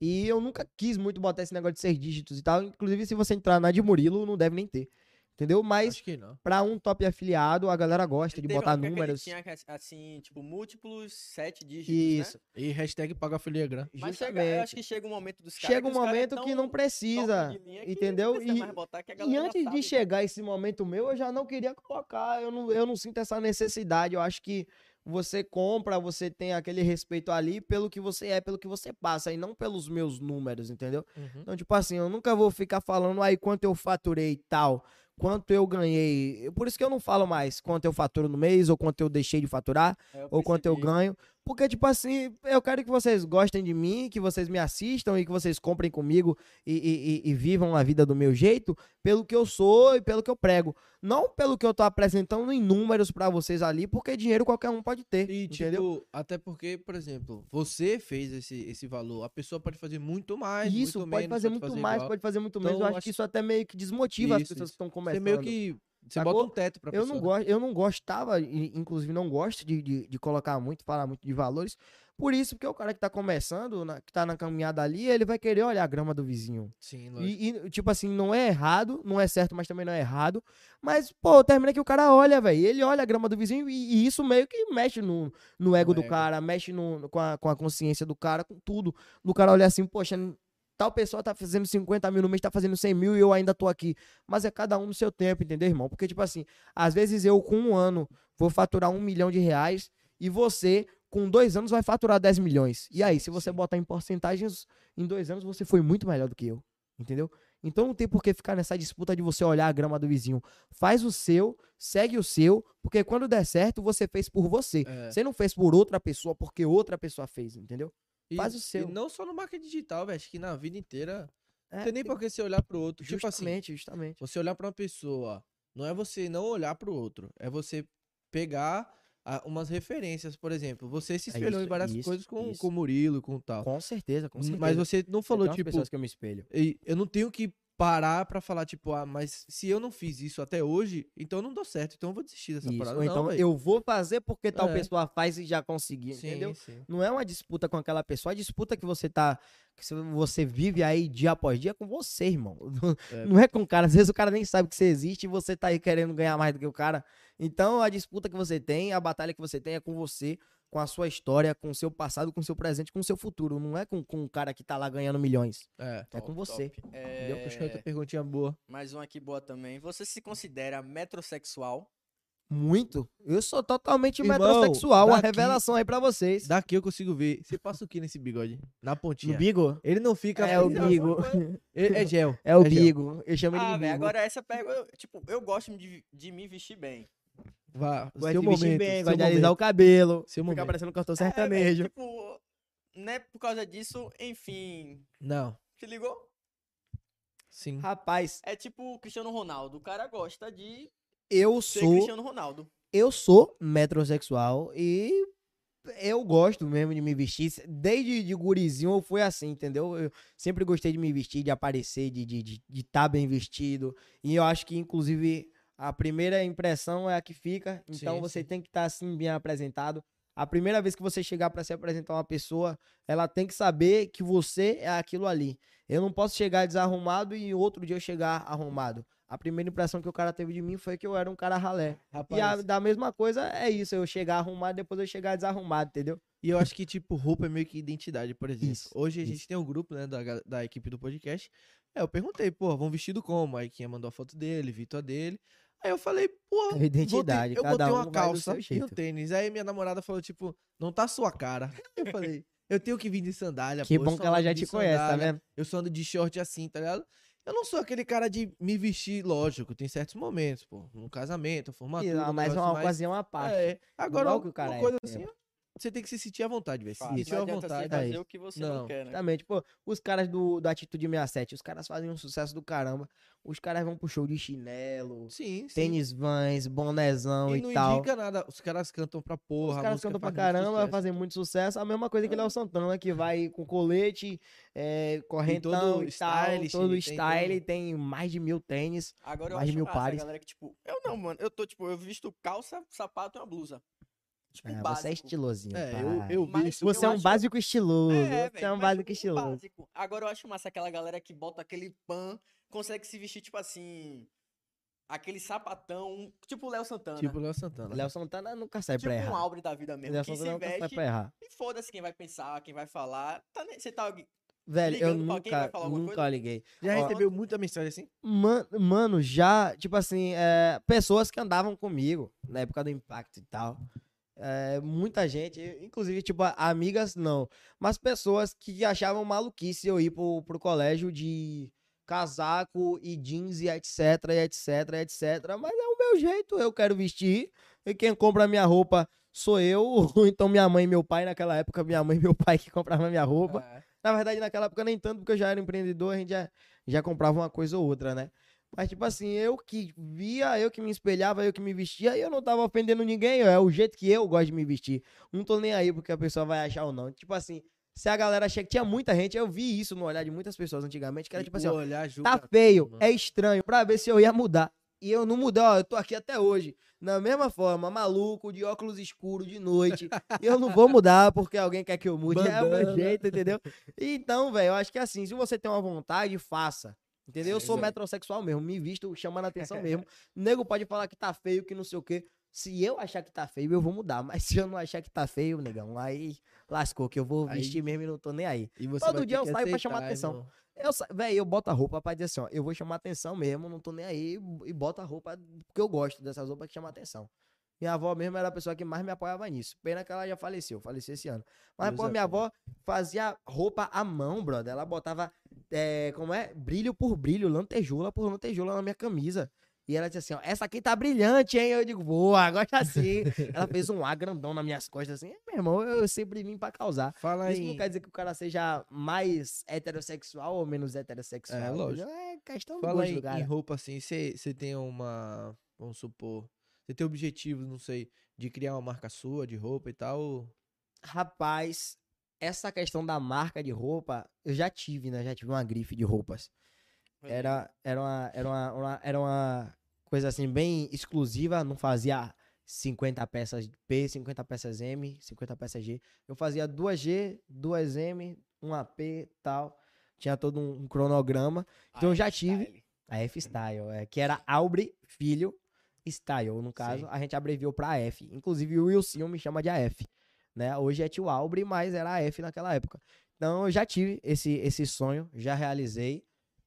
E eu nunca quis muito botar esse negócio de seis dígitos e tal. Inclusive, se você entrar na de Murilo, não deve nem ter. Entendeu? Mas Acho que não. pra um top afiliado, a galera gosta Ele de botar época que ele números. Tinha assim, tipo, múltiplos sete dígitos, Isso. né? E hashtag paga Filiagram. Mas chega, Justamente. eu acho que chega um momento dos caras Chega um que os caras é momento que não precisa, que entendeu? Não precisa E- botar, que a E antes de sabe. chegar esse momento meu, eu já não queria colocar. Eu não, eu não sinto essa necessidade. Eu acho que você compra, você tem aquele respeito ali pelo que você é, pelo que você passa, e não pelos meus números, entendeu? Uhum. Então, tipo assim, eu nunca vou ficar falando aí quanto eu faturei e tal, quanto eu ganhei. Por isso que eu não falo mais quanto eu faturo no mês, ou quanto eu deixei de faturar, É, ou quanto eu ganho. Porque, tipo assim, eu quero que vocês gostem de mim, que vocês me assistam e que vocês comprem comigo e, e- e- vivam a vida do meu jeito, pelo que eu sou e pelo que eu prego. Não pelo que eu tô apresentando em números pra vocês ali, porque dinheiro qualquer um pode ter. E, entendeu? tipo, até porque, por exemplo, você fez esse, esse valor, a pessoa pode fazer muito mais, Isso, muito pode menos, fazer muito mais, igual. pode fazer muito Então, menos. Eu acho acho- que isso até meio que desmotiva as Isso, pessoas isso. que estão Você começando. meio que. Você Sacou? bota um teto pra Eu pessoa. não, gosto, eu não gostava, inclusive não gosto de, de, de colocar muito, falar muito de valores. Por isso, porque o cara que tá começando, na- que tá na caminhada ali, ele vai querer olhar a grama do vizinho. Sim, lógico. E, e, tipo assim, não é errado, não é certo, mas também não é errado. Mas, pô, termina que o cara olha, velho. Ele olha a grama do vizinho e, e isso meio que mexe no, no ego No do ego. cara, mexe no, com, a, com a consciência do cara, com tudo. Do cara olhar assim, poxa, tal pessoa tá fazendo 50 mil no mês, tá fazendo 100 mil e eu ainda tô aqui. Mas é cada um no seu tempo, entendeu, irmão? Porque, tipo assim, às vezes eu com um ano vou faturar um milhão de reais e você com dois anos vai faturar 10 milhões. E aí, se você botar em porcentagens, em dois anos você foi muito melhor do que eu. Entendeu? Então não tem por que ficar nessa disputa de você olhar a grama do vizinho. Faz o seu, segue o seu, porque quando der certo, você fez por você. É. Você não fez por outra pessoa, porque outra pessoa fez, entendeu? E- faz o E seu. não só no marketing digital, velho. Acho que na vida inteira. É, não tem nem tem- por que você olhar pro outro. Tipo assim, justamente, justamente. você olhar pra uma pessoa, não é você não olhar pro outro, é você pegar ah, umas referências, por exemplo. Você se É espelhou isso, em várias isso, coisas com, isso. com o Murilo, com tal. Com certeza, com certeza. Mas você não falou, tipo, pessoas que eu me espelho. e eu não tenho que parar pra falar, tipo, ah, mas se eu não fiz isso até hoje, então não deu certo, então eu vou desistir dessa Isso. parada. Ou não, então velho. eu vou fazer porque tal É. pessoa faz e já consegui, Sim, entendeu? sim. Não é uma disputa com aquela pessoa, é disputa que você tá. Que você vive aí dia após dia com você, irmão. É. Não é com o cara. Às vezes o cara nem sabe que você existe e você tá aí querendo ganhar mais do que o cara. Então a disputa que você tem, a batalha que você tem é com você, com a sua história, com o seu passado, com o seu presente, com o seu futuro. Não é com, com o cara que tá lá ganhando milhões. É. É Top, com você. top. Entendeu? Puxa outra É, perguntinha boa. mais uma aqui boa também. Você se considera metrosexual? Muito. Eu sou totalmente Irmão, metrosexual. Uma daqui- revelação aí pra vocês. Daqui eu consigo ver. Você passa o que nesse bigode? Na pontinha. No bigo? Ele não fica. É o bigo. É, é gel. É o gel. bigo. Eu chamo ele Ah, de velho, bigo. agora essa pergunta, eu, tipo, eu gosto de, de me vestir bem. Vá, Gosto seu de vestir momento. bem, seu de alisar momento. o cabelo. Seu Fica momento. parecendo cantor É, sertanejo. tipo, né, por causa disso, enfim, Não, se ligou? sim. Rapaz, É tipo o Cristiano Ronaldo. O cara gosta de eu ser sou Cristiano Ronaldo. eu sou metrosexual e eu gosto mesmo de me vestir. Desde de gurizinho eu fui assim, entendeu? Eu sempre gostei de me vestir, de aparecer, de estar de, de tá bem vestido. E eu acho que, inclusive, a primeira impressão é a que fica. Então Sim, você sim. tem que estar assim, bem apresentado. A primeira vez que você chegar para se apresentar uma pessoa, ela tem que saber que você é aquilo ali. Eu não posso chegar desarrumado e outro dia eu chegar arrumado. A primeira impressão que o cara teve de mim foi que eu era um cara ralé. Rapaz, E a, da mesma coisa é isso, eu chegar arrumado depois eu chegar desarrumado, entendeu? E eu acho que, tipo, roupa é meio que identidade, por exemplo. Isso, Hoje a isso. gente tem um grupo, né, da, da equipe do podcast. É, eu perguntei, pô, vão vestido como? Aí quem mandou a foto dele, Vitor dele. Aí eu falei, porra, É identidade, eu cada botei um uma do calça e um tênis. Aí minha namorada falou, tipo, não tá sua cara. Eu falei, eu tenho que vir de sandália, Que pô, eu bom que ela já te conhece, tá sandália, vendo? Eu só ando de short assim, tá ligado? Eu não sou aquele cara de me vestir, lógico, tem certos momentos, pô. Um casamento, formatura, um mas é uma ocasião à parte. É, agora uma é, coisa é. assim, você tem que se sentir à vontade, velho. Se sentir Não à vontade. fazer é o que você não, Não. quer, né? Exatamente, pô, os caras do, da Atitude 67, os caras fazem um sucesso do caramba. Os caras vão pro show de chinelo, Sim, sim. tênis vans, bonezão e e, não tal. indica nada. Os caras cantam pra porra. Os caras cantam pra caramba, sucesso. fazem muito sucesso. A mesma coisa que Léo Santana, que vai com colete, é, correntão todo e tal, stylish, todo tem style, todo- tem mais de mil tênis. Agora eu Mais de mil pares. galera que, tipo, eu não, mano. Eu tô, tipo, eu visto calça, sapato e uma blusa. Tipo, É, você é básico. estilosinho, É, eu, eu vi isso Você eu é um acho- básico estiloso. É, você é um básico tipo, estiloso. básico. Agora eu acho massa aquela galera que bota aquele pan, consegue se vestir, tipo assim. Aquele sapatão, tipo o Léo Santana. Tipo o Léo Santana. Léo Santana nunca sai Tipo pra um errar. Albre da vida mesmo. Léo Santana nunca sai pra errar. e foda-se quem vai pensar, quem vai falar. Tá, você tá. Velho, eu ligando nunca, nunca coisa? liguei. Já Ó, recebeu muita mensagem assim? Man- Mano, já, tipo assim, é, pessoas que andavam comigo na época do impacto e tal. É, muita gente, inclusive, tipo, amigas não, mas pessoas que achavam maluquice eu ir pro, pro colégio de casaco e jeans e etc, e etc, e etc. Mas é o meu jeito, eu quero vestir. E quem compra minha roupa sou eu, ou então minha mãe e meu pai. Naquela época, minha mãe e meu pai que compravam minha roupa. É. Na verdade, naquela época nem tanto, porque eu já era empreendedor, a gente já, já comprava uma coisa ou outra, né? Mas, tipo assim, eu que via, eu que me espelhava, eu que me vestia, e eu não tava ofendendo ninguém, é o jeito que eu gosto de me vestir. Não tô nem aí porque a pessoa vai achar ou não. Tipo assim, se a galera achar que tinha muita gente, eu vi isso no olhar de muitas pessoas antigamente, que era E tipo assim, ó, tá tudo, feio, mano. é estranho, pra ver se eu ia mudar. E eu não mudei, ó, eu tô aqui até hoje. Na mesma forma, maluco, de óculos escuros, de noite. eu não vou mudar porque alguém quer que eu mude. É o meu Bandana. jeito, entendeu? Então, velho, eu acho que assim, se você tem uma vontade, faça. Entendeu? Eu sou velho. metrosexual mesmo, me visto chamando a atenção mesmo. Nego pode falar que tá feio, que não sei o quê. Se eu achar que tá feio, eu vou mudar. Mas se eu não achar que tá feio, negão, aí lascou, que eu vou Aí- vestir mesmo e não tô nem aí. Todo dia eu saio pra chamar atenção. irmão. Eu, véi, eu boto a roupa pra dizer assim, ó, eu vou chamar atenção mesmo, não tô nem aí, e boto a roupa porque eu gosto dessas roupas que chamam atenção. Minha avó mesmo era a pessoa que mais me apoiava nisso. Pena que ela já faleceu, faleceu esse ano. Mas, Deus pô, é minha avó fazia roupa à mão, brother. Ela botava, é, como é? Brilho por brilho, lantejoula por lantejoula na minha camisa. E ela disse assim, ó, essa aqui tá brilhante, hein? Eu digo, boa, gosta assim. ela fez um A grandão nas minhas costas, assim. Meu irmão, eu sempre vim pra causar. Fala Isso não em, quer dizer que o cara seja mais heterossexual ou menos heterossexual. É, lógico. É questão fala gosto em, do em roupa assim, você tem uma, vamos supor, você tem objetivo, não sei, de criar uma marca sua de roupa e tal? Rapaz, essa questão da marca de roupa, eu já tive, né? Já tive uma grife de roupas. Era, era, uma, era, uma, uma- era uma coisa assim, bem exclusiva, não fazia 50 peças P, 50 peças M, 50 peças G. Eu fazia duas G, duas M, uma P tal. Tinha todo um, um cronograma. Então eu já tive. A F-Style, é, que era Aubre Filho Style, no caso, Sim. a gente abreviou pra F. Inclusive o Wilson me chama de AF, né? Hoje é tio Aubre, mas era AF naquela época. Então eu já tive esse, esse sonho, já realizei.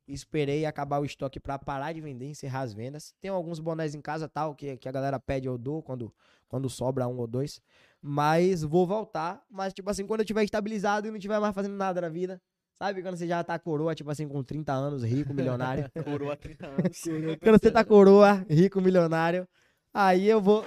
Esperei acabar o estoque pra parar de vender, encerrar as vendas. Tem alguns bonés em casa tal, que, que a galera pede eu dou quando, quando sobra um ou dois. Mas vou voltar. Mas, tipo assim, quando eu tiver estabilizado e não tiver mais fazendo nada na vida, sabe? Quando você já tá coroa, tipo assim, com 30 anos, rico, milionário. Coroa há 30 anos. Quando você tá coroa, rico, milionário, aí eu vou.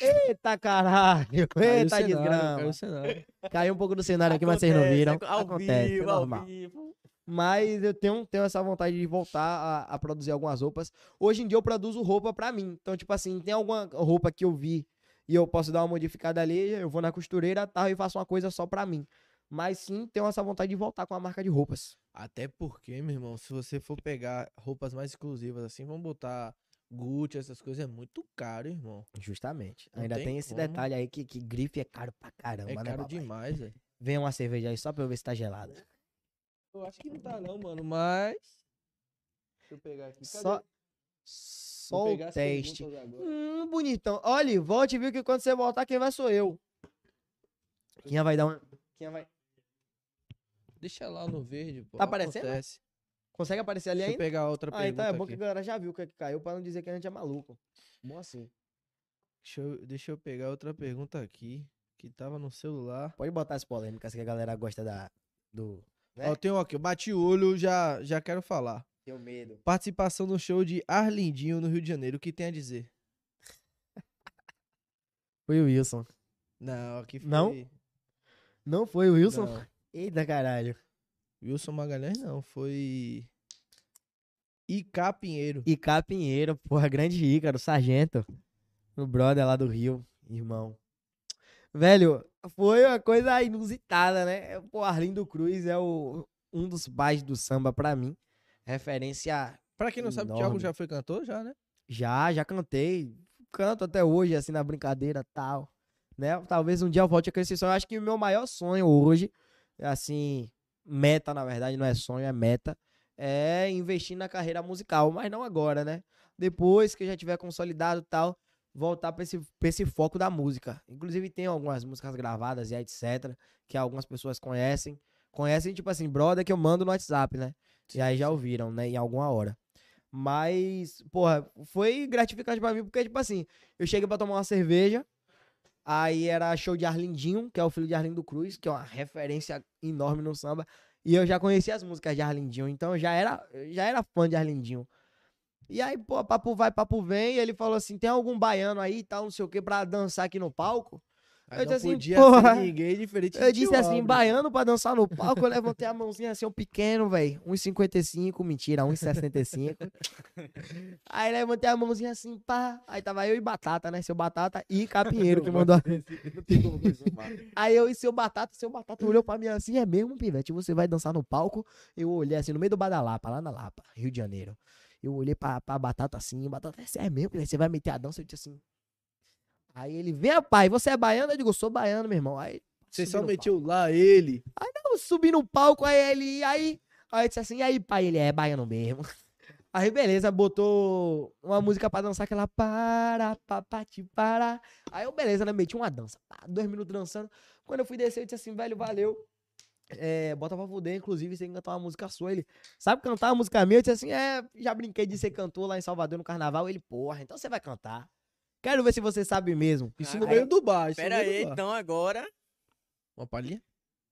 Eita caralho! Caiu Eita cenário, desgrama! caiu cenário. Caiu um pouco do cenário aqui, mas vocês não viram. Acontece, Ao Acontece, vivo, é normal. vivo. Mas eu tenho, tenho essa vontade de voltar a, a produzir algumas roupas. Hoje em dia eu produzo roupa pra mim. Então, tipo assim, tem alguma roupa que eu vi e eu posso dar uma modificada ali, eu vou na costureira tal, e faço uma coisa só pra mim. Mas sim, tenho essa vontade de voltar com a marca de roupas. Até porque, meu irmão, se você for pegar roupas mais exclusivas assim, vamos botar Gucci, essas coisas, é muito caro, irmão. Justamente. Não Ainda tem tem esse como. detalhe aí que, que grife é caro pra caramba, É né, caro papai? demais, velho. Vem uma cerveja aí só pra eu ver se tá gelada. Eu acho que não tá não, mano, mas... Deixa eu pegar aqui. Só, Vou só o teste. Hum, bonitão. Olha, volte viu que quando você voltar, quem vai sou eu. Quem vai dar um. Quem vai. Deixa lá no verde, pô. Tá aparecendo? Acontece. Consegue aparecer ali Deixa eu ainda? pegar outra Ah, pergunta então é bom que a galera já viu o que, é que caiu pra não dizer que a gente é maluco. Bom assim. Deixa eu, deixa eu pegar outra pergunta aqui, que tava no celular. Pode botar as polêmicas que a galera gosta da, do. Né? Ó, tem um aqui, eu bati o olho, já, já quero falar. Tenho medo. Participação no show de Arlindinho no Rio de Janeiro, o que tem a dizer? Foi o Wilson. Não, aqui foi... Não? Não foi o Wilson? Não. Eita caralho. Wilson Magalhães não, foi... Icá Pinheiro. Cá Pinheiro, porra, grande Ícaro, sargento. O brother lá do Rio, irmão. Velho, foi uma coisa inusitada, né? Pô, Arlindo Cruz é o, um dos pais do samba pra mim. Referência Pra quem não sabe, o Thiago Enorme. já foi cantor, já, né? Já, já cantei. Canto até hoje, assim, na brincadeira tal. Né? Talvez um dia eu volte a crescer sonho. Eu acho que o meu maior sonho hoje, assim, meta, na verdade, não é sonho, é meta, é investir na carreira musical. Mas não agora, né? Depois que eu já tiver consolidado e tal, voltar pra esse, pra esse foco da música. Inclusive, tem algumas músicas gravadas e etc. Que algumas pessoas conhecem. Conhecem, tipo assim, brother, que eu mando no WhatsApp, né? E aí já ouviram, né? Em alguma hora. Mas, porra, foi gratificante pra mim, porque, tipo assim, eu cheguei pra tomar uma cerveja, aí era show de Arlindinho, que é o filho de Arlindo Cruz, que é uma referência enorme no samba, e eu já conhecia as músicas de Arlindinho, então eu já era, já era fã de Arlindinho. E aí, pô, papo vai, papo vem, ele falou assim, tem algum baiano aí e tal, não sei o que, pra dançar aqui no palco? Aí Eu não disse assim, podia porra, ser ninguém diferente Eu disse assim, baiano pra dançar no palco, eu levantei a mãozinha assim, um pequeno, velho. 1,55, mentira, 1,65. aí levantei a mãozinha assim, pá. Aí tava eu e Batata, né? Seu Batata e Capinheiro que mandou. Aí eu e seu Batata, seu Batata olhou pra mim assim, é mesmo, pivete, você vai dançar no palco? Eu olhei assim, no meio do Badalapa, lá na Lapa, Rio de Janeiro. Eu olhei pra, pra Batata assim, Batata, é mesmo, pivete, você vai meter a dança? Eu disse assim. Aí ele, vem, pai, você é baiano? Eu digo, sou baiano, meu irmão. Aí Você só no meteu lá ele. eu subi no palco, aí ele, aí, aí eu disse assim, e aí, pai, ele é baiano mesmo. Aí, beleza, botou uma música pra dançar, aquela para, papati, para. Aí eu, beleza, né, meti uma dança, pá, dois minutos dançando. Quando eu fui descer, eu disse assim, velho, valeu. É, bota pra fuder, inclusive, você tem que cantar uma música sua. Ele, sabe cantar uma música minha? Eu disse assim, é, já brinquei de ser cantor lá em Salvador no carnaval. Ele, porra, então você vai cantar. Quero ver se você sabe mesmo. Isso Ah, no meio do bar. Pera aí, bar. então agora, Uma palhinha?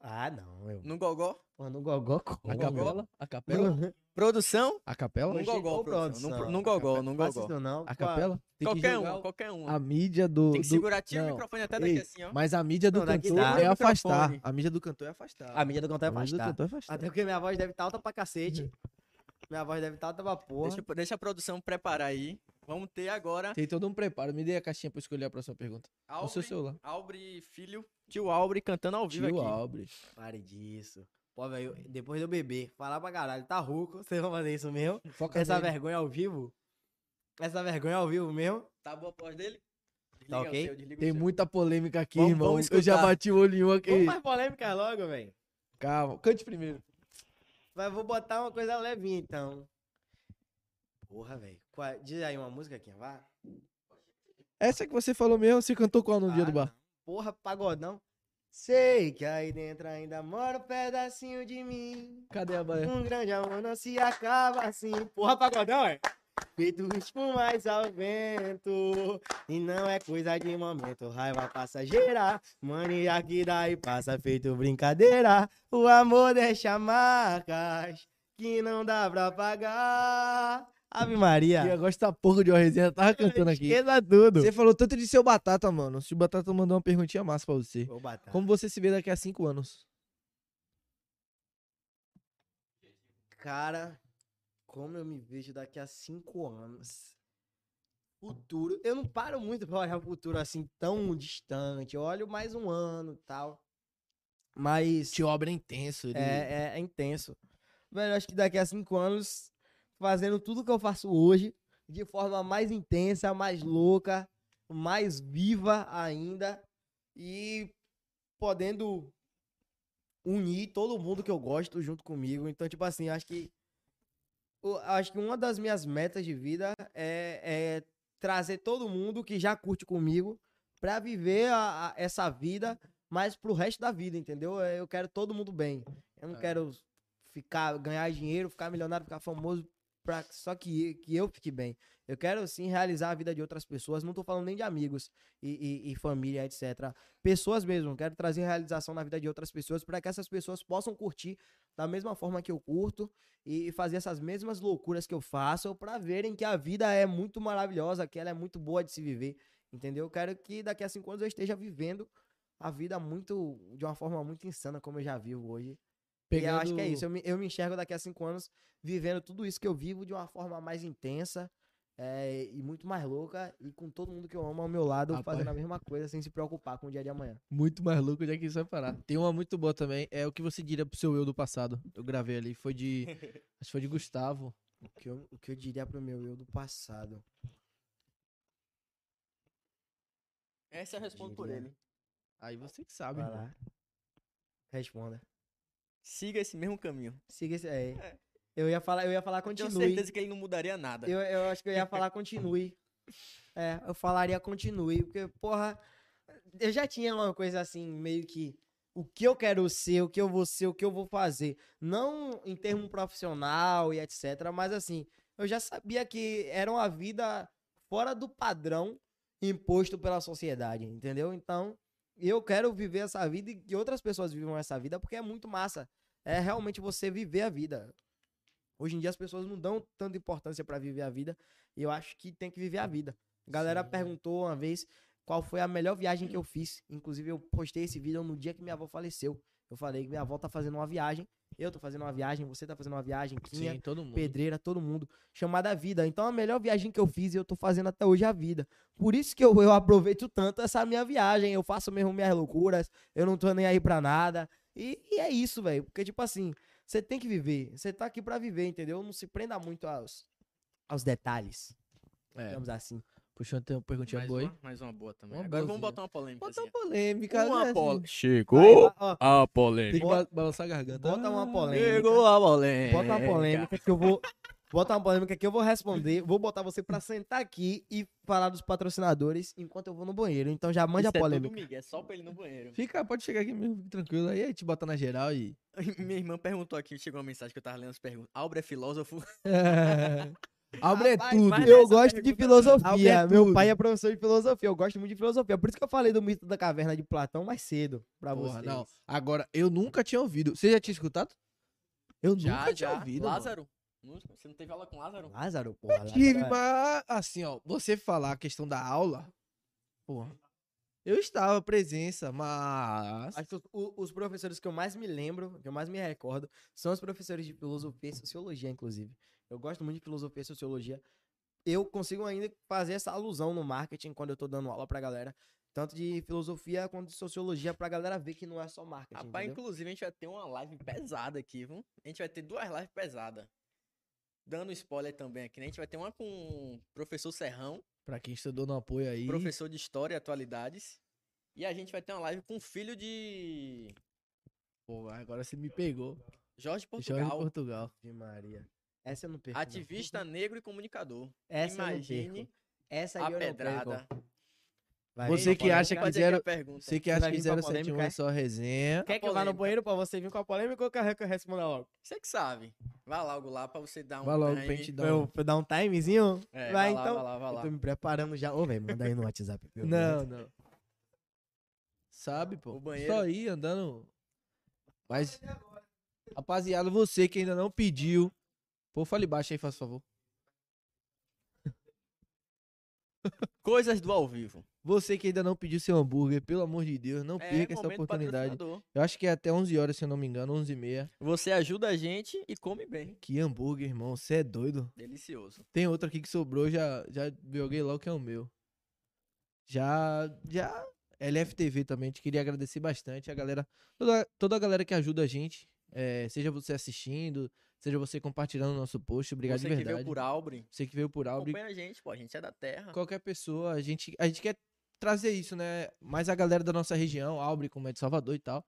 Ah, não, eu. no gogó. Pô, no gogó, como? A capela? A capela? Produção, A capela? No gogó, produção, produção. no- no gogó, no gogó. isso não. A capela? Qualquer o- qualquer uma. A mídia do. Tem que do- segurar, tira o não. microfone até Ei, daqui assim, ó. Mas a mídia do Não, cantor é afastar. A mídia do cantor é afastar. A mídia do cantor é A mídia do afastar. cantor é afastar. Até porque minha voz deve estar alta pra cacete. minha voz deve estar alta pra porra. Deixa, deixa a produção preparar aí. Vamos ter agora Tem todo um preparo. Me dê a caixinha pra escolher a próxima pergunta. No seu Albre, celular. Albre filho, tio Albre cantando ao vivo Tio aqui. Albre. Pare disso. Pô, velho, depois do bebê, falar pra caralho, tá rouco, vocês vão fazer isso mesmo? Foca Essa nele. vergonha ao vivo? Essa vergonha ao vivo mesmo? Tá boa a voz dele? Desliga Tá o ok? seu, o Tem seu. muita polêmica aqui, Vamos- irmão. vamos eu já bati o olho em um aqui. Vamos mais polêmica logo, velho. Calma. Cante primeiro. Mas vou botar uma coisa levinha, então. Porra, velho. Qual- Diz aí uma música aqui, vá. Essa que você falou mesmo, você cantou qual no dia Ah, do bar? não. Porra, pagodão. Sei que aí dentro ainda mora um pedacinho de mim. Cadê a baia? Um grande amor não se acaba assim. Porra, pagodão, é? Feito espumais ao vento. E não é coisa de momento. Raiva passageira. Mania que daí passa feito brincadeira. O amor deixa marcas que não dá pra pagar. Ave E Maria. agora essa porra de uma resenha tava cantando aqui. Esqueça tudo. Você falou tanto de seu Batata, mano. Se o Batata mandou uma perguntinha massa pra você. Vou bater. Como você se vê daqui a cinco anos? Cara, como eu me vejo daqui a cinco anos? Futuro. Eu não paro muito pra olhar o futuro assim tão distante. Eu olho mais um ano e tal. Mas Tio Obra é intenso. Ele... é, é, é intenso. Velho, eu acho que daqui a cinco anos, fazendo tudo que eu faço hoje, de forma mais intensa, mais louca, mais viva ainda. E podendo unir todo mundo que eu gosto junto comigo. Então, tipo assim, acho que. Acho que uma das minhas metas de vida é, é trazer todo mundo que já curte comigo pra viver a- a- essa vida, mas pro resto da vida, entendeu? Eu quero todo mundo bem. Eu não É. quero ficar, ganhar dinheiro, ficar milionário, ficar famoso, pra, só que, que eu fique bem. Eu quero sim realizar a vida de outras pessoas. Não tô falando nem de amigos e, e- e família, etc. Pessoas mesmo. Quero trazer realização na vida de outras pessoas para que essas pessoas possam curtir da mesma forma que eu curto e fazer essas mesmas loucuras que eu faço para verem que a vida é muito maravilhosa, que ela é muito boa de se viver. Entendeu? Eu quero que daqui a cinco anos eu esteja vivendo a vida muito de uma forma muito insana como eu já vivo hoje. E eu acho que é isso. Eu me, eu me enxergo daqui a cinco anos vivendo tudo isso que eu vivo de uma forma mais intensa é, e muito mais louca e com todo mundo que eu amo ao meu lado Rapaz. fazendo a mesma coisa sem se preocupar com o dia de amanhã. Muito mais louco onde é que isso vai parar. Tem uma muito boa também, é o que você diria pro seu eu do passado. Eu gravei ali, foi de. acho que foi de Gustavo. O que eu, o que eu diria pro meu eu do passado? Essa eu respondo por Diria. ele. Aí você que sabe. Vai lá. Responda. Siga esse mesmo caminho. Siga esse. É. Eu ia falar, eu ia falar Eu tenho continue. certeza que ele não mudaria nada. Eu, eu acho que eu ia falar continue. É, eu falaria continue, porque, porra, eu já tinha uma coisa assim, meio que o que eu quero ser, o que eu vou ser, o que eu vou fazer. Não em termo profissional e etc, mas assim, eu já sabia que era uma vida fora do padrão imposto pela sociedade, entendeu? Então, eu quero viver essa vida e que outras pessoas vivam essa vida, porque é muito massa. É realmente você viver a vida. Hoje em dia as pessoas não dão tanta importância pra viver a vida, e eu acho que tem que viver a vida. A galera Sim. perguntou uma vez qual foi a melhor viagem que eu fiz. Inclusive, eu postei esse vídeo no dia que minha avó faleceu. Eu falei que minha avó tá fazendo uma viagem, eu tô fazendo uma viagem, você tá fazendo uma viagem, Quinha, Sim, todo mundo. pedreira, todo mundo, chamada vida. Então a melhor viagem que eu fiz e eu tô fazendo até hoje é a vida. Por isso que eu, eu aproveito tanto essa minha viagem. Eu faço mesmo minhas loucuras, eu não tô nem aí pra nada. E, e é isso, velho. Porque, tipo assim, você tem que viver. Você tá aqui pra viver, entendeu? Não se prenda muito aos, aos detalhes. É, Digamos assim. Puxando tem uma perguntinha mais, boa aí. mais uma boa também. Uma Agora vamos boazinha. botar uma polêmica. Bota uma polêmica, né? Uma assim. pol... Vai, Chegou a Tem polêmica. que ba- balançar a garganta. Bota uma Ah, polêmica. Chegou a polêmica. Bota uma polêmica que eu vou. Bota uma polêmica que eu vou responder. Vou botar você pra sentar aqui e falar dos patrocinadores enquanto eu vou no banheiro. Então já mande Isso a é tudo polêmica. Miguel, é só pra ele no banheiro. Fica, pode chegar aqui mesmo, tranquilo. Aí a gente bota na geral e. Minha irmã perguntou aqui, chegou uma mensagem que eu tava lendo as perguntas. Albra é filósofo? Abre é Rapaz, Eu gosto de filosofia. Abre Meu tudo. pai é professor de filosofia. Eu gosto muito de filosofia. Por isso que eu falei do mito da caverna de Platão mais cedo pra Porra, vocês. não. Agora, eu nunca tinha ouvido. Você já tinha escutado? Eu Já, nunca tinha já. ouvido. mano. Lázaro? Não- Você não teve aula com Lázaro? Lázaro, porra. Lázaro Tive, é- mas assim, ó, você falar a questão da aula, porra. Eu estava presença, mas. Acho que os, o- os professores que eu mais me lembro, que eu mais me recordo, são os professores de filosofia e sociologia, inclusive. Eu gosto muito de filosofia e sociologia. Eu consigo ainda fazer essa alusão no marketing quando eu tô dando aula pra galera. Tanto de filosofia quanto de sociologia, pra galera ver que não é só marketing. Rapaz, entendeu? inclusive a gente vai ter uma live pesada aqui, viu? A gente vai ter duas lives pesadas. Dando spoiler também aqui, né? A gente vai ter uma com o professor Serrão, Pra quem estudou no apoio aí. professor de História e Atualidades. E a gente vai ter uma live com o filho de Pô, agora você me pegou. Jorge Jorge Portugal, Portugal. Ave Maria. Essa eu não perco. não. ativista negro e comunicador. Essa eu não Imagine perco. Essa aí a eu não pedrada. Vai, Você que acha que Fazer zero-. Você que acha que vir com a 071 é polêmica? só resenha. Quer que eu vá no banheiro pra você vir com a polêmica ou quer que eu responda logo? Você que sabe. Vai logo lá pra você dar um Vai logo time. pra gente dar eu, um... pra eu dar um timezinho? É, vai, vai, lá, então. vai lá, vai Eu lá. tô me preparando já. Ô, velho, manda aí no WhatsApp. Não, menos. não. Sabe, pô. O banheiro. Só ir andando. Mas, rapaziada, você que ainda não pediu. Pô, fale baixo aí, faz favor. Coisas do ao vivo. Você que ainda não pediu seu hambúrguer, pelo amor de Deus, não É, perca essa oportunidade. Eu acho que é até 11 horas, se eu não me engano, 11 e meia. Você ajuda a gente e come bem. Que hambúrguer, irmão, você é doido. Delicioso. Tem outro aqui que sobrou, já, já joguei logo que é o meu. Já, já, LFTV também, te queria agradecer bastante a galera, toda, toda a galera que ajuda a gente, é, seja você assistindo, seja você compartilhando o nosso post, obrigado Você de que verdade. veio por Albre. Você que veio por Albre, Acompanha a gente, pô. A gente é da terra. qualquer pessoa, a gente, a gente quer trazer isso, né? Mais a galera da nossa região, Albre, como é de Salvador e tal.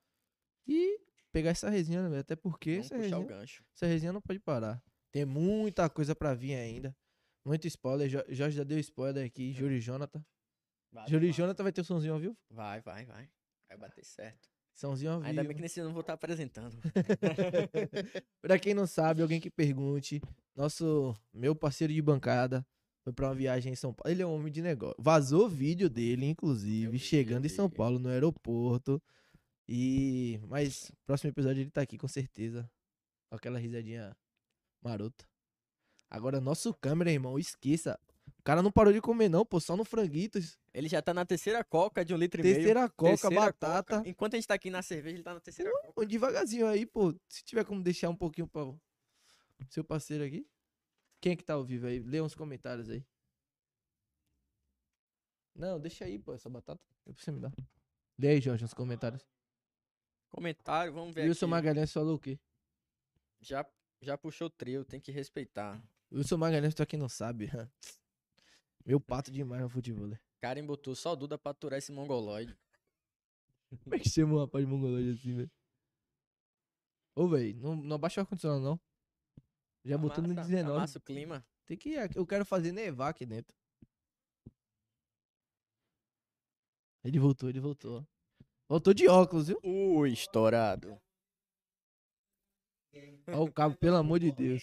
E pegar essa resenha, né? Até porque Vamos essa resenha, o gancho. essa resenha não pode parar. Tem muita coisa pra vir ainda. Muito spoiler. Jo- Jorge já deu spoiler aqui. Júlio Jonathan. Vai, Júlio. Jonathan vai ter o somzinho ao vivo? Vai, vai, vai. Vai bater certo. Sãozinho ao Ainda bem vivo. que nesse ano eu não vou estar apresentando. Pra quem não sabe, alguém que pergunte, nosso meu parceiro de bancada foi pra uma viagem em São Paulo. Ele é um homem de negócio. Vazou vídeo dele, inclusive, Eu vi, chegando em São. Paulo no aeroporto. E mas próximo episódio ele tá aqui com certeza. Com aquela risadinha marota. Agora nosso câmera, irmão, esqueça. O cara não parou de comer não, pô, só no franguitos. Ele já tá na terceira coca de um litro e meio. Terceira coca, Terceira batata. coca. Enquanto a gente tá aqui na cerveja, ele tá na terceira coca. Pô, devagarzinho aí, pô. Se tiver como deixar um pouquinho pra seu parceiro aqui. Quem é que tá ao vivo aí? Lê uns comentários aí. Não, deixa aí, pô, essa batata. Depois você me dá. Lê aí, Jorge, uns comentários. Comentário, vamos ver Wilson aqui. Magalhães falou o quê? Já, já puxou trio, tem que respeitar. Wilson Magalhães, pra quem não sabe. Meu pato demais no futebol. Karen botou só Duda pra aturar esse mongoloide. Como é que chama um rapaz de mongolês assim, velho? Ô, velho, não, não abaixa o ar-condicionado, não. Já botou no Amassa- 19. Amassa o clima. Tem que. Eu quero fazer nevar aqui dentro. Ele voltou, ele voltou. Voltou de óculos, viu? Ui, estourado. Ó o cabo, pelo amor de Deus.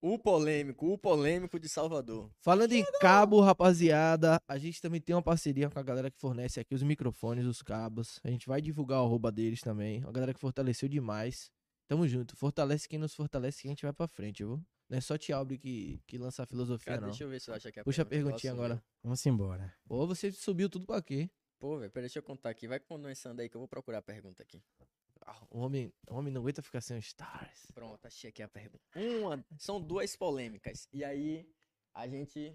O polêmico, o polêmico de Salvador. Falando em cabo, rapaziada, a gente também tem uma parceria com a galera que fornece aqui os microfones, os cabos. A gente vai divulgar o arroba deles também. A galera que fortaleceu demais. Tamo junto. Fortalece quem nos fortalece que a gente vai pra frente, viu? Não é só Tialbre que, que lança a filosofia, Cara, não. deixa eu ver se eu acho aqui a Puxa a pergunta. perguntinha ver? agora. Vamos embora. Pô, você subiu tudo pra quê? Pô, velho, peraí, deixa eu contar aqui. Vai condensando aí que eu vou procurar a pergunta aqui. Ah, o homem, o homem não aguenta ficar sem os stars. Pronto, achei aqui a pergunta. Uma, são duas polêmicas. E aí, a gente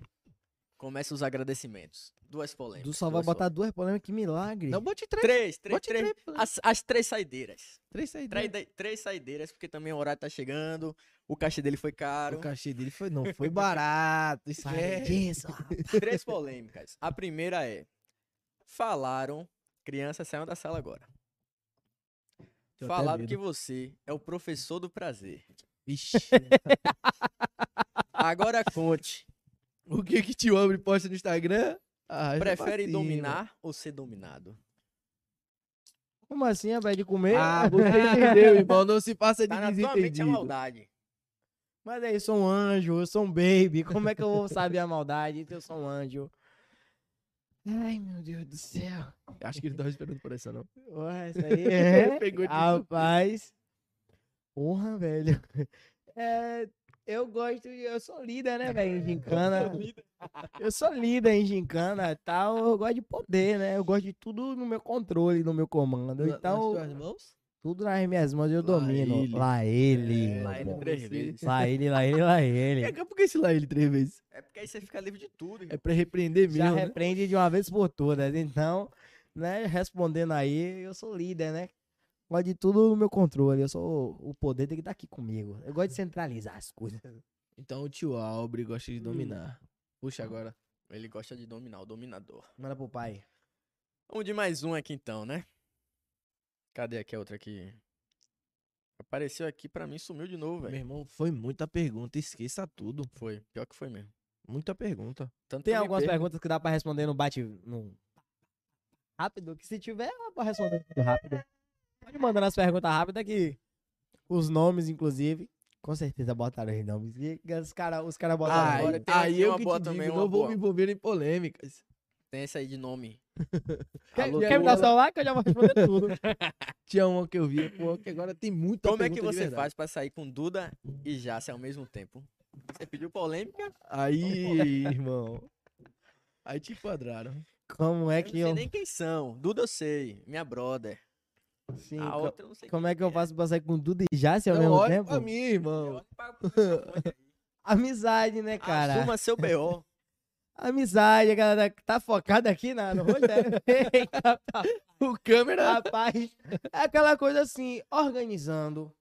começa os agradecimentos. Duas polêmicas. Du só vai botar duas polêmicas, que milagre. Não, bote três. Três, três, Bote três. três. As, as três saideiras. Três saídas. Três, três saideiras, porque também o horário tá chegando. O cachê dele foi caro. O cachê dele foi, não foi barato. Esquece. disso. Três polêmicas. A primeira é: falaram, crianças saiam da sala agora. Falaram medo. que você é o professor do prazer. Vixe. Agora conte. o que que tio Abre posta no Instagram? Ah, Prefere dominar ou ser dominado? Como assim, rapaz, de comer? Ah, você entendeu, irmão. Não se passa de Tá na tua mente a desentendido. maldade. Mas aí, eu sou um anjo, eu sou um baby. Como é que eu vou saber a maldade se eu sou um anjo? Ai, meu Deus do céu. Acho que ele tava esperando por essa, não. Ué, isso aí é. Pegou de Rapaz. Porra, velho. É, eu gosto, de- eu sou líder, né, velho, em gincana. Eu sou líder em gincana e tal. Eu gosto de poder, né? Eu gosto de tudo no meu controle, no meu comando. Então, nas tuas mãos? Tudo nas minhas mãos eu Lá domino. ele. Lá ele. É, Lá ele três vezes. Lá ele, lá ele, lá ele. É, por que esse lá ele três vezes? É porque aí você fica livre de tudo. É pra repreender Já mesmo, né? repreende de uma vez por todas. Então, né, respondendo aí, eu sou líder, né? Gosto de tudo no meu controle. Eu sou. O poder tem que estar aqui comigo. Eu gosto de centralizar as coisas. Então o tio Albre gosta Hum. de dominar. Puxa agora. Ele gosta de dominar, o dominador. Manda pro pai. Vamos de mais um aqui então, né? Cadê aqui a outra aqui? Apareceu aqui pra mim, sumiu de novo, Meu velho. irmão, foi muita pergunta. Esqueça tudo. Foi, pior que foi mesmo. Muita pergunta. Tanto Tem algumas perguntas que dá pra responder no bate. No... Rápido, que se tiver, dá pra responder rápido. Pode mandar nas perguntas rápidas que os nomes, inclusive, com certeza botaram os nomes. E os caras os cara botaram Ai, agora tem aí aqui eu que boa te também, digo, uma não vou boa. me envolver em polêmicas. Tem esse aí de nome. Quer, Alô, quer me dar Lula. celular que eu já vou responder tudo. Tinha uma que eu vi, pô, que agora tem muita Como é que você faz pra sair com Duda e Jace ao mesmo tempo? Você pediu polêmica? Aí, irmão. Aí te enquadraram. Como é Eu que não sei eu. nem quem são. Duda eu sei, minha brother. Sim, a outra eu não sei como é que eu faço pra sair com Duda e Jace ao Não, mesmo tempo? pra mim, irmão. Pra-. Amizade, né, cara? Assuma seu B.O. Amizade, a galera que tá focada aqui na, no. Eita, O câmera. rapaz. É aquela coisa assim, organizando.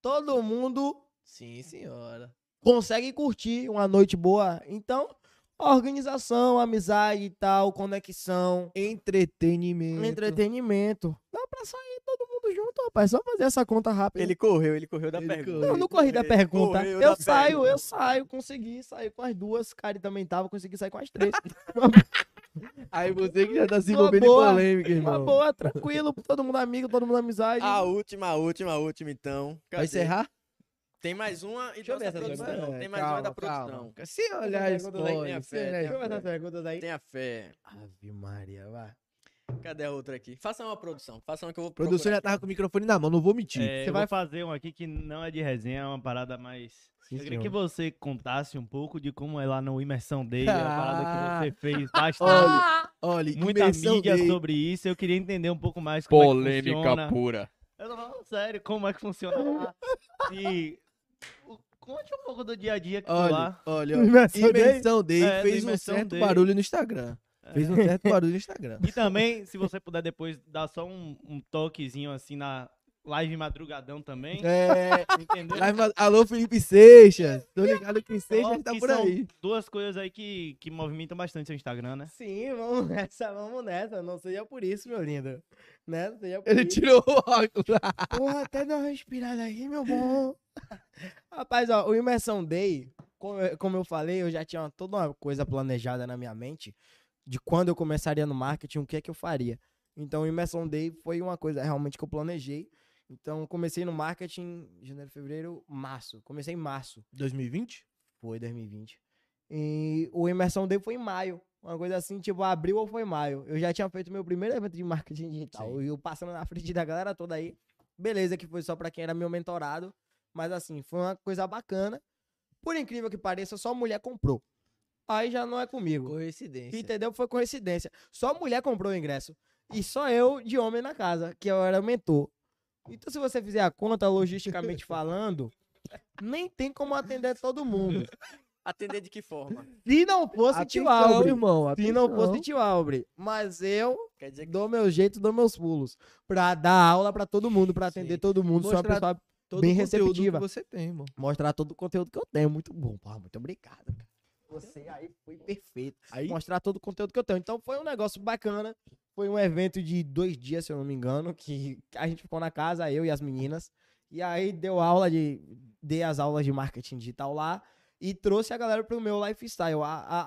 Todo mundo Sim, senhora. consegue curtir uma noite boa. Então, organização, amizade e tal, conexão, Entretenimento. entretenimento. Dá pra sair todo mundo junto, rapaz. Só fazer essa conta rápida. Ele correu, ele correu da Ele pergunta. correu. Não, não corri da pergunta. correu Eu da saio, pergunta. eu saio, consegui sair com as duas. Kari também tava, consegui sair com as três. Aí você que já tá se Uma envolvendo em polêmica, Uma irmão. boa, tranquilo, todo mundo amigo, todo mundo amizade. A última, a última, a última, então. Vai Cadê? encerrar? Tem mais uma e Deixa eu ver nossa essa produção. pergunta. Tem mais uma da Calma, produção. calma. Se olhar Essa isso, pergunta daí, tenha fé, Deixa eu ver essas perguntas aí. Tenha fé. Ave Maria, vai. Cadê a outra aqui? Faça uma produção. Faça uma que eu vou produção procurar. já tava com o microfone na mão, não vou mentir. É, Você eu vai- vou fazer um aqui que não é de resenha, é uma parada mais. Sim, eu queria senhor. que você contasse um pouco de como é lá no Imersão Day, a parada Ah. que você fez bastante. Olha, olha, Muita mídia sobre isso, eu queria entender um pouco mais como é que funciona. pura. Eu tô falando sério, como é que funciona lá. E conte um pouco do dia a dia que tu Olha, lá. olha, olha. Imersão Day? Imersão Day É, fez um certo Day. barulho no Instagram. Fez um certo barulho no Instagram. E também, se você puder depois dar só um, um toquezinho assim na live madrugadão também. É, Entendeu? live alô Felipe Seixas. Tô ligado que Seixas tá que por são aí. Duas coisas aí que, que movimentam bastante seu Instagram, né? Sim, vamos nessa, vamos nessa. Não seja por isso, meu lindo. Né? Não seja por Ele isso. tirou o óculos. Porra, até dá uma respirada aí, meu bom. Rapaz, ó, o Imersão Day, como eu, como eu falei, eu já tinha toda uma coisa planejada na minha mente de quando eu começaria no marketing, o que é que eu faria. Então, o Imersão Day foi uma coisa realmente que eu planejei. Então, comecei no marketing em janeiro, fevereiro, março. Comecei em março. 2020? Foi 2020. E o Imersão Day foi em maio. Uma coisa assim, tipo, abril ou foi maio. Eu já tinha feito meu primeiro evento de marketing digital. E eu passando na frente da galera toda aí. Beleza, que foi só pra quem era meu mentorado. Mas assim, foi uma coisa bacana. Por incrível que pareça, só mulher comprou. Aí já não é comigo. Coincidência. Entendeu? Foi coincidência. Só mulher comprou o ingresso. E só eu de homem na casa, que eu era o mentor. Então, se você fizer a conta, logisticamente falando, nem tem como atender todo mundo. Atender de que forma? Se não fosse tio Atenção, Albre. irmão. Se não atenção. fosse tio Albre. Mas eu Quer dizer que dou meu jeito, dou meus pulos. Pra dar aula pra todo mundo, pra atender Sim. todo mundo. Sou uma Mostrar pessoa Todo bem receptiva. que você tem, irmão. mostrar todo o conteúdo que eu tenho. Muito bom, pô, muito obrigado. cara. Você aí foi perfeito. Aí, Mostrar todo o conteúdo que eu tenho. Então foi um negócio bacana. Foi um evento de dois dias, se eu não me engano, que a gente ficou na casa, eu e as meninas. E aí deu aula de. Dei as aulas de marketing digital lá e trouxe a galera pro meu lifestyle. A, a,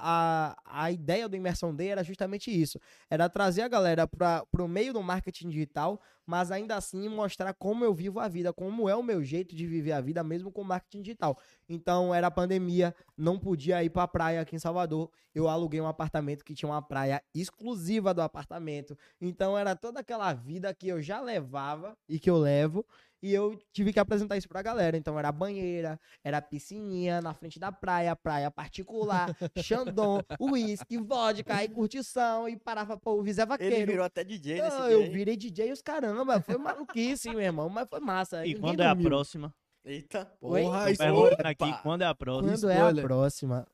a, a ideia do Imersão Day era justamente isso. Era trazer a galera para pro meio do marketing digital, mas ainda assim mostrar como eu vivo a vida, como é o meu jeito de viver a vida, mesmo com marketing digital. Então era pandemia, não podia ir pra praia aqui em Salvador. Eu aluguei um apartamento que tinha uma praia exclusiva do apartamento. Então era toda aquela vida que eu já levava e que eu levo. E eu tive que apresentar isso pra galera. Então era banheira, era piscininha na frente da praia, praia particular, Xandão, uísque, vodka e curtição. E parava pra ouvir Zé ele Vaqueiro. virou até DJ nesse Não, dia. eu virei DJ e os caramba. Foi maluquice, meu irmão. Mas foi massa. E ninguém quando é a próxima? Eita. Porra, isso aqui, quando é a próxima? Quando é a próxima?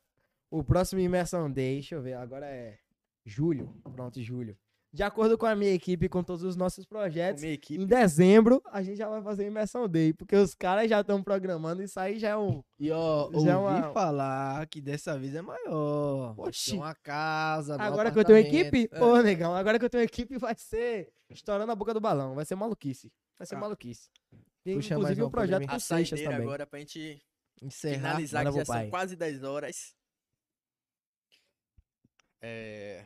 O próximo Imersão Day, deixa eu ver, agora é julho. Pronto, julho. De acordo com a minha equipe, com todos os nossos projetos, em dezembro a gente já vai fazer Imersão Day, porque os caras já estão programando, isso aí já é um... E ó, ouvi Já é uma- falar que dessa vez é maior. Oxi. Tem uma casa, Agora que eu tenho equipe, É. pô, negão, agora que eu tenho equipe vai ser estourando a boca do balão, vai ser maluquice. Vai ser Ah. maluquice. Tem, Puxa inclusive um projeto com A Seixas também. agora pra gente Encerrar. finalizar, que já pro são pai. quase 10 horas. É...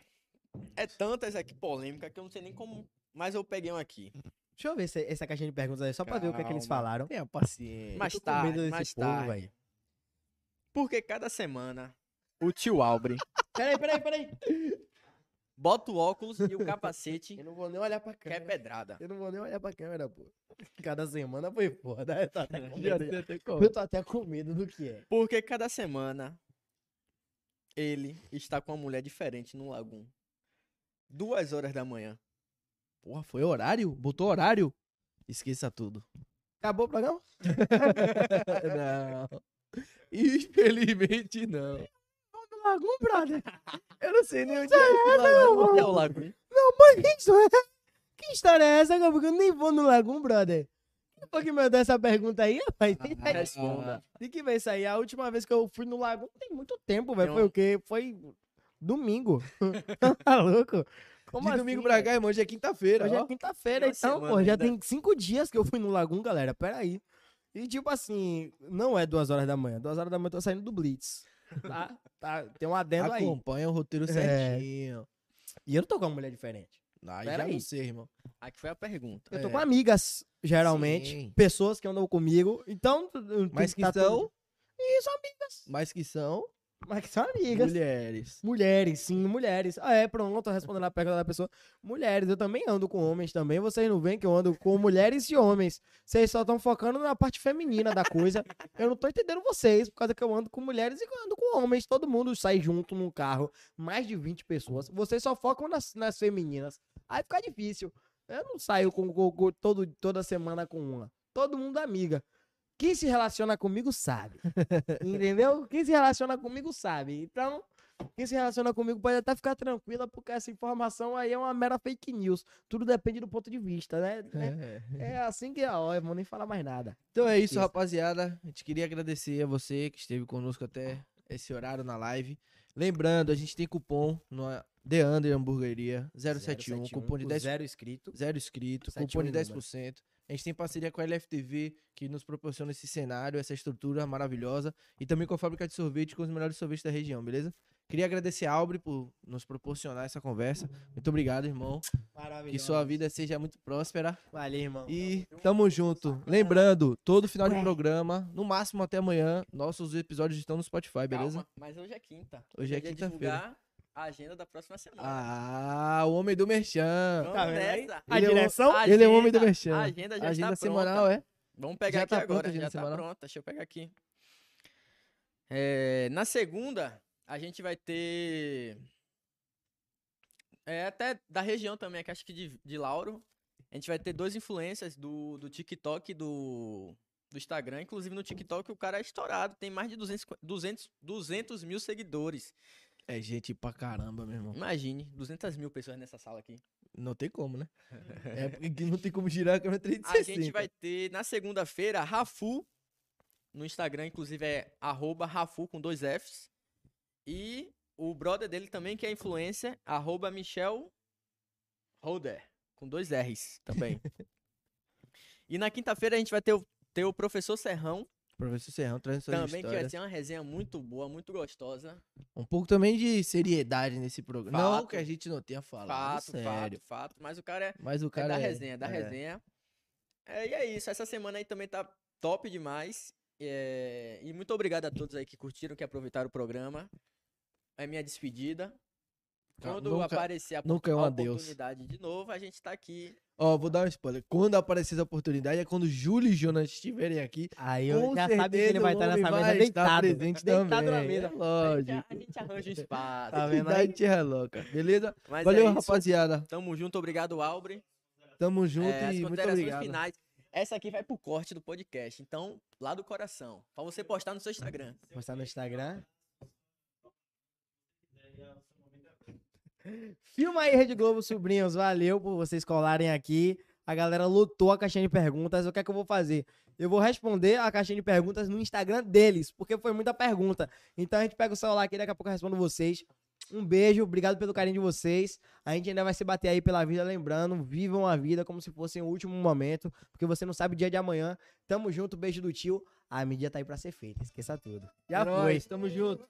É tantas aqui polêmicas que eu não sei nem como... Mas eu peguei um aqui. Deixa eu ver se- essa caixinha de perguntas aí, só pra ver o que, é que eles Calma. falaram. Tenha paciência. Mais tarde, mais povo, tarde. velho. Porque cada semana o tio Albre Peraí, peraí, peraí. bota o óculos e o capacete Eu não vou nem olhar pra que é câmera. pedrada. Eu não vou nem olhar pra câmera, pô. Cada semana foi foda. Eu tô até com medo, eu tô até com medo do que é. Porque cada semana ele está com uma mulher diferente no Lagum. Duas horas da manhã. Porra, foi horário? Botou horário? Esqueça tudo. Acabou o programa? não. Infelizmente não. No Lagum, brother. Eu não sei nem onde é. Onde é o Lagum? Que história, que história é essa? Porque eu nem vou no Lagum, brother. Foi que me deu essa pergunta aí, rapaz? Ah, Responda. De que vez isso aí? A última vez que eu fui no Lagum tem muito tempo, velho. Foi o quê? Foi domingo. tá louco? Como De domingo assim, pra velho? cá, irmão, hoje é quinta-feira. Hoje ó. é quinta-feira, então, pô, já ainda. tem cinco dias que eu fui no Lagum, galera. Peraí. E tipo assim, não é duas horas da manhã. Duas horas da manhã eu tô saindo do Blitz. Tá? tá tem um adendo aí. Acompanha o roteiro É. certinho. E eu não tô com uma mulher diferente. Aí Pera já aí. não sei, irmão. Aqui foi a pergunta. Eu tô É. com amigas, geralmente. Sim. Pessoas que andam comigo. Então, Mas que tá tudo- são, Isso, amigas. mas que são Mas que são amigas. mulheres. Mulheres, sim, mulheres. Ah, é, pronto, tô respondendo a pergunta da pessoa. Mulheres, eu também ando com homens também. Vocês não veem que eu ando com mulheres e homens. Vocês só estão focando na parte feminina da coisa. Eu não tô entendendo vocês, por causa que eu ando com mulheres e eu ando com homens. Todo mundo sai junto num carro, mais de 20 pessoas. Vocês só focam nas, nas femininas. Aí fica difícil. Eu não saio com, com- com todo, toda semana com uma. Todo mundo é amiga. Quem se relaciona comigo sabe. Entendeu? Quem se relaciona comigo sabe. Então, quem se relaciona comigo pode até ficar tranquila, porque essa informação aí é uma mera fake news. Tudo depende do ponto de vista, né? É, É. é assim que é, ó, eu vou nem falar mais nada. Então é isso, Isso. rapaziada. A gente queria agradecer a você que esteve conosco até esse horário na live. Lembrando, a gente tem cupom no The Under Hamburgueria 071, cupom de com 10 Zero inscrito. zero inscrito, 71 cupom de número. 10%. A gente tem parceria com a LFTV, que nos proporciona esse cenário, essa estrutura maravilhosa. E também com a fábrica de sorvete, com os melhores sorvetes da região, beleza? Queria agradecer a Albre por nos proporcionar essa conversa. Muito obrigado, irmão. Maravilhoso. Que sua vida seja muito próspera. Valeu, irmão. E tamo junto. Lembrando, todo final de programa, no máximo até amanhã, nossos episódios estão no Spotify, beleza? Calma, mas hoje é quinta. Hoje é dia de quinta-feira. A agenda da próxima semana. Ah, o homem do Merchan. Vamos tá vendo aí? nessa. A Ele é o- direção? A Ele é o homem do agenda- Merchan. A agenda já agenda está semanal, pronta. é? Vamos pegar Já aqui tá pronta a agora, agenda já tá semanal? pronta. Deixa eu pegar aqui. É, na segunda, a gente vai ter. É até da região também, que acho que de, de Lauro. A gente vai ter dois influencers do, do TikTok e do, do Instagram. Inclusive no TikTok o cara é estourado, tem mais de 200, 200, 200 mil seguidores. É gente pra caramba, meu irmão. Imagine, 200 mil pessoas nessa sala aqui. Não tem como, né? É porque não tem como girar a câmera A 360. gente vai ter na segunda-feira Rafu. No Instagram, inclusive, é arroba Rafu com dois Fs. E o brother dele também, que é influencer, arroba Michel Holder, com dois R's também. e na quinta-feira a gente vai ter o, ter o professor Serrão, Professor Serrão trazendo suas também, que vai ser uma resenha muito boa, muito gostosa. Um pouco também de seriedade nesse programa. Não Fato. que a gente não tenha falado, fato, sério. fato, fato. Mas o cara é, Mas o é cara da é- resenha, da é. resenha. É, e é isso. Essa semana aí também tá top demais. É, e muito obrigado a todos aí que curtiram, que aproveitaram o programa. É minha despedida. Quando nunca- aparecer a, nunca é um a adeus. oportunidade de novo, a gente tá aqui. Ó, vou dar um spoiler. Quando aparecer essa oportunidade é quando Júlio e Jonas estiverem aqui. Aí com eu já sabe que ele certeza vai estar nessa mesa deitado. presente deitado também. na mesa. É A gente, lógico. a gente arranja um espaço. Tá vendo aí? Atividade é louca. Beleza? Mas Valeu, é rapaziada. Tamo junto, obrigado, Albre. Tamo junto É, e muito obrigado. finais. Essa aqui vai pro corte do podcast. Então, lá do coração. Pra você postar no seu Instagram. Postar no Instagram. Filma aí, Rede Globo Sobrinhos. Valeu por vocês colarem aqui. A galera lotou a caixinha de perguntas. O que é que eu vou fazer? Eu vou responder a caixinha de perguntas no Instagram deles, porque foi muita pergunta. Então a gente pega o celular aqui, daqui a pouco eu respondo vocês. Um beijo, obrigado pelo carinho de vocês. A gente ainda vai se bater aí pela vida, lembrando, vivam a vida como se fosse o último momento, porque você não sabe o dia de amanhã. Tamo junto, beijo do tio. A mídia tá aí pra ser feita, esqueça tudo. Já É foi. tamo junto.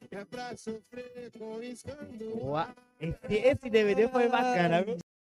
Boa. Esse, esse DVD foi bacana, viu?